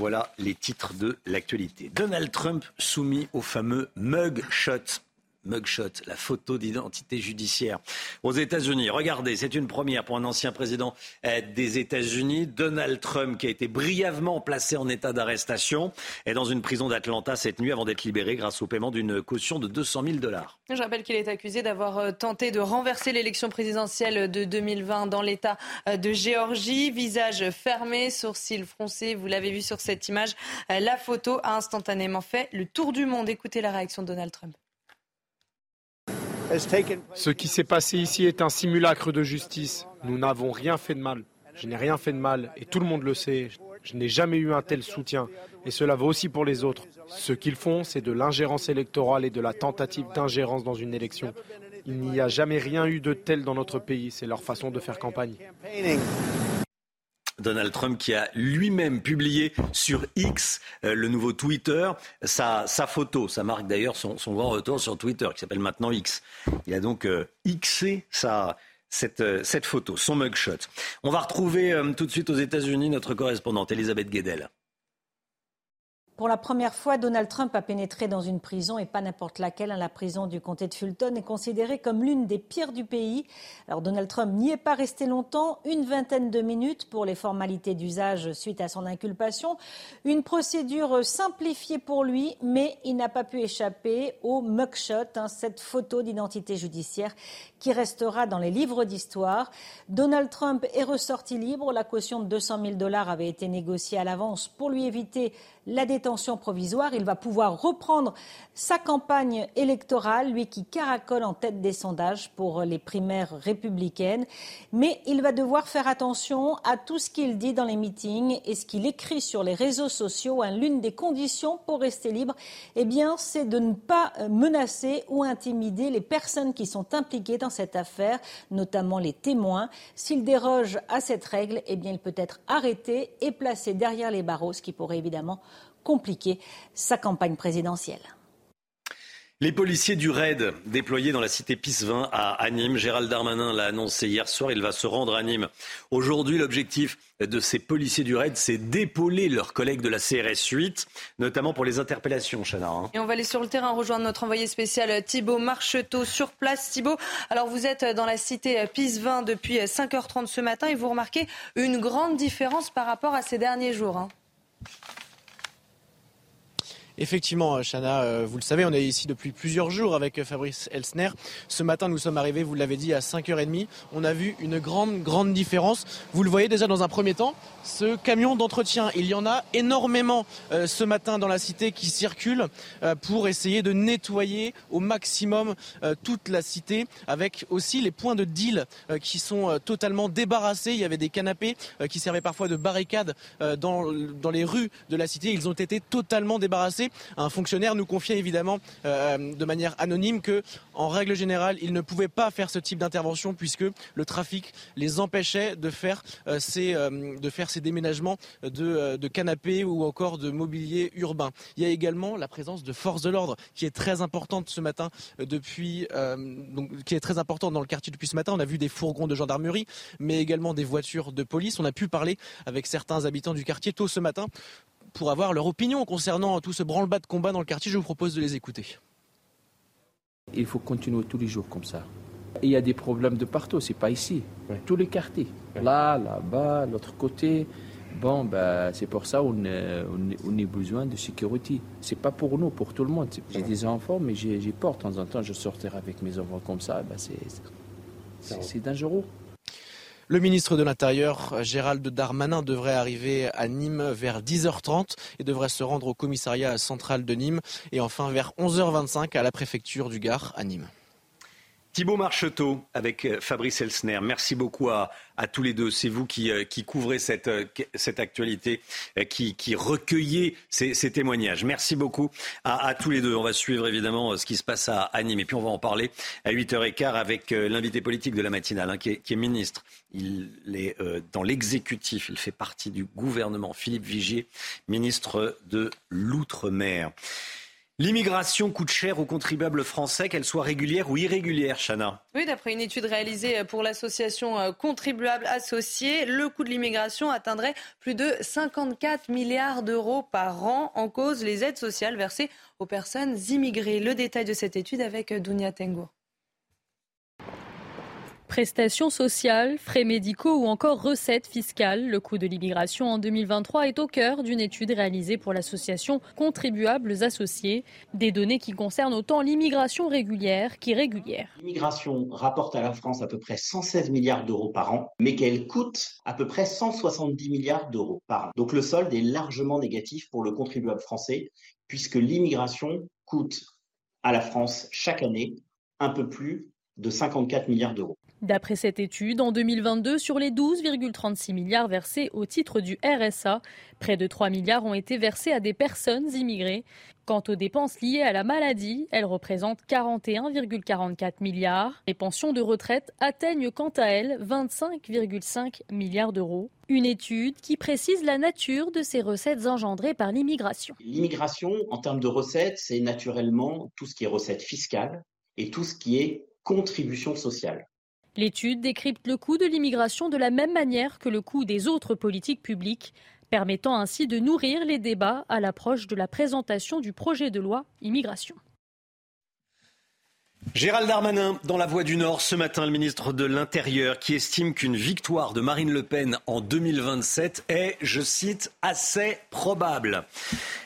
Voilà les titres de l'actualité. Donald Trump soumis au fameux mugshot mugshot, la photo d'identité judiciaire aux États-Unis. Regardez, c'est une première pour un ancien président euh, des États-Unis, Donald Trump, qui a été brièvement placé en état d'arrestation, est dans une prison d'Atlanta cette nuit avant d'être libéré grâce au paiement d'une caution de 200 000 dollars. Je rappelle qu'il est accusé d'avoir euh, tenté de renverser l'élection présidentielle de 2020 dans l'État euh, de Géorgie. Visage fermé, sourcils froncés. Vous l'avez vu sur cette image. La photo a instantanément fait le tour du monde. Écoutez la réaction de Donald Trump. Ce qui s'est passé ici est un simulacre de justice. Nous n'avons rien fait de mal. Je n'ai rien fait de mal et tout le monde le sait. Je n'ai jamais eu un tel soutien, et cela vaut aussi pour les autres. Ce qu'ils font, c'est de l'ingérence électorale et de la tentative d'ingérence dans une élection. Il n'y a jamais rien eu de tel dans notre pays, c'est leur façon de faire campagne. Donald Trump qui a lui-même publié sur X, euh, le nouveau Twitter, sa, photo. Ça marque d'ailleurs son, grand retour sur Twitter, qui s'appelle maintenant X. Il a donc euh, Xé cette, euh, cette, photo, son mugshot. On va retrouver tout de suite aux États-Unis notre correspondante Elisabeth Guedel. Pour la première fois, Donald Trump a pénétré dans une prison et pas n'importe laquelle. Hein. La prison du comté de Fulton est considérée comme l'une des pires du pays. Alors Donald Trump n'y est pas resté longtemps, une vingtaine de minutes pour les formalités d'usage suite à son inculpation. Une procédure simplifiée pour lui, mais il n'a pas pu échapper au mugshot, hein, cette photo d'identité judiciaire qui restera dans les livres d'histoire. Donald Trump est ressorti libre. La caution de 200 000 dollars avait été négociée à l'avance pour lui éviter la détention provisoire. Il va pouvoir reprendre sa campagne électorale, lui qui caracole en tête des sondages pour les primaires républicaines. Mais il va devoir faire attention à tout ce qu'il dit dans les meetings et ce qu'il écrit sur les réseaux sociaux. L'une des conditions pour rester libre, eh bien, c'est de ne pas menacer ou intimider les personnes qui sont impliquées dans cette affaire, notamment les témoins. S'il déroge à cette règle, eh bien, il peut être arrêté et placé derrière les barreaux, ce qui pourrait évidemment compliquer sa campagne présidentielle. Les policiers du RAID déployés dans la cité Pisevin à, à Nîmes, Gérald Darmanin l'a annoncé hier soir, il va se rendre à Nîmes. Aujourd'hui, l'objectif de ces policiers du RAID, c'est d'épauler leurs collègues de la CRS 8, notamment pour les interpellations, Chana. Hein. Et on va aller sur le terrain rejoindre notre envoyé spécial Thibault Marcheteau sur place. Thibault, alors vous êtes dans la cité Pisevin depuis 5h30 ce matin et vous remarquez une grande différence par rapport à ces derniers jours. Hein. Effectivement, euh, Chana, euh, vous le savez, on est ici depuis plusieurs jours avec euh, Fabrice Elsner. Ce matin, nous sommes arrivés, vous l'avez dit, à 5h30. On a vu une grande, grande différence. Vous le voyez déjà dans un premier temps, ce camion d'entretien, il y en a énormément ce matin dans la cité qui circulent pour essayer de nettoyer au maximum toute la cité, avec aussi les points de deal qui sont totalement débarrassés. Il y avait des canapés qui servaient parfois de barricades dans les rues de la cité. Ils ont été totalement débarrassés. Un fonctionnaire nous confiait évidemment euh, de manière anonyme que, en règle générale, il ne pouvait pas faire ce type d'intervention puisque le trafic les empêchait de faire, euh, ces, euh, ces déménagements de, canapés ou encore de mobilier urbain. Il y a également la présence de forces de l'ordre qui est très importante ce matin depuis, qui est très importante dans le quartier depuis ce matin. On a vu des fourgons de gendarmerie, mais également des voitures de police. On a pu parler avec certains habitants du quartier tôt ce matin pour avoir leur opinion concernant tout ce branle-bas de combat dans le quartier. Je vous propose de les écouter. Il faut continuer tous les jours comme ça. Il y a des problèmes de partout, c'est pas ici. Tous les quartiers. Là, là-bas, l'autre côté. Bon, ben, c'est pour ça qu'on on, a besoin de sécurité. C'est pas pour nous, pour tout le monde. J'ai des enfants, mais j'ai peur. De temps en temps, je sortirai avec mes enfants comme ça. Ben, c'est dangereux. Le ministre de l'Intérieur, Gérald Darmanin, devrait arriver à Nîmes vers 10h30 et devrait se rendre au commissariat central de Nîmes et enfin vers 11h25 à la préfecture du Gard à Nîmes. Thibaut Marcheteau avec euh, Fabrice Elsner. Merci beaucoup à, tous les deux. C'est vous qui, euh, couvrez cette, euh, actualité, qui, recueillez ces, témoignages. Merci beaucoup à, tous les deux. On va suivre évidemment ce qui se passe à, Nîmes. Et puis on va en parler à 8h15 avec l'invité politique de la matinale, hein, qui, est, ministre. Il est dans l'exécutif. Il fait partie du gouvernement. Philippe Vigier, ministre de l'Outre-mer. L'immigration coûte cher aux contribuables français, qu'elle soit régulière ou irrégulière, Chana. Oui, d'après une étude réalisée pour l'association euh, Contribuables Associés, le coût de l'immigration atteindrait plus de 54 milliards d'euros par an en cause les aides sociales versées aux personnes immigrées. Le détail de cette étude avec Dounia Tengo. Prestations sociales, frais médicaux ou encore recettes fiscales, le coût de l'immigration en 2023 est au cœur d'une étude réalisée pour l'association Contribuables Associés, des données qui concernent autant l'immigration régulière qu'irrégulière. L'immigration rapporte à la France à peu près 116 milliards d'euros par an, mais qu'elle coûte à peu près 170 milliards d'euros par an. Donc le solde est largement négatif pour le contribuable français, puisque l'immigration coûte à la France chaque année un peu plus de 54 milliards d'euros. D'après cette étude, en 2022, sur les 12,36 milliards versés au titre du RSA, près de 3 milliards ont été versés à des personnes immigrées. Quant aux dépenses liées à la maladie, elles représentent 41,44 milliards. Les pensions de retraite atteignent quant à elles 25,5 milliards d'euros. Une étude qui précise la nature de ces recettes engendrées par l'immigration. L'immigration, en termes de recettes, c'est naturellement tout ce qui est recettes fiscales et tout ce qui est contribution sociale. L'étude décrypte le coût de l'immigration de la même manière que le coût des autres politiques publiques, permettant ainsi de nourrir les débats à l'approche de la présentation du projet de loi immigration. Gérald Darmanin, dans la Voix du Nord, ce matin, le ministre de l'Intérieur, qui estime qu'une victoire de Marine Le Pen en 2027 est, je cite, assez probable.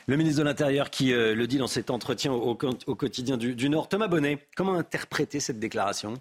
Le ministre de l'Intérieur qui euh, le dit dans cet entretien au, quotidien du Nord. Thomas Bonnet, comment interpréter cette déclaration?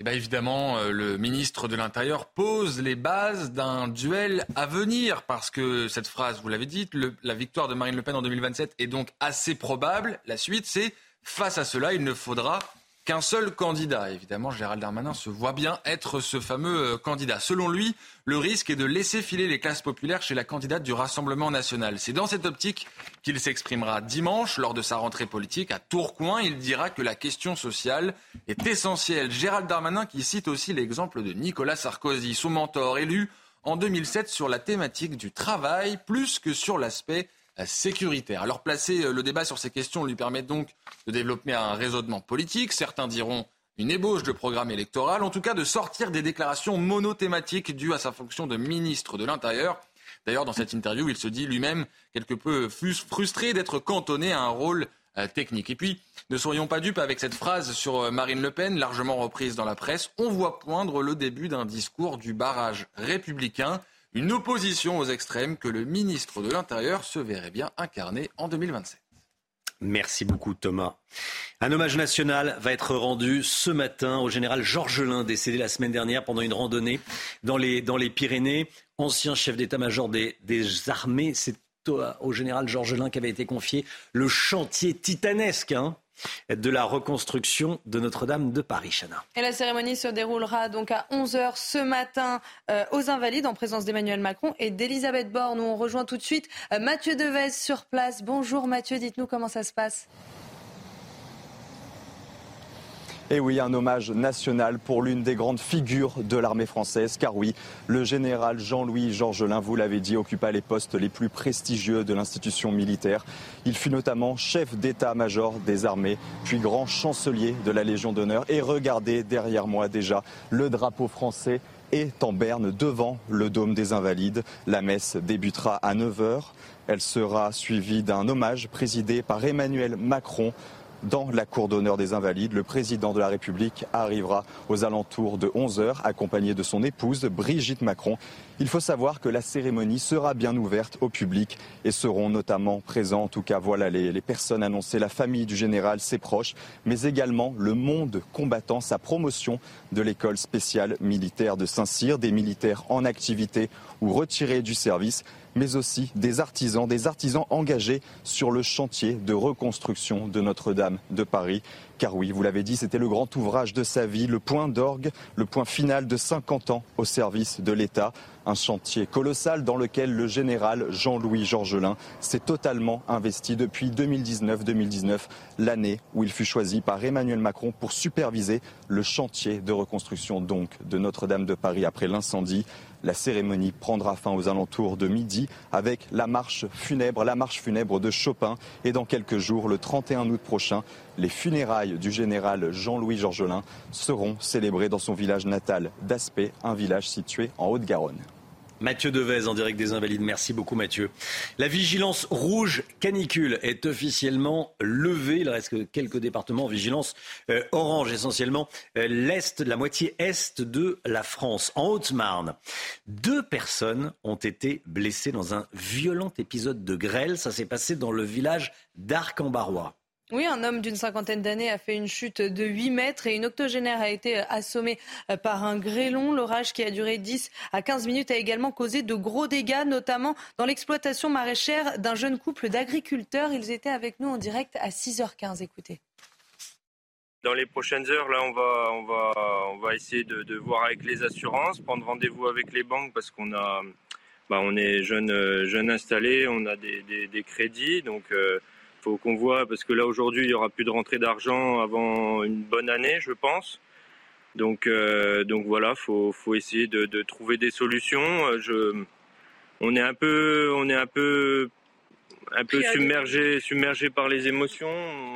Eh bien évidemment, euh, le ministre de l'Intérieur pose les bases d'un duel à venir, parce que cette phrase, vous l'avez dit, la victoire de Marine Le Pen en 2027 est donc assez probable. La suite, c'est face à cela, il ne faudra qu'un seul candidat. Évidemment, Gérald Darmanin se voit bien être ce fameux euh, candidat. Selon lui, le risque est de laisser filer les classes populaires chez la candidate du Rassemblement national. C'est dans cette optique qu'il s'exprimera dimanche lors de sa rentrée politique à Tourcoing. Il dira que la question sociale est essentielle. Gérald Darmanin qui cite aussi l'exemple de Nicolas Sarkozy, son mentor élu en 2007 sur la thématique du travail plus que sur l'aspect sécuritaire. Alors placer euh, le débat sur ces questions lui permet donc de développer un raisonnement politique. Certains diront une ébauche de programme électoral, en tout cas de sortir des déclarations monothématiques dues à sa fonction de ministre de l'Intérieur. D'ailleurs, dans cette interview, il se dit lui-même quelque peu frustré d'être cantonné à un rôle euh, technique. Et puis, ne soyons pas dupes avec cette phrase sur euh, Marine Le Pen, largement reprise dans la presse. On voit poindre le début d'un discours du barrage républicain une opposition aux extrêmes que le ministre de l'Intérieur se verrait bien incarner en 2027. Merci beaucoup Thomas. Un hommage national va être rendu ce matin au général Georges Lin, décédé la semaine dernière pendant une randonnée dans les, Pyrénées. Ancien chef d'état-major des, armées, c'est au général Georges Lin qu'avait été confié le chantier titanesque hein, de la reconstruction de Notre-Dame de Paris, Chana. Et la cérémonie se déroulera donc à 11h ce matin euh, aux Invalides en présence d'Emmanuel Macron et d'Elisabeth Borne. Nous on rejoint tout de suite euh, Mathieu Devez sur place. Bonjour Mathieu, dites-nous comment ça se passe. Et oui, un hommage national pour l'une des grandes figures de l'armée française, car oui, le général Jean-Louis Georgelin, vous l'avez dit, occupa les postes les plus prestigieux de l'institution militaire. Il fut notamment chef d'état-major des armées, puis grand chancelier de la Légion d'honneur. Et regardez derrière moi déjà, le drapeau français est en berne devant le dôme des Invalides. La messe débutera à 9h. Elle sera suivie d'un hommage présidé par Emmanuel Macron dans la cour d'honneur des Invalides. Le président de la République arrivera aux alentours de 11h, accompagné de son épouse, Brigitte Macron. Il faut savoir que la cérémonie sera bien ouverte au public et seront notamment présents, en tout cas voilà les, les personnes annoncées, la famille du général, ses proches, mais également le monde combattant, sa promotion de l'école spéciale militaire de Saint-Cyr, des militaires en activité ou retirés du service mais aussi des artisans, des artisans engagés sur le chantier de reconstruction de Notre-Dame de Paris. Car oui, vous l'avez dit, c'était le grand ouvrage de sa vie, le point d'orgue, le point final de 50 ans au service de l'État. Un chantier colossal dans lequel le général Jean-Louis Georgelin s'est totalement investi depuis 2019-2019, l'année où il fut choisi par Emmanuel Macron pour superviser le chantier de reconstruction donc de Notre-Dame de Paris après l'incendie. La cérémonie prendra fin aux alentours de midi avec la marche funèbre, la marche funèbre de Chopin. Et dans quelques jours, le 31 août prochain, les funérailles du général Jean-Louis Georgelin seront célébrées dans son village natal d'Aspet, un village situé en Haute-Garonne. Mathieu Devez en direct des Invalides. Merci beaucoup Mathieu. La vigilance rouge canicule est officiellement levée. Il reste que quelques départements en vigilance euh, orange, essentiellement euh, l'est, la moitié est de la France. En Haute-Marne, deux personnes ont été blessées dans un violent épisode de grêle. Ça s'est passé dans le village d'Arc-en-Barrois. Oui, un homme d'une cinquantaine d'années a fait une chute de 8 mètres et une octogénaire a été assommée par un grêlon. L'orage qui a duré 10 à 15 minutes a également causé de gros dégâts, notamment dans l'exploitation maraîchère d'un jeune couple d'agriculteurs. Ils étaient avec nous en direct à 6h15. Écoutez. Dans les prochaines heures, là, on va, on va, on va essayer de, voir avec les assurances, prendre rendez-vous avec les banques parce qu'on a, bah, on est jeune, euh, jeune installé, on a des crédits, donc euh, faut qu'on voit parce que là aujourd'hui, il y aura plus de rentrée d'argent avant une bonne année, je pense. Donc, euh, donc voilà, faut, faut essayer de, de trouver des solutions. Euh, Je, on est un peu, on est un peu, un peu submergé, submergé par les émotions.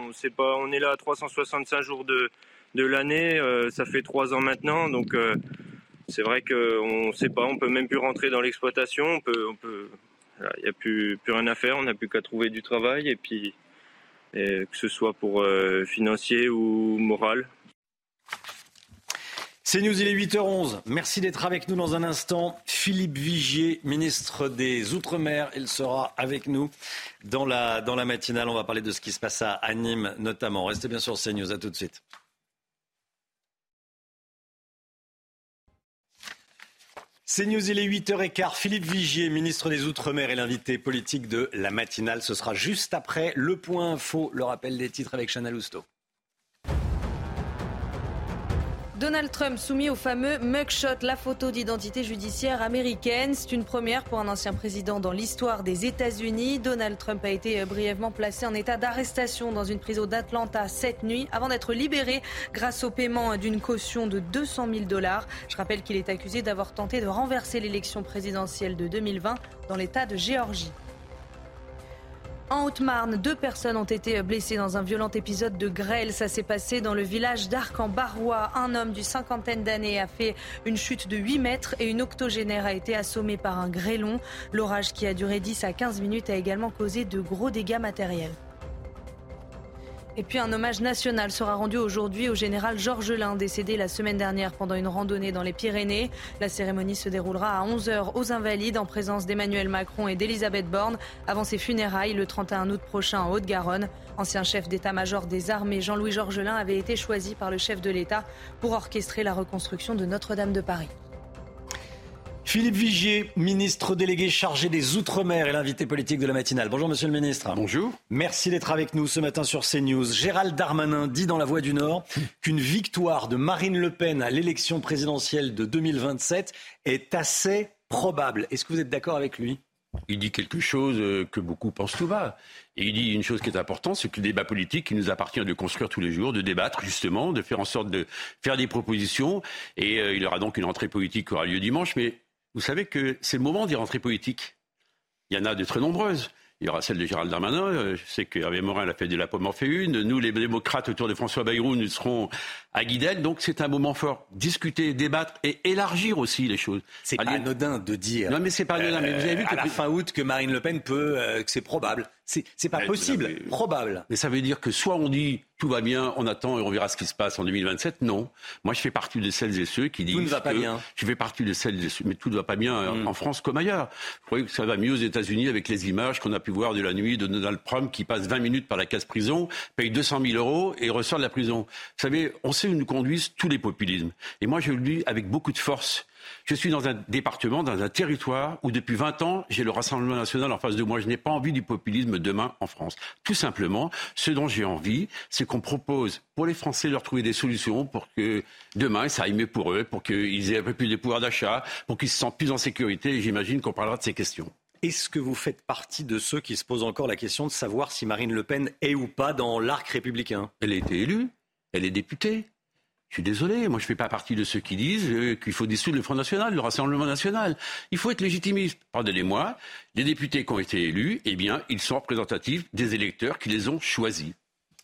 On sait pas, on est là à 365 jours de, de l'année. euh, ça fait trois ans maintenant, donc euh, c'est vrai qu'on sait pas, on peut même plus rentrer dans l'exploitation. On peut, on peut, il n'y a plus, plus rien à faire. On n'a plus qu'à trouver du travail et puis, et que ce soit pour euh, financier ou moral. C'est News, il est 8h11. Merci d'être avec nous dans un instant. Philippe Vigier, ministre des Outre-mer, il sera avec nous dans la, dans la matinale. On va parler de ce qui se passe à, Nîmes notamment. Restez bien sur CNews, à tout de suite. CNews, il est 8h15. Philippe Vigier, ministre des Outre-mer et l'invité politique de la matinale. Ce sera juste après le point info, le rappel des titres avec Chana Lousteau. Donald Trump soumis au fameux mugshot, la photo d'identité judiciaire américaine. C'est une première pour un ancien président dans l'histoire des États-Unis. Donald Trump a été euh, brièvement placé en état d'arrestation dans une prison d'Atlanta cette nuit avant d'être libéré grâce au paiement d'une caution de 200 000 dollars. Je rappelle qu'il est accusé d'avoir tenté de renverser l'élection présidentielle de 2020 dans l'État de Géorgie. En Haute-Marne, deux personnes ont été blessées dans un violent épisode de grêle. Ça s'est passé dans le village d'Arc en Barrois. Un homme d'une cinquantaine d'années a fait une chute de 8 mètres et une octogénaire a été assommée par un grêlon. L'orage qui a duré 10 à 15 minutes a également causé de gros dégâts matériels. Et puis un hommage national sera rendu aujourd'hui au général Georges Lin, décédé la semaine dernière pendant une randonnée dans les Pyrénées. La cérémonie se déroulera à 11h aux Invalides en présence d'Emmanuel Macron et d'Elisabeth Borne avant ses funérailles le 31 août prochain en Haute-Garonne. Ancien chef d'état-major des armées, Jean-Louis Georges Lin avait été choisi par le chef de l'État pour orchestrer la reconstruction de Notre-Dame de Paris. Philippe Vigier, ministre délégué chargé des Outre-mer et l'invité politique de la matinale. Bonjour Monsieur le ministre. Bonjour. Merci d'être avec nous ce matin sur CNews. Gérald Darmanin dit dans La Voix du Nord qu'une victoire de Marine Le Pen à l'élection présidentielle de 2027 est assez probable. Est-ce que vous êtes d'accord avec lui? Il dit quelque chose euh, que beaucoup pensent tout bas. Et il dit une chose qui est importante, c'est que le débat politique, il nous appartient de construire tous les jours, de débattre justement, de faire en sorte de faire des propositions. Et euh, il y aura donc une rentrée politique qui aura lieu dimanche. Mais vous savez que c'est le moment des rentrées politiques. Il y en a de très nombreuses. Il y aura celle de Gérald Darmanin. Euh, Je sais qu'Hervé Morin l'a fait de la pomme en fait une. Nous, les démocrates autour de François Bayrou, nous serons à Guidel. Donc c'est un moment fort. Discuter, débattre et élargir aussi les choses. C'est pas anodin de dire. Non, mais c'est pas anodin. mais vous avez vu euh, à que la fin août que Marine Le Pen peut, euh, que c'est probable. C'est pas possible, probable. Mais ça veut dire que soit on dit tout va bien, on attend et on verra ce qui se passe en 2027. Non. Moi, je fais partie de celles et ceux qui disent. Tout ne va pas que- bien. Je fais partie de celles et ceux. Mais tout ne va pas bien euh, en France comme ailleurs. Vous croyez que ça va mieux aux États-Unis avec les images qu'on a pu voir de la nuit de Donald Trump qui passe 20 minutes par la case prison, paye 200 000 euros et ressort de la prison? Vous savez, on sait où nous conduisent tous les populismes. Et moi, je le dis avec beaucoup de force. Je suis dans un département, dans un territoire où depuis 20 ans, j'ai le Rassemblement national en face de moi. Je n'ai pas envie du populisme demain en France. Tout simplement, ce dont j'ai envie, c'est qu'on propose pour les Français de leur trouver des solutions pour que demain, ça aille mieux pour eux, pour qu'ils aient un peu plus de pouvoir d'achat, pour qu'ils se sentent plus en sécurité. J'imagine qu'on parlera de ces questions. Est-ce que vous faites partie de ceux qui se posent encore la question de savoir si Marine Le Pen est ou pas dans l'arc républicain? Elle a été élue, elle est députée. Je suis désolé, moi je ne fais pas partie de ceux qui disent euh, qu'il faut dissoudre le Front National, le Rassemblement National. Il faut être légitimiste. Pardonnez-moi, les députés qui ont été élus, eh bien, ils sont représentatifs des électeurs qui les ont choisis.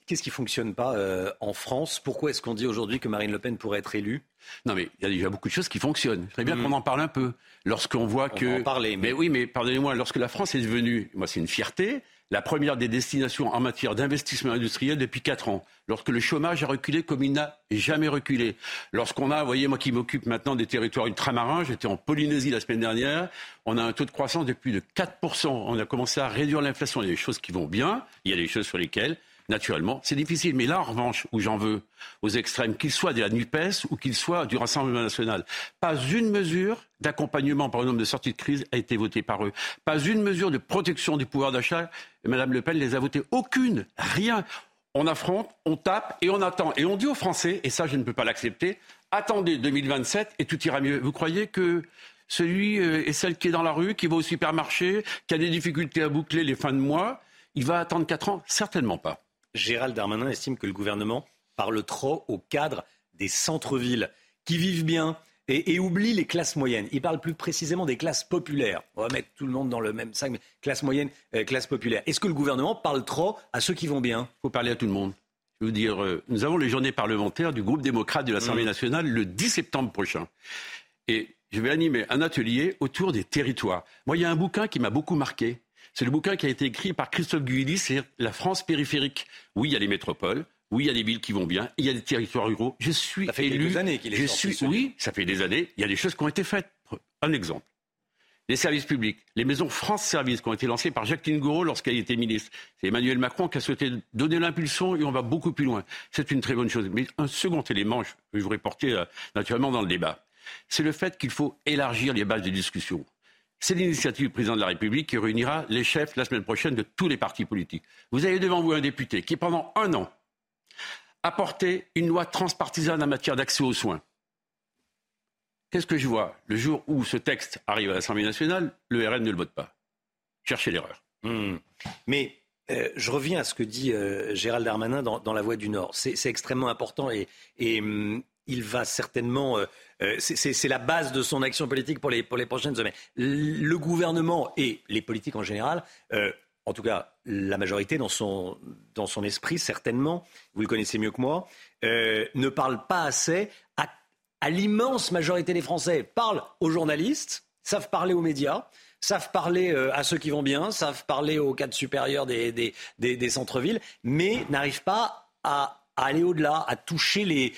Qu'est-ce qui fonctionne pas euh, en France? Pourquoi est-ce qu'on dit aujourd'hui que Marine Le Pen pourrait être élue? Non, mais il y a déjà beaucoup de choses qui fonctionnent. Très bien Mhm. qu'on en parle un peu. Lorsqu'on voit On que. va en parler, mais- mais oui, mais pardonnez-moi, lorsque la France est devenue, moi c'est une fierté, la première des destinations en matière d'investissement industriel depuis quatre ans. Lorsque le chômage a reculé comme il n'a jamais reculé. Lorsqu'on a, vous voyez, moi qui m'occupe maintenant des territoires ultramarins, j'étais en Polynésie la semaine dernière, on a un taux de croissance de plus de 4%. On a commencé à réduire l'inflation. Il y a des choses qui vont bien, il y a des choses sur lesquelles Naturellement, c'est difficile. Mais là, en revanche, où j'en veux aux extrêmes, qu'ils soient de la NUPES ou qu'ils soient du Rassemblement national, pas une mesure d'accompagnement par exemple de sortie de crise a été votée par eux. Pas une mesure de protection du pouvoir d'achat. Madame Le Pen les a votées. Aucune. Rien. on affronte, on tape et on attend. Et on dit aux Français, et ça je ne peux pas l'accepter, attendez 2027 et tout ira mieux. Vous croyez que celui euh, et celle qui est dans la rue, qui va au supermarché, qui a des difficultés à boucler les fins de mois, il va attendre 4 ans? Certainement pas. Gérald Darmanin estime que le gouvernement parle trop au cadre des centres-villes qui vivent bien et, oublie les classes moyennes. Il parle plus précisément des classes populaires. On va mettre tout le monde dans le même sac, mais classe moyenne, euh, classe populaire. Est-ce que le gouvernement parle trop à ceux qui vont bien? Il faut parler à tout le monde. Je veux dire, euh, nous avons les journées parlementaires du groupe démocrate de l'Assemblée mmh. nationale le 10 septembre prochain. Et je vais animer un atelier autour des territoires. Moi, il y a un bouquin qui m'a beaucoup marqué. C'est le bouquin qui a été écrit par Christophe Guilly, c'est La France périphérique. Oui, il y a les métropoles, oui, il y a des villes qui vont bien, il y a des territoires ruraux. Je suis ça fait élu. Quelques années qu'il est je suis, Oui, ça fait des années. Il y a des choses qui ont été faites. Un exemple. Les services publics, les maisons France Service qui ont été lancées par Jacqueline Gouraud lorsqu'elle était ministre. C'est Emmanuel Macron qui a souhaité donner l'impulsion et on va beaucoup plus loin. C'est une très bonne chose. Mais un second élément, je vais vous reporter euh, naturellement dans le débat, c'est le fait qu'il faut élargir les bases de discussion. C'est l'initiative du président de la République qui réunira les chefs la semaine prochaine de tous les partis politiques. Vous avez devant vous un député qui, pendant un an, a porté une loi transpartisane en matière d'accès aux soins. Qu'est-ce que je vois Le jour où ce texte arrive à l'Assemblée nationale, le RN ne le vote pas. Cherchez l'erreur. Hmm. Mais euh, je reviens à ce que dit euh, Gérald Darmanin dans, La Voix du Nord. C'est extrêmement important et, hmm, il va certainement. Euh, c'est la base de son action politique pour les, prochaines semaines. Le gouvernement et les politiques en général en tout cas la majorité dans son, esprit, certainement, vous le connaissez mieux que moi, euh, ne parle pas assez à, l'immense majorité des Français. Parlent aux journalistes, savent parler aux médias, savent parler euh, à ceux qui vont bien, savent parler aux cadres supérieurs des, centres-villes, mais n'arrivent pas à aller au-delà, à toucher les,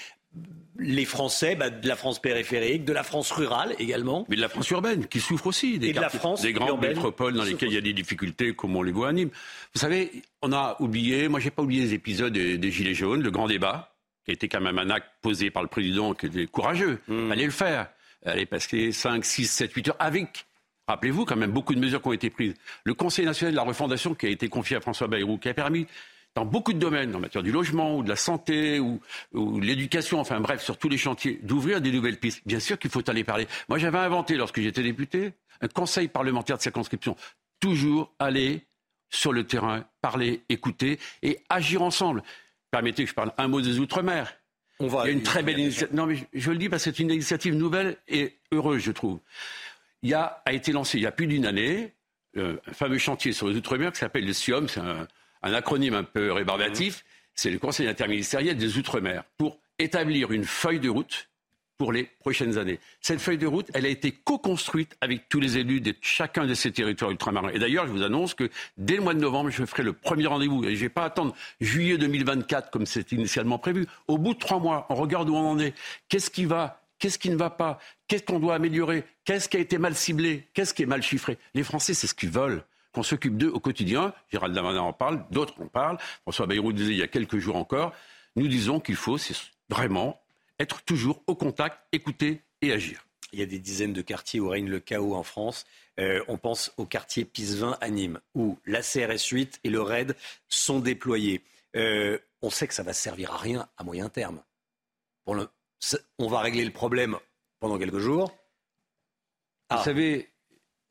les Français, bah, de la France périphérique, de la France rurale également. Mais de la France urbaine, qui souffre aussi. Des, de la France des grandes métropoles dans lesquelles il y a des difficultés, comme on les voit à Nîmes. Vous savez, on a oublié, moi j'ai pas oublié les épisodes des, Gilets jaunes, le grand débat, qui a été quand même un acte posé par le président, qui était courageux. Mmh. Allez le faire. Allez passer 5, 6, 7, 8 heures avec Rappelez-vous quand même beaucoup de mesures qui ont été prises. Le Conseil national de la refondation qui a été confié à François Bayrou, qui a permis dans beaucoup de domaines, en matière du logement ou de la santé ou, ou l'éducation, enfin bref, sur tous les chantiers, d'ouvrir des nouvelles pistes. Bien sûr qu'il faut aller parler. Moi, j'avais inventé, lorsque j'étais député, un conseil parlementaire de circonscription. Toujours aller sur le terrain, parler, écouter et agir ensemble. Permettez que je parle un mot des Outre-mer. On va il y a une très belle initiative. Non, mais je, le dis parce que c'est une initiative nouvelle et heureuse, je trouve. Il y a, a été lancé il y a plus d'une année euh, un fameux chantier sur les Outre-mer qui s'appelle le SIOM. C'est un, un acronyme un peu rébarbatif, c'est le Conseil interministériel des Outre-mer, pour établir une feuille de route pour les prochaines années. Cette feuille de route, elle a été co-construite avec tous les élus de chacun de ces territoires ultramarins. Et d'ailleurs, je vous annonce que dès le mois de novembre, je ferai le premier rendez-vous. Et je ne vais pas attendre juillet 2024 comme c'était initialement prévu. Au bout de trois mois, on regarde où on en est. Qu'est-ce qui va? Qu'est-ce qui ne va pas? Qu'est-ce qu'on doit améliorer? Qu'est-ce qui a été mal ciblé? Qu'est-ce qui est mal chiffré? Les Français, c'est ce qu'ils veulent qu'on s'occupe d'eux au quotidien. Gérald Darmanin en parle, d'autres en parlent. François Bayrou disait il y a quelques jours encore. Nous disons qu'il faut vraiment être toujours au contact, écouter et agir. Il y a des dizaines de quartiers où règne le chaos en France. Euh, on pense au quartier Pisevin à Nîmes, où la CRS 8 et le RAID sont déployés. Euh, on sait que ça va servir à rien à moyen terme. on va régler le problème pendant quelques jours. Vous ah. savez,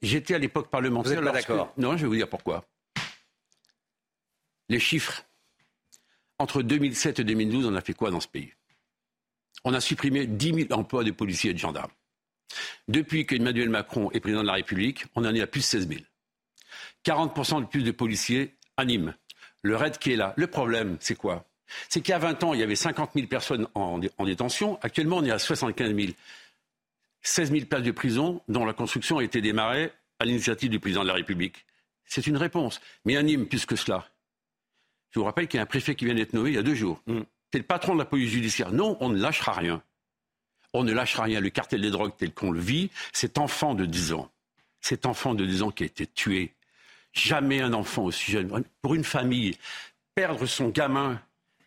J'étais à l'époque parlementaire. Vous pas d'accord Non, je vais vous dire pourquoi. Les chiffres. Entre 2007 et 2012, on a fait quoi dans ce pays? On a supprimé 10 000 emplois de policiers et de gendarmes. Depuis qu'Emmanuel Macron est président de la République, on en est à plus de 16 000. 40% de plus de policiers à Nîmes. Le RAID qui est là. Le problème, c'est quoi? C'est qu'il y a 20 ans, il y avait 50 000 personnes en, en détention. Actuellement, on est à 75 000. 16 000 places de prison dont la construction a été démarrée à l'initiative du président de la République. C'est une réponse. Mais à Nîmes, plus que cela. Je vous rappelle qu'il y a un préfet qui vient d'être nommé il y a deux jours. Mm. C'est le patron de la police judiciaire. Non, on ne lâchera rien. On ne lâchera rien. Le cartel des drogues tel qu'on le vit, cet enfant de 10 ans, cet enfant de 10 ans qui a été tué, jamais un enfant aussi jeune, pour une famille, perdre son gamin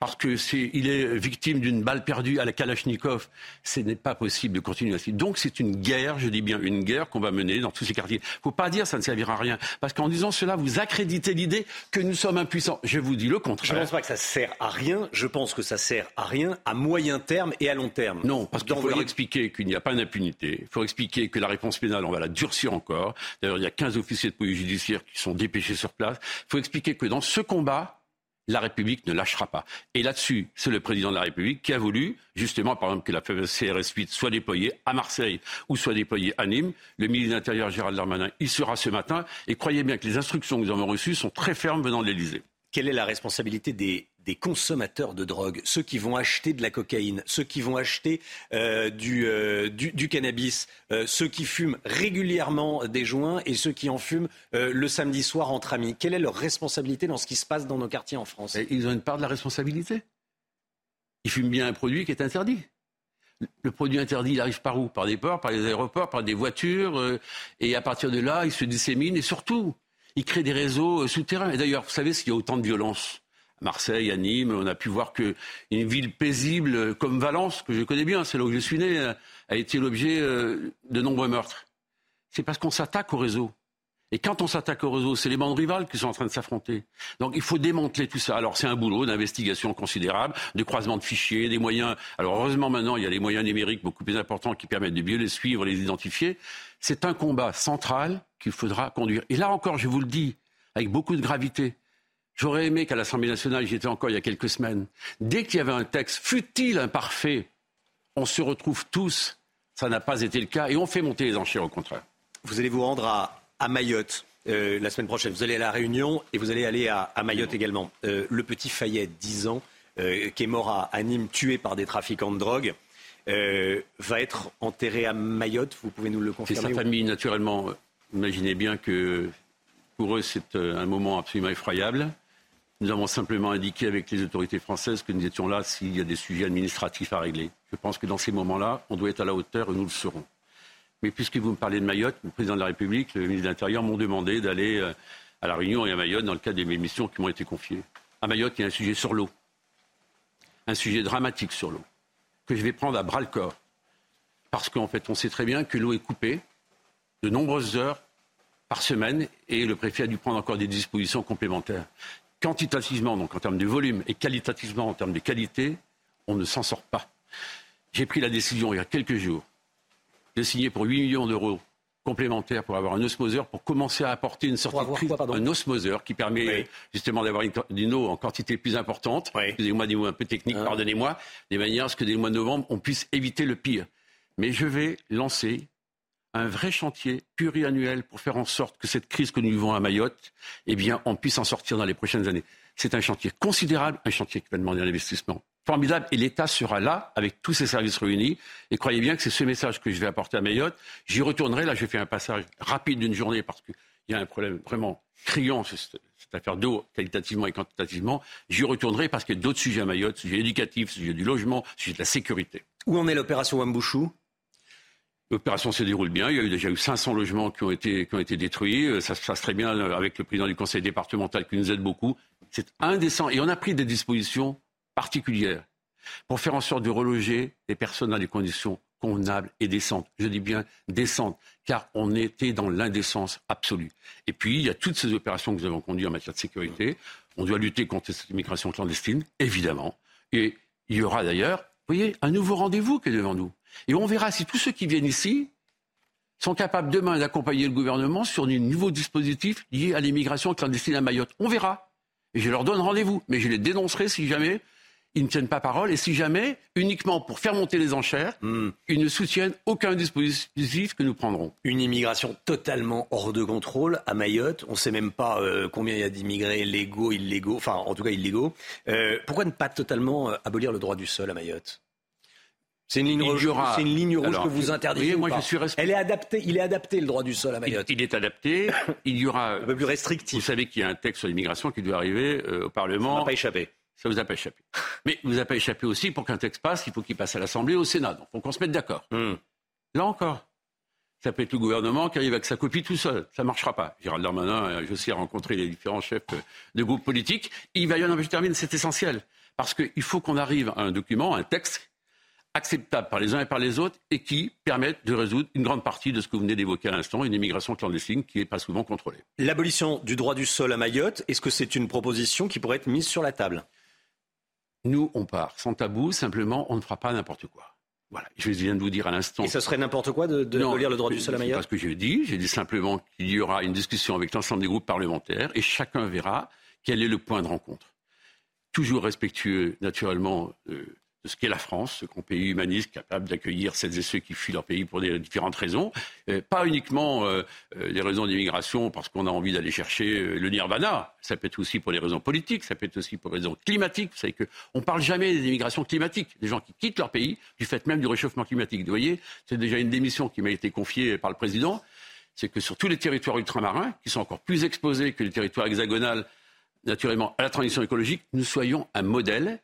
parce que c'est, il est victime d'une balle perdue à la Kalachnikov. Ce n'est pas possible de continuer ainsi. Donc c'est une guerre, je dis bien une guerre qu'on va mener dans tous ces quartiers. Il ne faut pas dire ça ne servira à rien, parce qu'en disant cela, vous accréditez l'idée que nous sommes impuissants. Je vous dis le contraire. Je ne pense pas que ça sert à rien. Je pense que ça sert à rien à moyen terme et à long terme. Non, parce qu'il faut leur expliquer qu'il n'y a pas d'impunité. Il faut expliquer que la réponse pénale, on va la durcir encore. D'ailleurs, il y a 15 officiers de police judiciaire qui sont dépêchés sur place. Il faut expliquer que dans ce combat, la République ne lâchera pas. Et là-dessus, c'est le président de la République qui a voulu, justement, par exemple, que la CRS 8 soit déployée à Marseille ou soit déployée à Nîmes. Le ministre de l'Intérieur, Gérald Darmanin, y sera ce matin. Et croyez bien que les instructions que nous avons reçues sont très fermes venant de l'Élysée. Quelle est la responsabilité des, consommateurs de drogue, ceux qui vont acheter de la cocaïne, ceux qui vont acheter euh, euh, du, cannabis, euh, ceux qui fument régulièrement des joints et ceux qui en fument le samedi soir entre amis. Quelle est leur responsabilité dans ce qui se passe dans nos quartiers en France? Ils ont une part de la responsabilité. Ils fument bien un produit qui est interdit. Le produit interdit, il arrive par où? Par des ports, par les aéroports, par des voitures. et à partir de là, il se dissémine. Et surtout, il crée des réseaux souterrains. Et d'ailleurs, vous savez s'il y a autant de violence Marseille, à Nîmes, on a pu voir qu'une ville paisible euh, comme Valence, que je connais bien, c'est là où je suis né, euh, a été l'objet de nombreux meurtres. C'est parce qu'on s'attaque au réseau. Et quand on s'attaque au réseau, c'est les bandes rivales qui sont en train de s'affronter. Donc il faut démanteler tout ça. Alors c'est un boulot d'investigation considérable, de croisement de fichiers, des moyens. Alors heureusement maintenant, il y a les moyens numériques beaucoup plus importants qui permettent de mieux les suivre, les identifier. C'est un combat central qu'il faudra conduire. Et là encore, je vous le dis, avec beaucoup de gravité, j'aurais aimé qu'à l'Assemblée nationale, j'y étais encore il y a quelques semaines, dès qu'il y avait un texte, fut-il imparfait, on se retrouve tous. Ça n'a pas été le cas et on fait monter les enchères au contraire. Vous allez vous rendre à à Mayotte. Euh, la semaine prochaine. Vous allez à La Réunion et vous allez aller à, Mayotte également. Euh, le petit Fayette, 10 ans, euh, qui est mort à, Nîmes, tué par des trafiquants de drogue, va être enterré à Mayotte. Vous pouvez nous le confirmer C'est sa famille, naturellement. Imaginez bien que pour eux, c'est un moment absolument effroyable. Nous avons simplement indiqué avec les autorités françaises que nous étions là s'il y a des sujets administratifs à régler. Je pense que dans ces moments-là, on doit être à la hauteur et nous le serons. Mais puisque vous me parlez de Mayotte, le président de la République, le ministre de l'Intérieur m'ont demandé d'aller euh, à La Réunion et à Mayotte dans le cadre des missions qui m'ont été confiées. À Mayotte, il y a un sujet sur l'eau. Un sujet dramatique sur l'eau. Que je vais prendre à bras le corps. Parce qu'en fait, on sait très bien que l'eau est coupée de nombreuses heures par semaine et le préfet a dû prendre encore des dispositions complémentaires. Quantitativement, donc en termes de volume, et qualitativement en termes de qualité, on ne s'en sort pas. J'ai pris la décision il y a quelques jours de signer pour 8 millions d'euros complémentaires pour avoir un osmoseur, pour commencer à apporter une sorte de crise. un osmoseur qui permet justement d'avoir une, eau en quantité plus importante. Excusez-moi des mots un peu techniques, ah. pardonnez-moi, de manière à ce que dès le mois de novembre, on puisse éviter le pire. Mais je vais lancer un vrai chantier pluriannuel pour faire en sorte que cette crise que nous vivons à Mayotte, eh bien, on puisse en sortir dans les prochaines années. C'est un chantier considérable, un chantier qui va demander un investissement formidable et l'État sera là avec tous ses services réunis. Et croyez bien que c'est ce message que je vais apporter à Mayotte. J'y retournerai. Là, je fais un passage rapide d'une journée parce qu'il y a un problème vraiment criant, cette, affaire d'eau, qualitativement et quantitativement. J'y retournerai parce qu'il y a d'autres sujets à Mayotte, sujet éducatif, sujet du logement, sujet de la sécurité. Où en est l'opération Wambouchou L'opération se déroule bien. Il y a déjà eu 500 logements qui ont été, qui ont été détruits. Ça se passe très bien avec le président du conseil départemental qui nous aide beaucoup. C'est indécent. Et on a pris des dispositions particulière pour faire en sorte de reloger les personnes dans des conditions convenables et décentes. Je dis bien décentes, car on était dans l'indécence absolue. Et puis, il y a toutes ces opérations que nous avons conduites en matière de sécurité. On doit lutter contre cette immigration clandestine, évidemment. Et il y aura d'ailleurs, vous voyez, un nouveau rendez-vous qui est devant nous. Et on verra si tous ceux qui viennent ici sont capables demain d'accompagner le gouvernement sur un nouveau dispositif lié à l'immigration clandestine à Mayotte. On verra. Et je leur donne rendez-vous. Mais je les dénoncerai si jamais ils ne tiennent pas parole et si jamais, uniquement pour faire monter les enchères, hmm. ils ne soutiennent aucun dispositif que nous prendrons. Une immigration totalement hors de contrôle à Mayotte. On ne sait même pas euh, combien il y a d'immigrés légaux, illégaux, enfin en tout cas illégaux. Euh, pourquoi ne pas totalement euh, abolir le droit du sol à Mayotte? C'est une ligne rouge, c'est une ligne rouge que vous interdisez. moi, je suis Elle est adaptée, il est adapté le droit du sol à Mayotte. Il, est adapté. Il y aura un peu plus restrictif. Vous savez qu'il y a un texte sur l'immigration qui doit arriver au Parlement. Ça n'a pas échappé. Ça vous a pas échappé. Mais vous a pas échappé aussi, pour qu'un texte passe, il faut qu'il passe à l'Assemblée au Sénat. Donc, faut qu'on se mette d'accord. Hmm. Là encore, ça peut être le gouvernement qui arrive avec sa copie tout seul. Ça ne marchera pas. Gérald Darmanin, je sais, a rencontré les différents chefs de groupes politiques. Il va y en avoir, je termine, c'est essentiel. Parce qu'il faut qu'on arrive à un document, un texte acceptable par les uns et par les autres et qui permettent de résoudre une grande partie de ce que vous venez d'évoquer à l'instant, une immigration clandestine qui n'est pas souvent contrôlée. L'abolition du droit du sol à Mayotte, est-ce que c'est une proposition qui pourrait être mise sur la table? Nous, on part sans tabou, simplement, on ne fera pas n'importe quoi. Voilà, je viens de vous dire à l'instant. Et ce serait n'importe quoi de, de abolir le droit du sol à Mayotte? C'est pas ce que j'ai dit. J'ai dit simplement qu'il y aura une discussion avec l'ensemble des groupes parlementaires et chacun verra quel est le point de rencontre. Toujours respectueux, naturellement, euh, de ce qu'est la France, ce pays humaniste capable d'accueillir celles et ceux qui fuient leur pays pour des différentes raisons. Euh, pas uniquement euh, euh, des raisons d'immigration parce qu'on a envie d'aller chercher le nirvana. Ça peut être aussi pour des raisons politiques, ça peut être aussi pour des raisons climatiques. Vous savez qu'on ne parle jamais des immigrations climatiques, des gens qui quittent leur pays du fait même du réchauffement climatique. Vous voyez, c'est déjà une démission qui m'a été confiée par le président. C'est que sur tous les territoires ultramarins, qui sont encore plus exposés que les territoires hexagonaux, naturellement, à la transition écologique, nous soyons un modèle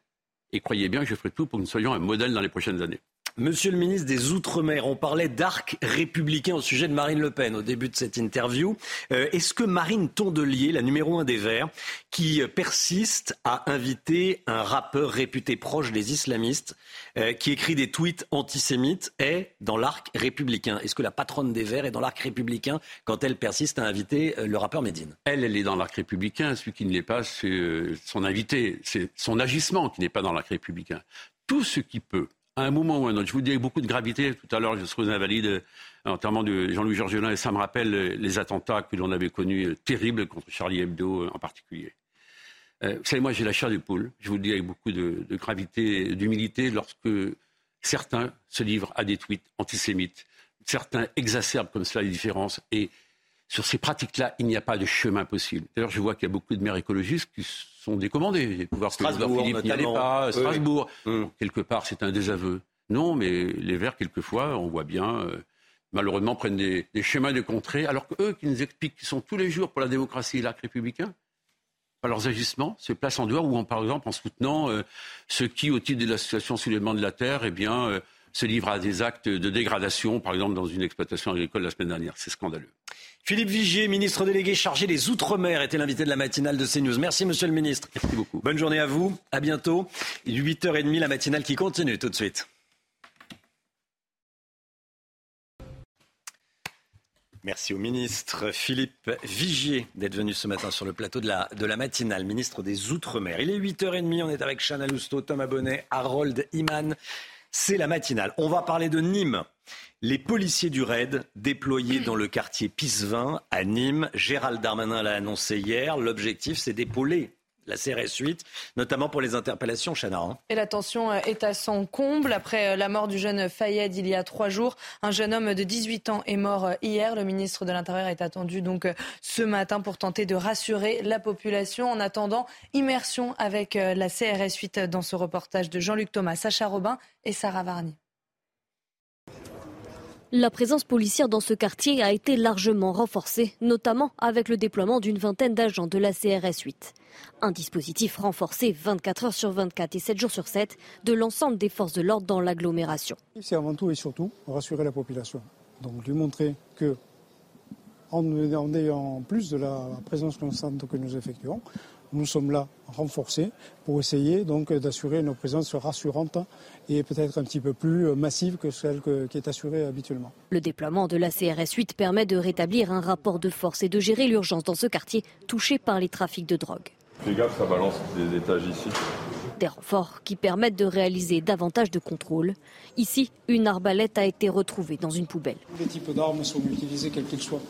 et croyez bien que je ferai tout pour que nous soyons un modèle dans les prochaines années. Monsieur le ministre des Outre-mer, on parlait d'arc républicain au sujet de Marine Le Pen au début de cette interview. Euh, est-ce que Marine Tondelier, la numéro un des Verts, qui persiste à inviter un rappeur réputé proche des islamistes, euh, qui écrit des tweets antisémites, est dans l'arc républicain? Est-ce que la patronne des Verts est dans l'arc républicain quand elle persiste à inviter euh, le rappeur Médine? Elle, elle est dans l'arc républicain. Celui qui ne l'est pas, c'est son invité. C'est son agissement qui n'est pas dans l'arc républicain. Tout ce qui peut à un moment ou à un autre. Je vous dis avec beaucoup de gravité, tout à l'heure, je serai aux Invalides, notamment de Jean-Louis Georgelin, et ça me rappelle les attentats que l'on avait connus, euh, terribles, contre Charlie Hebdo euh, en particulier. Euh, vous savez, moi, j'ai la chair de poule, je vous le dis avec beaucoup de, de gravité, d'humilité, lorsque certains se livrent à des tweets antisémites, certains exacerbent comme cela les différences, et sur ces pratiques-là, il n'y a pas de chemin possible. D'ailleurs, je vois qu'il y a beaucoup de maires écologistes qui sont décommandés. Les pouvoirs Strasbourg, Philippe n'y allait pas. Strasbourg, hum. quelque part, c'est un désaveu. Non, mais les Verts, quelquefois, on voit bien, euh, malheureusement, prennent des, chemins de contrée, alors qu'eux, qui nous expliquent qu'ils sont tous les jours pour la démocratie et l'arc républicain, par leurs agissements, se placent en dehors, ou par exemple en soutenant euh, ceux qui, au titre de l'association Soulèvement de la Terre, eh bien, euh, se livrent à des actes de dégradation, par exemple dans une exploitation agricole la semaine dernière. C'est scandaleux. Philippe Vigier, ministre délégué chargé des Outre-mer, était l'invité de la matinale de CNews. Merci, monsieur le ministre. Merci beaucoup. Bonne journée à vous. À bientôt. 8h30, la matinale qui continue tout de suite. Merci au ministre Philippe Vigier d'être venu ce matin sur le plateau de la, de la matinale, ministre des Outre-mer. Il est 8h30, on est avec Chana Lousteau, Thomas Bonnet, Harold Iman. C'est la matinale. On va parler de Nîmes. Les policiers du RAID déployés dans le quartier Pisevin à Nîmes. Gérald Darmanin l'a annoncé hier. L'objectif, c'est d'épauler la CRS 8, notamment pour les interpellations, Chana. Hein. Et la tension euh, est à son comble. Après euh, la mort du jeune Fayed il y a trois jours, un jeune homme de 18 ans est mort euh, hier. Le ministre de l'Intérieur est attendu donc ce matin pour tenter de rassurer la population. En attendant, immersion avec la CRS 8 dans ce reportage de Jean-Luc Thomas, Sacha Robin et Sarah Varny. La présence policière dans ce quartier a été largement renforcée, notamment avec le déploiement d'une vingtaine d'agents de la CRS 8. Un dispositif renforcé 24 heures sur 24 et 7 jours sur 7 de l'ensemble des forces de l'ordre dans l'agglomération. C'est avant tout et surtout rassurer la population. Donc lui montrer que en ayant plus de la présence constante que nous effectuons, nous sommes là renforcés pour essayer donc d'assurer une présence rassurante et peut-être un petit peu plus massive que celle qui est assurée habituellement. Le déploiement de la CRS 8 permet de rétablir un rapport de force et de gérer l'urgence dans ce quartier touché par les trafics de drogue. Fais gaffe, ça balance des étages ici. Des renforts qui permettent de réaliser davantage de contrôles. Ici, une arbalète a été retrouvée dans une poubelle. Les types d'armes sont utilisés quels qu'ils soient,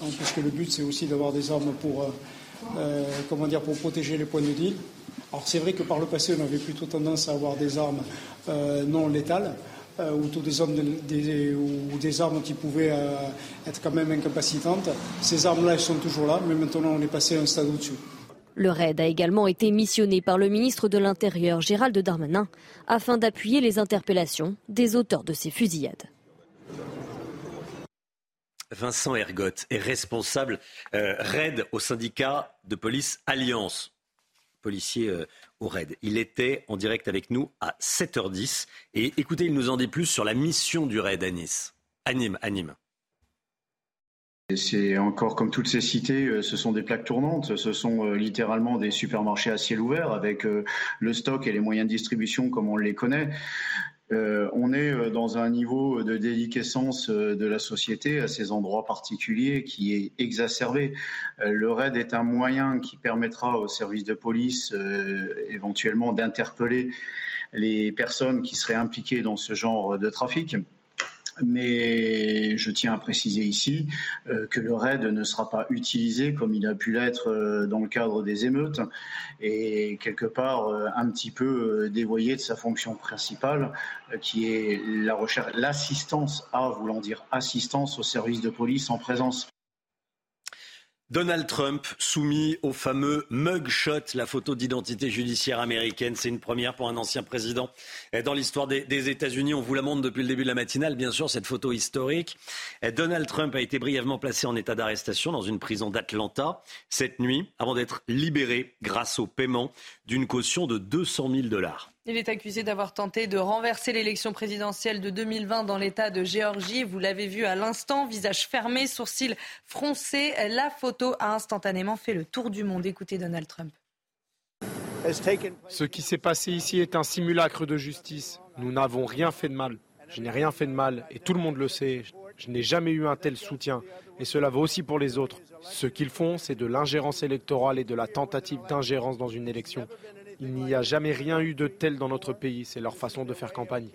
hein, puisque le but c'est aussi d'avoir des armes pour, euh, euh, comment dire, pour protéger les points de deal. Alors c'est vrai que par le passé, on avait plutôt tendance à avoir des armes euh, non létales. ou, des armes des, ou des armes qui pouvaient être quand même incapacitantes. Ces armes-là, elles sont toujours là, mais maintenant on est passé à un stade au-dessus. Le raid a également été missionné par le ministre de l'Intérieur Gérald Darmanin afin d'appuyer les interpellations des auteurs de ces fusillades. Vincent Ergotte est responsable euh, RAID au syndicat de police Alliance, policier euh, au RAID. Il était en direct avec nous à 7h10 et écoutez, il nous en dit plus sur la mission du RAID à Nice. À Nîmes. C'est encore comme toutes ces cités, euh, ce sont des plaques tournantes, ce sont littéralement des supermarchés à ciel ouvert avec le stock et les moyens de distribution comme on les connaît. On est dans un niveau de déliquescence de la société à ces endroits particuliers qui est exacerbé. le RAID est un moyen qui permettra aux services de police éventuellement d'interpeller les personnes qui seraient impliquées dans ce genre de trafic. Mais je tiens à préciser ici euh, que le RAID ne sera pas utilisé comme il a pu l'être euh, dans le cadre des émeutes et quelque part euh, un petit peu dévoyé de sa fonction principale qui est la recherche, l'assistance à, voulant dire assistance aux services de police en présence. Donald Trump soumis au fameux mugshot, la photo d'identité judiciaire américaine. C'est une première pour un ancien président dans l'histoire des, États-Unis. On vous la montre depuis le début de la matinale, bien sûr, cette photo historique. Donald Trump a été brièvement placé en état d'arrestation dans une prison d'Atlanta cette nuit avant d'être libéré grâce au paiement d'une caution de 200 000 dollars. Il est accusé d'avoir tenté de renverser l'élection présidentielle de 2020 dans l'État de Géorgie. Vous l'avez vu à l'instant, visage fermé, sourcils froncés. La photo a instantanément fait le tour du monde. Écoutez Donald Trump. Ce qui s'est passé ici est un simulacre de justice. Nous n'avons rien fait de mal. Je n'ai rien fait de mal et tout le monde le sait. Je n'ai jamais eu un tel soutien et cela vaut aussi pour les autres. Ce qu'ils font, c'est de l'ingérence électorale et de la tentative d'ingérence dans une élection. Il n'y a jamais rien eu de tel dans notre pays. C'est leur façon de faire campagne.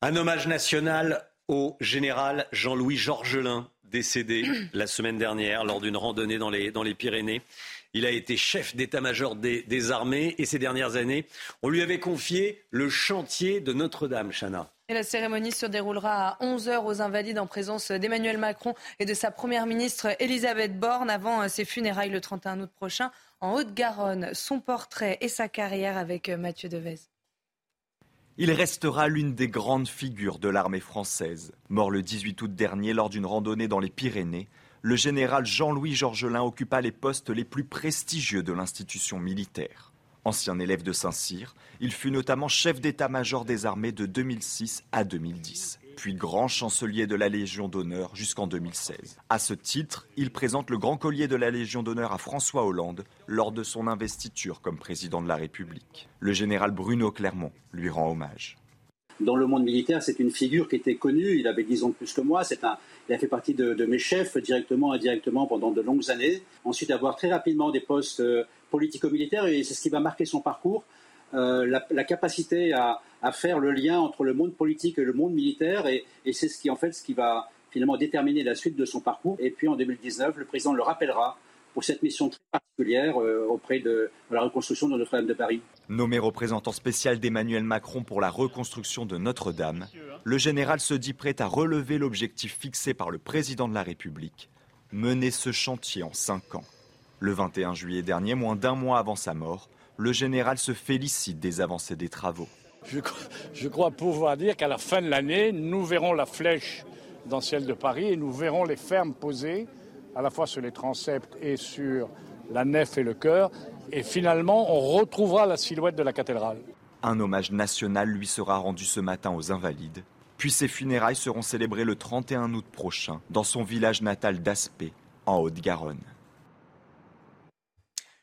Un hommage national au général Jean-Louis Georgelin, décédé la semaine dernière lors d'une randonnée dans les, dans les Pyrénées. Il a été chef d'état-major des, des, armées et ces dernières années, on lui avait confié le chantier de Notre-Dame, Chana. Et la cérémonie se déroulera à 11h aux Invalides en présence d'Emmanuel Macron et de sa première ministre Elisabeth Borne avant ses funérailles le 31 août prochain en Haute-Garonne. Son portrait et sa carrière avec Mathieu Devez. Il restera l'une des grandes figures de l'armée française. Mort le 18 août dernier lors d'une randonnée dans les Pyrénées, le général Jean-Louis Georgelin occupa les postes les plus prestigieux de l'institution militaire. Ancien élève de Saint-Cyr, il fut notamment chef d'état-major des armées de 2006 à 2010, puis grand chancelier de la Légion d'honneur jusqu'en 2016. À ce titre, il présente le grand collier de la Légion d'honneur à François Hollande lors de son investiture comme président de la République. Le général Bruno Clermont lui rend hommage dans le monde militaire, c'est une figure qui était connue. Il avait 10 ans de plus que moi. Un, il a fait partie de, mes chefs directement et indirectement pendant de longues années. Ensuite, avoir très rapidement des postes euh, politico-militaires, et c'est ce qui va marquer son parcours. Euh, la, capacité à, à, faire le lien entre le monde politique et le monde militaire, et, c'est ce qui en fait ce qui va finalement déterminer la suite de son parcours. Et puis en 2019, le président le rappellera pour cette mission très particulière euh, auprès de, de, la reconstruction de Notre-Dame de Paris. Nommé représentant spécial d'Emmanuel Macron pour la reconstruction de Notre-Dame, le général se dit prêt à relever l'objectif fixé par le président de la République, mener ce chantier en cinq ans. Le 21 juillet dernier, moins d'un mois avant sa mort, le général se félicite des avancées des travaux. Je, crois pouvoir dire qu'à la fin de l'année, nous verrons la flèche dans ciel de Paris et nous verrons les fermes posées à la fois sur les transepts et sur la nef et le chœur. Et finalement, on retrouvera la silhouette de la cathédrale. Un hommage national lui sera rendu ce matin aux Invalides. Puis ses funérailles seront célébrées le 31 août prochain dans son village natal d'Aspé, en Haute-Garonne.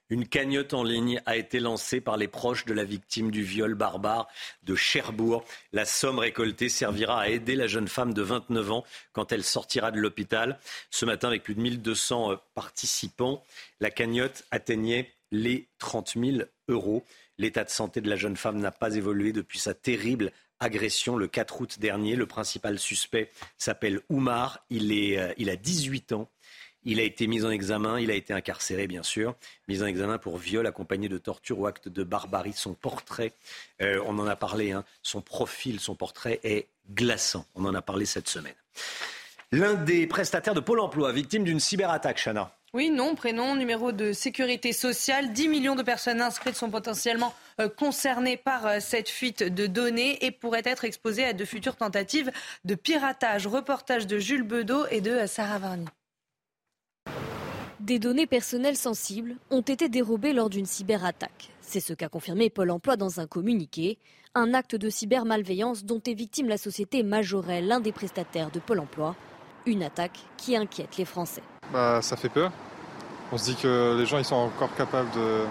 Une cagnotte en ligne a été lancée par les proches de la victime du viol barbare de Cherbourg. La somme récoltée servira à aider la jeune femme de 29 ans quand elle sortira de l'hôpital. Ce matin, avec plus de 1200 euh, participants, la cagnotte atteignait les 30 000 euros. L'état de santé de la jeune femme n'a pas évolué depuis sa terrible agression le 4 août dernier. Le principal suspect s'appelle Oumar. Il, est, euh, il a 18 ans. Il a été mis en examen, il a été incarcéré bien sûr, mis en examen pour viol accompagné de torture ou acte de barbarie. Son portrait, euh, on en a parlé, hein, son profil, son portrait est glaçant. On en a parlé cette semaine. L'un des prestataires de Pôle Emploi, victime d'une cyberattaque, Chana. Oui, nom, prénom, numéro de sécurité sociale. 10 millions de personnes inscrites sont potentiellement euh, concernées par euh, cette fuite de données et pourraient être exposées à de futures tentatives de piratage. Reportage de Jules Bedeau et de Sarah Varny. Des données personnelles sensibles ont été dérobées lors d'une cyberattaque. C'est ce qu'a confirmé Pôle Emploi dans un communiqué. Un acte de cybermalveillance dont est victime la société Majorel, l'un des prestataires de Pôle Emploi. Une attaque qui inquiète les Français. Bah, ça fait peur. On se dit que les gens ils sont encore capables de,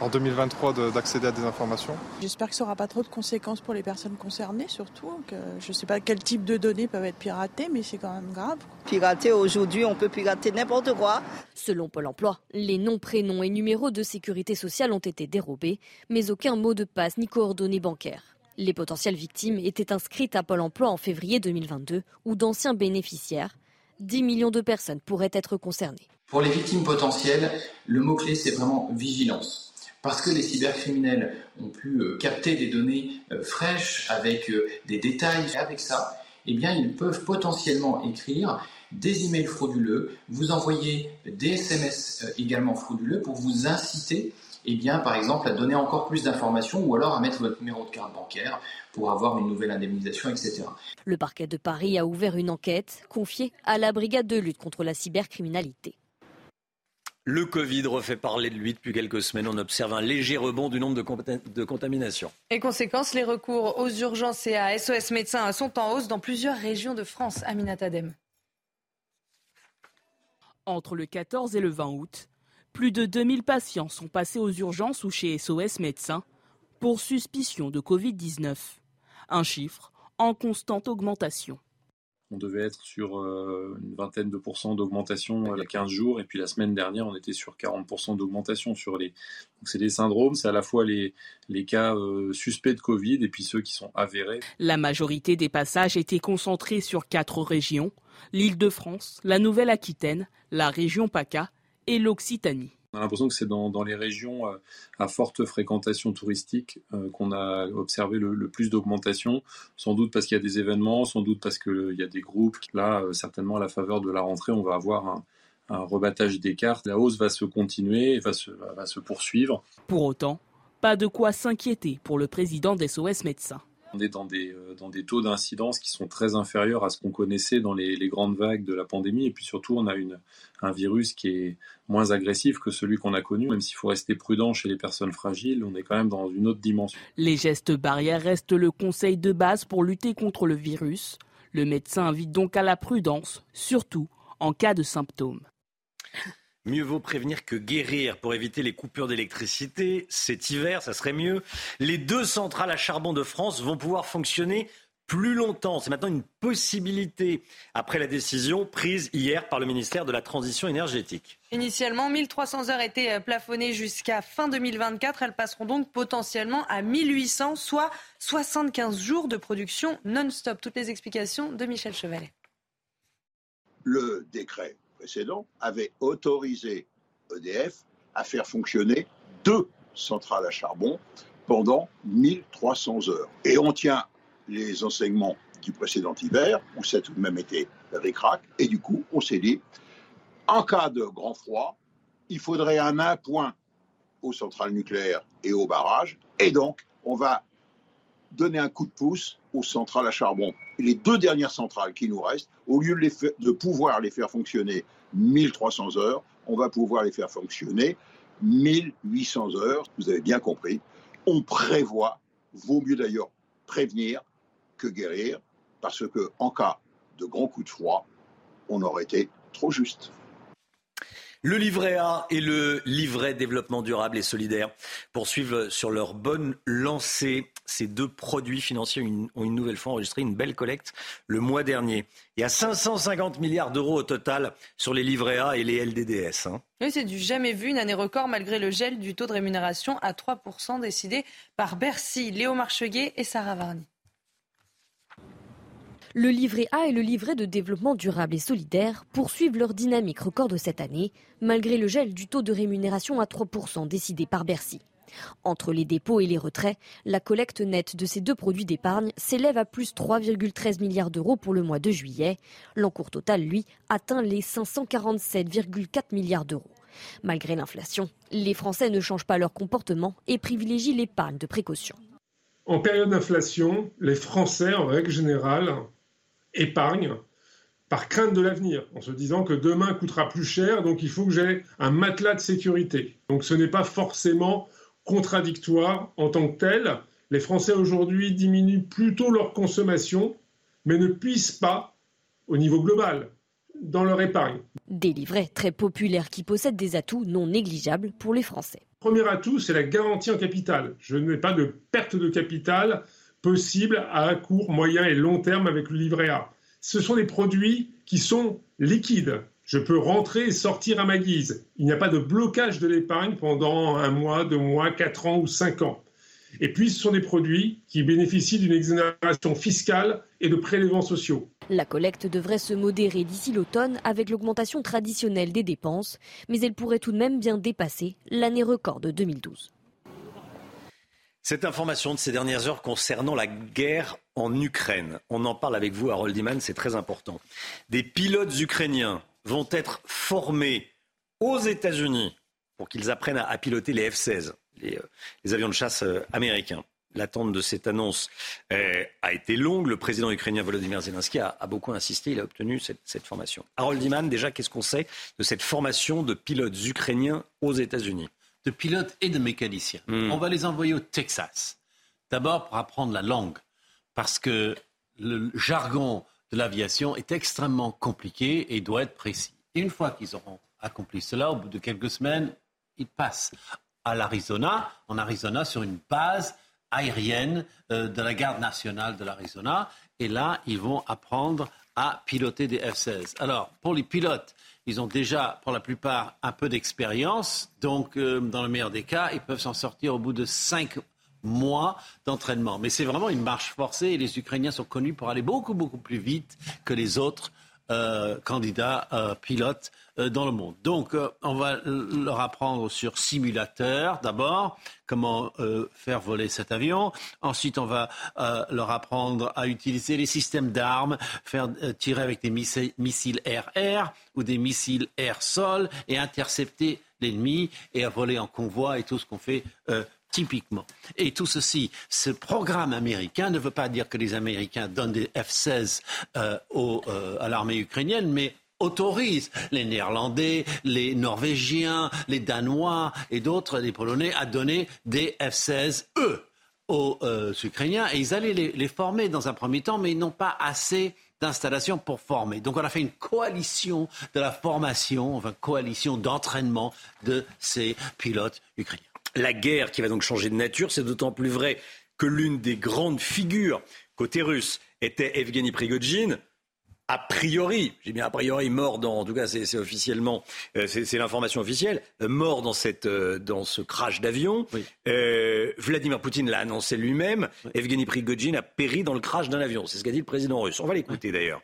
en 2023 d'accéder à des informations. J'espère que ça n'aura pas trop de conséquences pour les personnes concernées, surtout. Que je ne sais pas quel type de données peuvent être piratées, mais c'est quand même grave. Pirater aujourd'hui, on peut pirater n'importe quoi. Selon Pôle emploi, les noms, prénoms et numéros de sécurité sociale ont été dérobés, mais aucun mot de passe ni coordonnées bancaires. Les potentielles victimes étaient inscrites à Pôle emploi en février 2022, où d'anciens bénéficiaires, 10 millions de personnes pourraient être concernées. Pour les victimes potentielles, le mot-clé, c'est vraiment vigilance parce que les cybercriminels ont pu euh, capter des données euh, fraîches avec euh, des détails. Et avec ça, eh bien, ils peuvent potentiellement écrire des emails frauduleux, vous envoyer des SMS également frauduleux pour vous inciter, eh bien, par exemple, à donner encore plus d'informations ou alors à mettre votre numéro de carte bancaire pour avoir une nouvelle indemnisation, etc. Le parquet de Paris a ouvert une enquête confiée à la brigade de lutte contre la cybercriminalité. Le Covid refait parler de lui depuis quelques semaines. On observe un léger rebond du nombre de, contaminations. Et conséquence, les recours aux urgences et à SOS médecins sont en hausse dans plusieurs régions de France. Aminat Adem. Entre le 14 et le 20 août, plus de 2000 patients sont passés aux urgences ou chez SOS médecins pour suspicion de Covid-19. Un chiffre en constante augmentation. On devait être sur euh, une vingtaine de pourcents d'augmentation il y a 15 jours, et puis la semaine dernière, on était sur 40% d'augmentation sur les. Donc c'est des syndromes, c'est à la fois les, les cas euh, suspects de Covid et puis ceux qui sont avérés. La majorité des passages étaient concentrés sur quatre régions l'Île-de-France, la Nouvelle-Aquitaine, la région PACA et l'Occitanie. On a l'impression que c'est dans, les régions euh, à forte fréquentation touristique euh, qu'on a observé le, plus d'augmentation, sans doute parce qu'il y a des événements, sans doute parce qu'il y a des groupes. Là, euh, certainement, à la faveur de la rentrée, on va avoir un, rebattage des cartes. La hausse va se continuer va se, va se poursuivre. Pour autant, pas de quoi s'inquiéter pour le président d'SOS Médecins. On est dans des, euh, dans des taux d'incidence qui sont très inférieurs à ce qu'on connaissait dans les, grandes vagues de la pandémie. Et puis surtout, on a un virus qui est moins agressif que celui qu'on a connu. Même s'il faut rester prudent chez les personnes fragiles, on est quand même dans une autre dimension. Les gestes barrières restent le conseil de base pour lutter contre le virus. Le médecin invite donc à la prudence, surtout en cas de symptômes. Mieux vaut prévenir que guérir pour éviter les coupures d'électricité. Cet hiver, ça serait mieux. Les deux centrales à charbon de France vont pouvoir fonctionner plus longtemps. C'est maintenant une possibilité après la décision prise hier par le ministère de la Transition énergétique. Initialement, 1300 heures étaient euh, plafonnées jusqu'à fin 2024. Elles passeront donc potentiellement à 1800, soit 75 jours de production non-stop. Toutes les explications de Michel Chevalet. Le décret précédent avait autorisé EDF à faire fonctionner deux centrales à charbon pendant 1300 heures. Et on tient les enseignements du précédent hiver, où ça a tout de même été récrac, et du coup, on s'est dit, en cas de grand froid, il faudrait un appoint aux centrales nucléaires et aux barrages, et donc on va donner un coup de pouce aux centrales à charbon. les deux dernières centrales qui nous restent, au lieu de, de pouvoir les faire fonctionner 1300 heures, on va pouvoir les faire fonctionner 1800 heures. Vous avez bien compris. On prévoit, vaut mieux d'ailleurs prévenir que guérir, parce que en cas de grands coups de froid, on aurait été trop juste. Le livret A et le livret développement durable et solidaire poursuivent sur leur bonne lancée. Ces deux produits financiers ont une nouvelle fois enregistré une belle collecte le mois dernier. Il y a 550 milliards d'euros au total sur les livrets A et les LDDS. Hein. Oui, c'est du jamais vu, une année record malgré le gel du taux de rémunération à 3% décidé par Bercy. Léo Marcheguet et Sarah Varny. Le livret A et le livret de développement durable et solidaire poursuivent leur dynamique record de cette année, malgré le gel du taux de rémunération à 3% décidé par Bercy. Entre les dépôts et les retraits, la collecte nette de ces deux produits d'épargne s'élève à plus 3,13 milliards d'euros pour le mois de juillet. L'encours total, lui, atteint les 547,4 milliards d'euros. Malgré l'inflation, les Français ne changent pas leur comportement et privilégient l'épargne de précaution. En période d'inflation, les Français, en règle générale, épargne par crainte de l'avenir, en se disant que demain coûtera plus cher, donc il faut que j'ai un matelas de sécurité. Donc ce n'est pas forcément contradictoire en tant que tel. Les Français aujourd'hui diminuent plutôt leur consommation, mais ne puissent pas, au niveau global, dans leur épargne. Des livrets très populaires qui possèdent des atouts non négligeables pour les Français. Premier atout, c'est la garantie en capital. Je n'ai pas de perte de capital possible à court, moyen et long terme avec le livret A. Ce sont des produits qui sont liquides. Je peux rentrer et sortir à ma guise. Il n'y a pas de blocage de l'épargne pendant un mois, deux mois, quatre ans ou cinq ans. Et puis, ce sont des produits qui bénéficient d'une exonération fiscale et de prélèvements sociaux. La collecte devrait se modérer d'ici l'automne avec l'augmentation traditionnelle des dépenses, mais elle pourrait tout de même bien dépasser l'année record de 2012. Cette information de ces dernières heures concernant la guerre en Ukraine, on en parle avec vous, Harold Iman, c'est très important. Des pilotes ukrainiens vont être formés aux États-Unis pour qu'ils apprennent à, piloter les F-16, euh, les, avions de chasse euh, américains. L'attente de cette annonce euh, a été longue. Le président ukrainien Volodymyr Zelensky a, beaucoup insisté. Il a obtenu cette, formation. Harold Iman, déjà, qu'est-ce qu'on sait de cette formation de pilotes ukrainiens aux États-Unis? De pilotes et de mécaniciens. Hmm. On va les envoyer au Texas. D'abord pour apprendre la langue, parce que le jargon de l'aviation est extrêmement compliqué et doit être précis. Et une fois qu'ils auront accompli cela, au bout de quelques semaines, ils passent à l'Arizona, en Arizona, sur une base aérienne euh, de la garde nationale de l'Arizona. Et là, ils vont apprendre à piloter des F-16. Alors, pour les pilotes, ils ont déjà, pour la plupart, un peu d'expérience. Donc, euh, dans le meilleur des cas, ils peuvent s'en sortir au bout de cinq mois d'entraînement. Mais c'est vraiment une marche forcée et les Ukrainiens sont connus pour aller beaucoup, beaucoup plus vite que les autres euh, candidats euh, pilotes euh, dans le monde. Donc, on va leur apprendre sur simulateur d'abord, comment faire voler cet avion. Ensuite, on va leur apprendre à utiliser les systèmes d'armes, faire tirer avec des missiles air-air ou des missiles air-sol et intercepter l'ennemi et à voler en convoi et tout ce qu'on fait typiquement. Et tout ceci, ce programme américain ne veut pas dire que les Américains donnent des F-16 euh, euh, à l'armée ukrainienne, mais autorise les Néerlandais, les Norvégiens, les Danois et d'autres, les Polonais, à donner des F-16, eux, aux euh, Ukrainiens. Et ils allaient les, former dans un premier temps, mais ils n'ont pas assez d'installations pour former. Donc on a fait une coalition de la formation, enfin coalition d'entraînement de ces pilotes ukrainiens. La guerre qui va donc changer de nature, c'est d'autant plus vrai que l'une des grandes figures côté russe était Evgeny Prigogine, a priori, j'ai bien a priori mort dans, en tout cas c'est officiellement, euh, c'est l'information officielle, euh, mort dans cette euh, dans ce crash d'avion. Vladimir Poutine l'a annoncé lui-même. Evgeny Prigogine a péri dans le crash d'un avion. C'est ce qu'a dit le président russe. On va l'écouter d'ailleurs.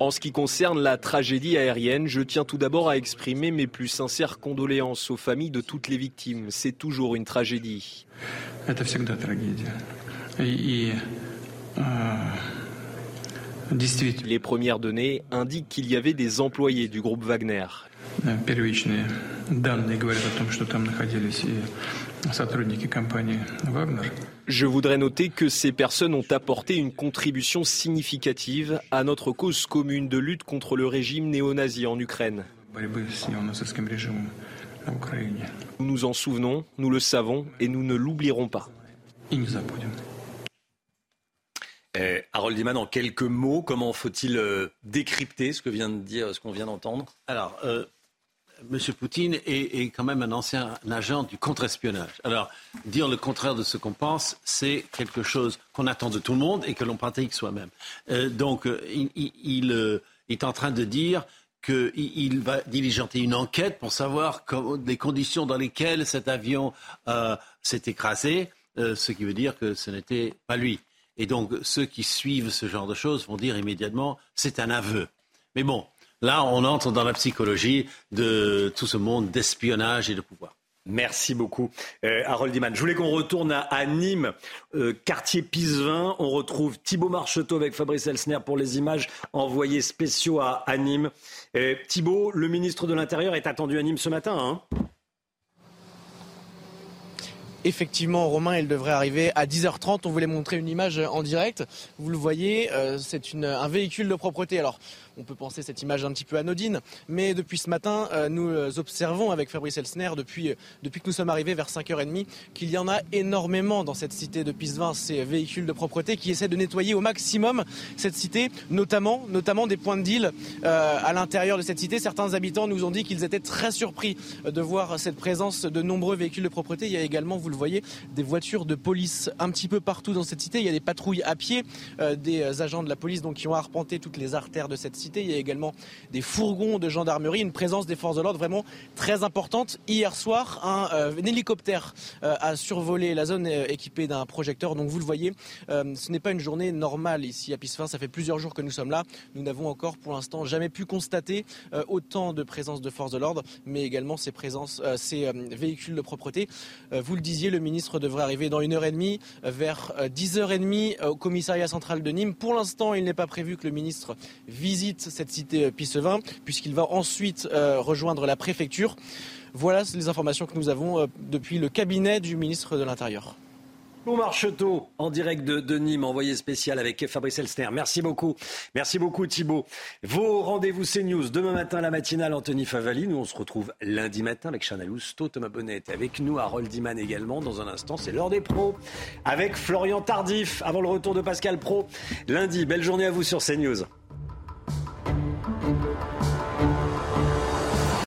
En ce qui concerne la tragédie aérienne, je tiens tout d'abord à exprimer mes plus sincères condoléances aux familles de toutes les victimes. C'est toujours une tragédie. Les premières données indiquent qu'il y avait des employés du groupe Wagner. Je voudrais noter que ces personnes ont apporté une contribution significative à notre cause commune de lutte contre le régime néo-nazi en Ukraine. Nous nous en souvenons, nous le savons et nous ne l'oublierons pas. Eh, Harold Iman, en quelques mots, comment faut-il euh, décrypter ce que vient de dire, ce qu'on vient d'entendre? Alors, euh, M. Poutine est, quand même un ancien agent du contre-espionnage. Alors, dire le contraire de ce qu'on pense, c'est quelque chose qu'on attend de tout le monde et que l'on pratique soi-même. Euh, donc, euh, il, euh, est en train de dire qu'il va diligenter une enquête pour savoir les conditions dans lesquelles cet avion s'est écrasé, ce qui veut dire que ce n'était pas lui. Et donc, ceux qui suivent ce genre de choses vont dire immédiatement, c'est un aveu. Mais bon, Là, on entre dans la psychologie de tout ce monde d'espionnage et de pouvoir. Merci beaucoup, euh, Harold Iman. Je voulais qu'on retourne à, Nîmes, euh, quartier Pisevin. On retrouve Thibault Marcheteau avec Fabrice Elsner pour les images envoyées spéciaux à, Nîmes. Euh, Thibault, le ministre de l'Intérieur est attendu à Nîmes ce matin. Hein? Effectivement, Romain, il devrait arriver à 10h30. On voulait montrer une image en direct. Vous le voyez, c'est un véhicule de propreté. Alors, On peut penser cette image un petit peu anodine, mais depuis ce matin, nous observons avec Fabrice Elsner, depuis, depuis que nous sommes arrivés vers 5h30, qu'il y en a énormément dans cette cité de Pisevin, ces véhicules de propreté qui essaient de nettoyer au maximum cette cité, notamment, des points de deal à l'intérieur de cette cité. Certains habitants nous ont dit qu'ils étaient très surpris de voir cette présence de nombreux véhicules de propreté. Il y a également, vous le voyez, des voitures de police un petit peu partout dans cette cité. Il y a des patrouilles à pied, euh, des agents de la police donc, qui ont arpenté toutes les artères de cette cité. Il y a également des fourgons de gendarmerie, une présence des forces de l'ordre vraiment très importante. Hier soir, un, euh, hélicoptère euh, a survolé la zone équipée d'un projecteur. Donc vous le voyez, ce n'est pas une journée normale ici à Pissefin. Ça fait plusieurs jours que nous sommes là. Nous n'avons encore pour l'instant jamais pu constater autant de présence de forces de l'ordre, mais également ces présences, ces véhicules de propreté. Vous le disiez, le ministre devrait arriver dans une heure et demie, vers 10h30 au commissariat central de Nîmes. Pour l'instant, il n'est pas prévu que le ministre visite cette cité Pissevin, puisqu'il va ensuite euh, rejoindre la préfecture. Voilà les informations que nous avons euh, depuis le cabinet du ministre de l'Intérieur. Bon Marcheteau, en direct de, Nîmes, envoyé spécial avec Fabrice Elster. Merci beaucoup. Merci beaucoup Thibault. Vos rendez-vous CNews demain matin la matinale Anthony Favali. Nous on se retrouve lundi matin avec Chana Lousteau, Thomas Bonnet avec nous, Harold Diman également. Dans un instant, c'est l'heure des pros avec Florian Tardif avant le retour de Pascal Pro. Lundi, belle journée à vous sur CNews.